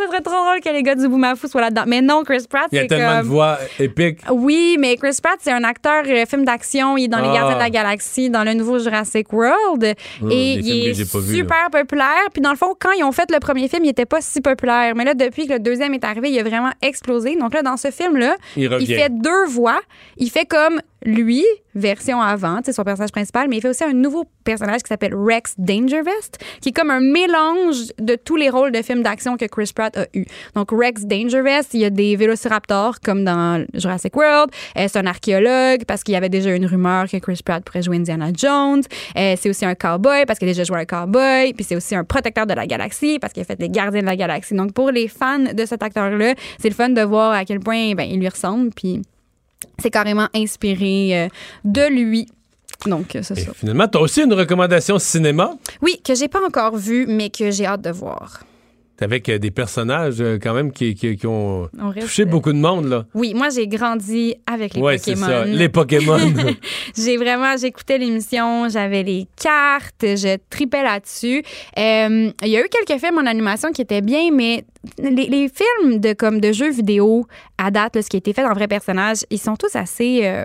ça serait trop drôle que les gars du Boumafou soient là-dedans. Mais non, Chris Pratt, Il y a c'est tellement comme... de voix épiques. Oui, mais Chris Pratt, c'est un acteur euh, film d'action. Il est dans Les Ah. Gardiens de la Galaxie, dans le nouveau Jurassic World. Oh, et il est super populaire. Puis dans le fond, quand ils ont fait le premier film, il était pas si populaire. Mais là, depuis que le deuxième est arrivé, il a vraiment explosé. Donc là, dans ce film-là, Il fait deux voix. Il fait comme lui, version avant, c'est son personnage principal, mais il fait aussi un nouveau personnage qui s'appelle Rex Dangervest, qui est comme un mélange de tous les rôles de films d'action que Chris Pratt a eu. Donc Rex Dangervest, il y a des vélociraptors comme dans Jurassic World. Euh, c'est un archéologue parce qu'il y avait déjà une rumeur que Chris Pratt pourrait jouer Indiana Jones. Euh, c'est aussi un cowboy parce qu'il a déjà joué un cowboy. Puis c'est aussi un protecteur de la galaxie parce qu'il a fait les gardiens de la galaxie. Donc pour les fans de cet acteur-là, c'est le fun de voir à quel point ben, il lui ressemble. Puis c'est carrément inspiré euh, de lui. Donc, euh, c'est ça. Finalement, tu as aussi une recommandation cinéma? Oui, que j'ai pas encore vu, mais que j'ai hâte de voir. Avec euh, des personnages euh, quand même qui, qui- qui ont reste- touché beaucoup de monde. là. Oui, moi, j'ai grandi avec les Ouais, Pokémon. ça. Les Pokémon. j'ai vraiment, j'écoutais l'émission, j'avais les cartes, je tripais là-dessus. Euh, Il y a eu quelques films en animation qui étaient bien, mais les, les films de comme de jeux vidéo à date, là, ce qui a été fait en vrai personnage, ils sont tous assez euh,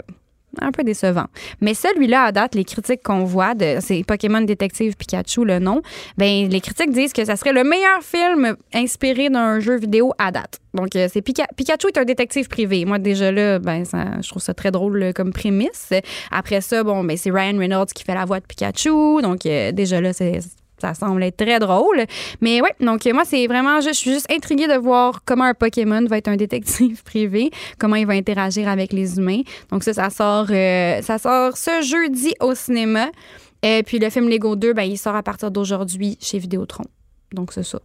un peu décevants. Mais celui-là, à date, les critiques qu'on voit, de, c'est Pokémon Détective Pikachu, le nom, ben les critiques disent que ça serait le meilleur film inspiré d'un jeu vidéo à date. Donc, euh, c'est Pika- Pikachu est un détective privé. Moi, déjà là, ben, ça- je trouve ça très drôle euh, comme prémisse. Après ça, bon, ben, c'est Ryan Reynolds qui fait la voix de Pikachu. Donc, euh, déjà là, c'est ça semble être très drôle. Mais ouais, donc moi, c'est vraiment, je suis juste intriguée de voir comment un Pokémon va être un détective privé, comment il va interagir avec les humains. Donc ça, ça sort, euh, ça sort ce jeudi au cinéma. Et puis le film Lego 2, ben, il sort à partir d'aujourd'hui chez Vidéotron. Donc c'est ça.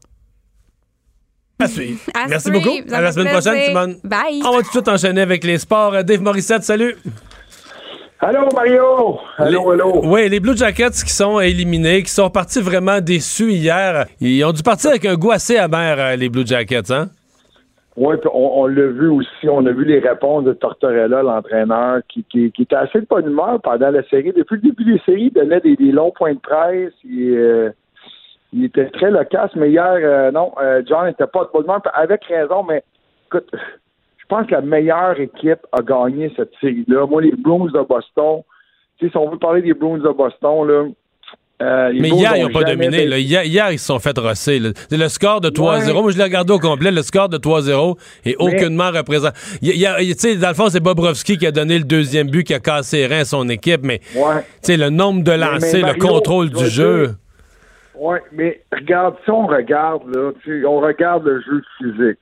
À suivre. À Merci suivre, beaucoup. À la semaine plaisir. prochaine, Simone. Bye. On va tout de suite enchaîner avec les sports. Dave Morissette, salut. Allô, Mario! Allô, allô! Oui, les Blue Jackets qui sont éliminés, qui sont partis vraiment déçus hier. Ils ont dû partir avec un goût assez amer, euh, les Blue Jackets, hein? Oui, on, on l'a vu aussi. On a vu les réponses de Tortorella, l'entraîneur, qui, qui, qui, était assez de bonne humeur pendant la série. Depuis le début des séries, il donnait des, des longs points de presse. Il, euh, il était très loquace, mais hier, euh, non, euh, John n'était pas de bonne humeur, avec raison, mais écoute, pense que la meilleure équipe a gagné cette série-là. Moi, les Bruins de Boston, si on veut parler des Bruins de Boston, là, euh, mais hier, ils n'ont pas dominé. Là. Hier, hier, ils se sont fait rosser. Là. Le score de 3-0, ouais. moi je l'ai regardé au complet, le score de 3-0 est mais... aucunement représenté. Il y a, dans le fond, c'est Bobrovski qui a donné le deuxième but, qui a cassé les reins à son équipe, mais ouais. tu sais, le nombre de lancers, le contrôle du jeu. Oui, mais regarde, si on regarde, là, on regarde le jeu physique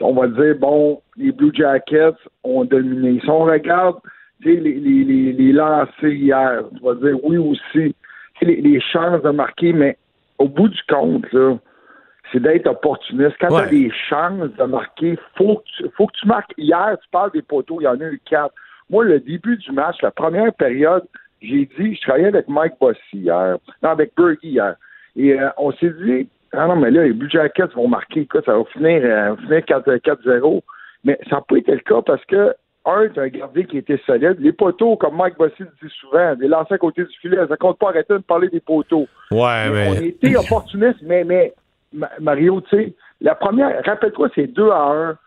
on va dire, bon, les Blue Jackets ont dominé. Si on regarde les, les, les, les lancers hier, on va dire oui aussi, les, les chances de marquer, mais au bout du compte, là, c'est d'être opportuniste. Quand ouais. tu as des chances de marquer, faut que tu, faut que tu marques. Hier, tu parles des poteaux, il y en a eu quatre. Moi, le début du match, la première période, j'ai dit, je travaillais avec Mike Bossy hier, non, avec Bergie hier, et euh, on s'est dit, ah non, mais là, les Blue Jackets vont marquer, écoute, ça va finir, euh, finir 4-0. Mais ça n'a pas été le cas parce que, un, tu un gardien qui était solide. Les poteaux, comme Mike Bossy le dit souvent, des lancers à côté du filet, ça compte pas arrêter de parler des poteaux. Ouais, mais. On été opportunistes, mais, mais Mario, tu sais, la première, rappelle-toi, c'est 2 à 1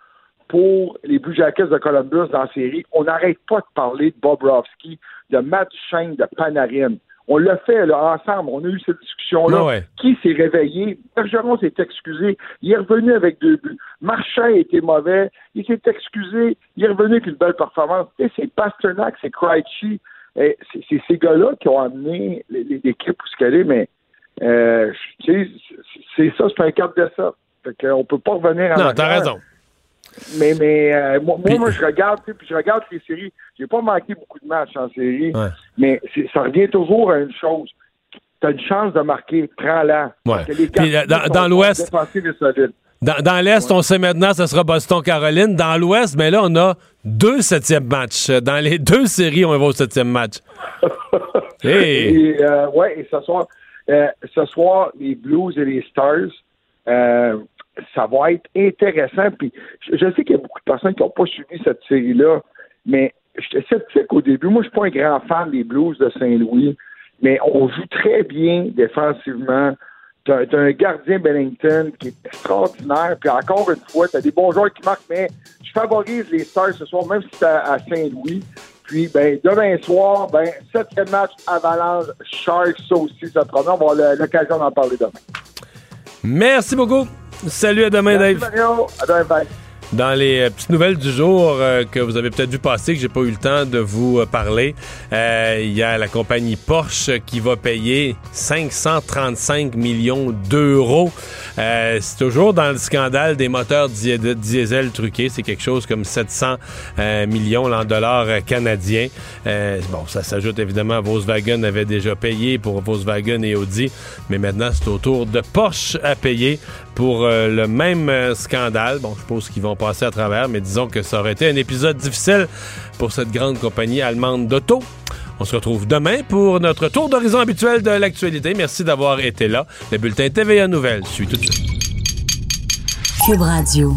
pour les Blue Jackets de Columbus dans la série. On n'arrête pas de parler de Bobrovski, de Matt Shane, de Panarin. On l'a fait là, ensemble. On a eu cette discussion-là. Ah ouais. Qui s'est réveillé? Bergeron s'est excusé. Il est revenu avec deux buts. Marchand était mauvais. Il s'est excusé. Il est revenu avec une belle performance. Et c'est Pasternak, c'est Krejci. C'est ces gars-là qui ont amené l'équipe où ce qu'elle est, mais euh, c'est ça, c'est un cap de ça. Fait qu'on peut pas revenir en Non, t'as raison. Mais, mais euh, moi, puis, moi, je regarde, puis je regarde les séries. J'ai pas manqué beaucoup de matchs en série, ouais. mais ça revient toujours à une chose. Tu as une chance de marquer, prends-la. Ouais. Dans, dans l'Ouest. Dans, dans l'Est, ouais. on sait maintenant ce sera Boston-Caroline. Dans l'Ouest, mais là, on a deux septièmes matchs. Dans les deux séries, on va au septième match. hey. et, euh, ouais, et ce soir, euh, ce soir, les Blues et les Stars, euh, ça va être intéressant. Puis je, sais qu'il y a beaucoup de personnes qui n'ont pas suivi cette série-là, mais j'étais sceptique au début. Moi, je suis pas un grand fan des Blues de Saint-Louis, mais on joue très bien défensivement. Tu as, un gardien Bennington qui est extraordinaire. Puis encore une fois, tu as des bons joueurs qui marquent, mais je favorise les Stars ce soir, même si c'est à, à Saint-Louis. Puis, ben, demain soir, ben, septième match Avalanche Sharks, ça aussi, ça promet. On va avoir l'occasion d'en parler demain. Merci beaucoup. Salut, à demain, Merci Dave. Mario. À demain, bye. Dans les euh, petites nouvelles du jour euh, que vous avez peut-être vu passer, que j'ai pas eu le temps de vous euh, parler, il y a la compagnie Porsche qui va payer 535 millions d'euros. c'est toujours dans le scandale des moteurs di diesel truqués. C'est quelque chose comme 700 millions en dollars canadiens. bon, ça s'ajoute évidemment à Volkswagen avait déjà payé pour Volkswagen et Audi, mais maintenant c'est au tour de Porsche à payer pour le même scandale. Bon, je suppose qu'ils vont passer à travers, mais disons que ça aurait été un épisode difficile pour cette grande compagnie allemande d'auto. On se retrouve demain pour notre tour d'horizon habituel de l'actualité. Merci d'avoir été là. Le bulletin TVA Nouvelles suit tout de suite. Cube Radio.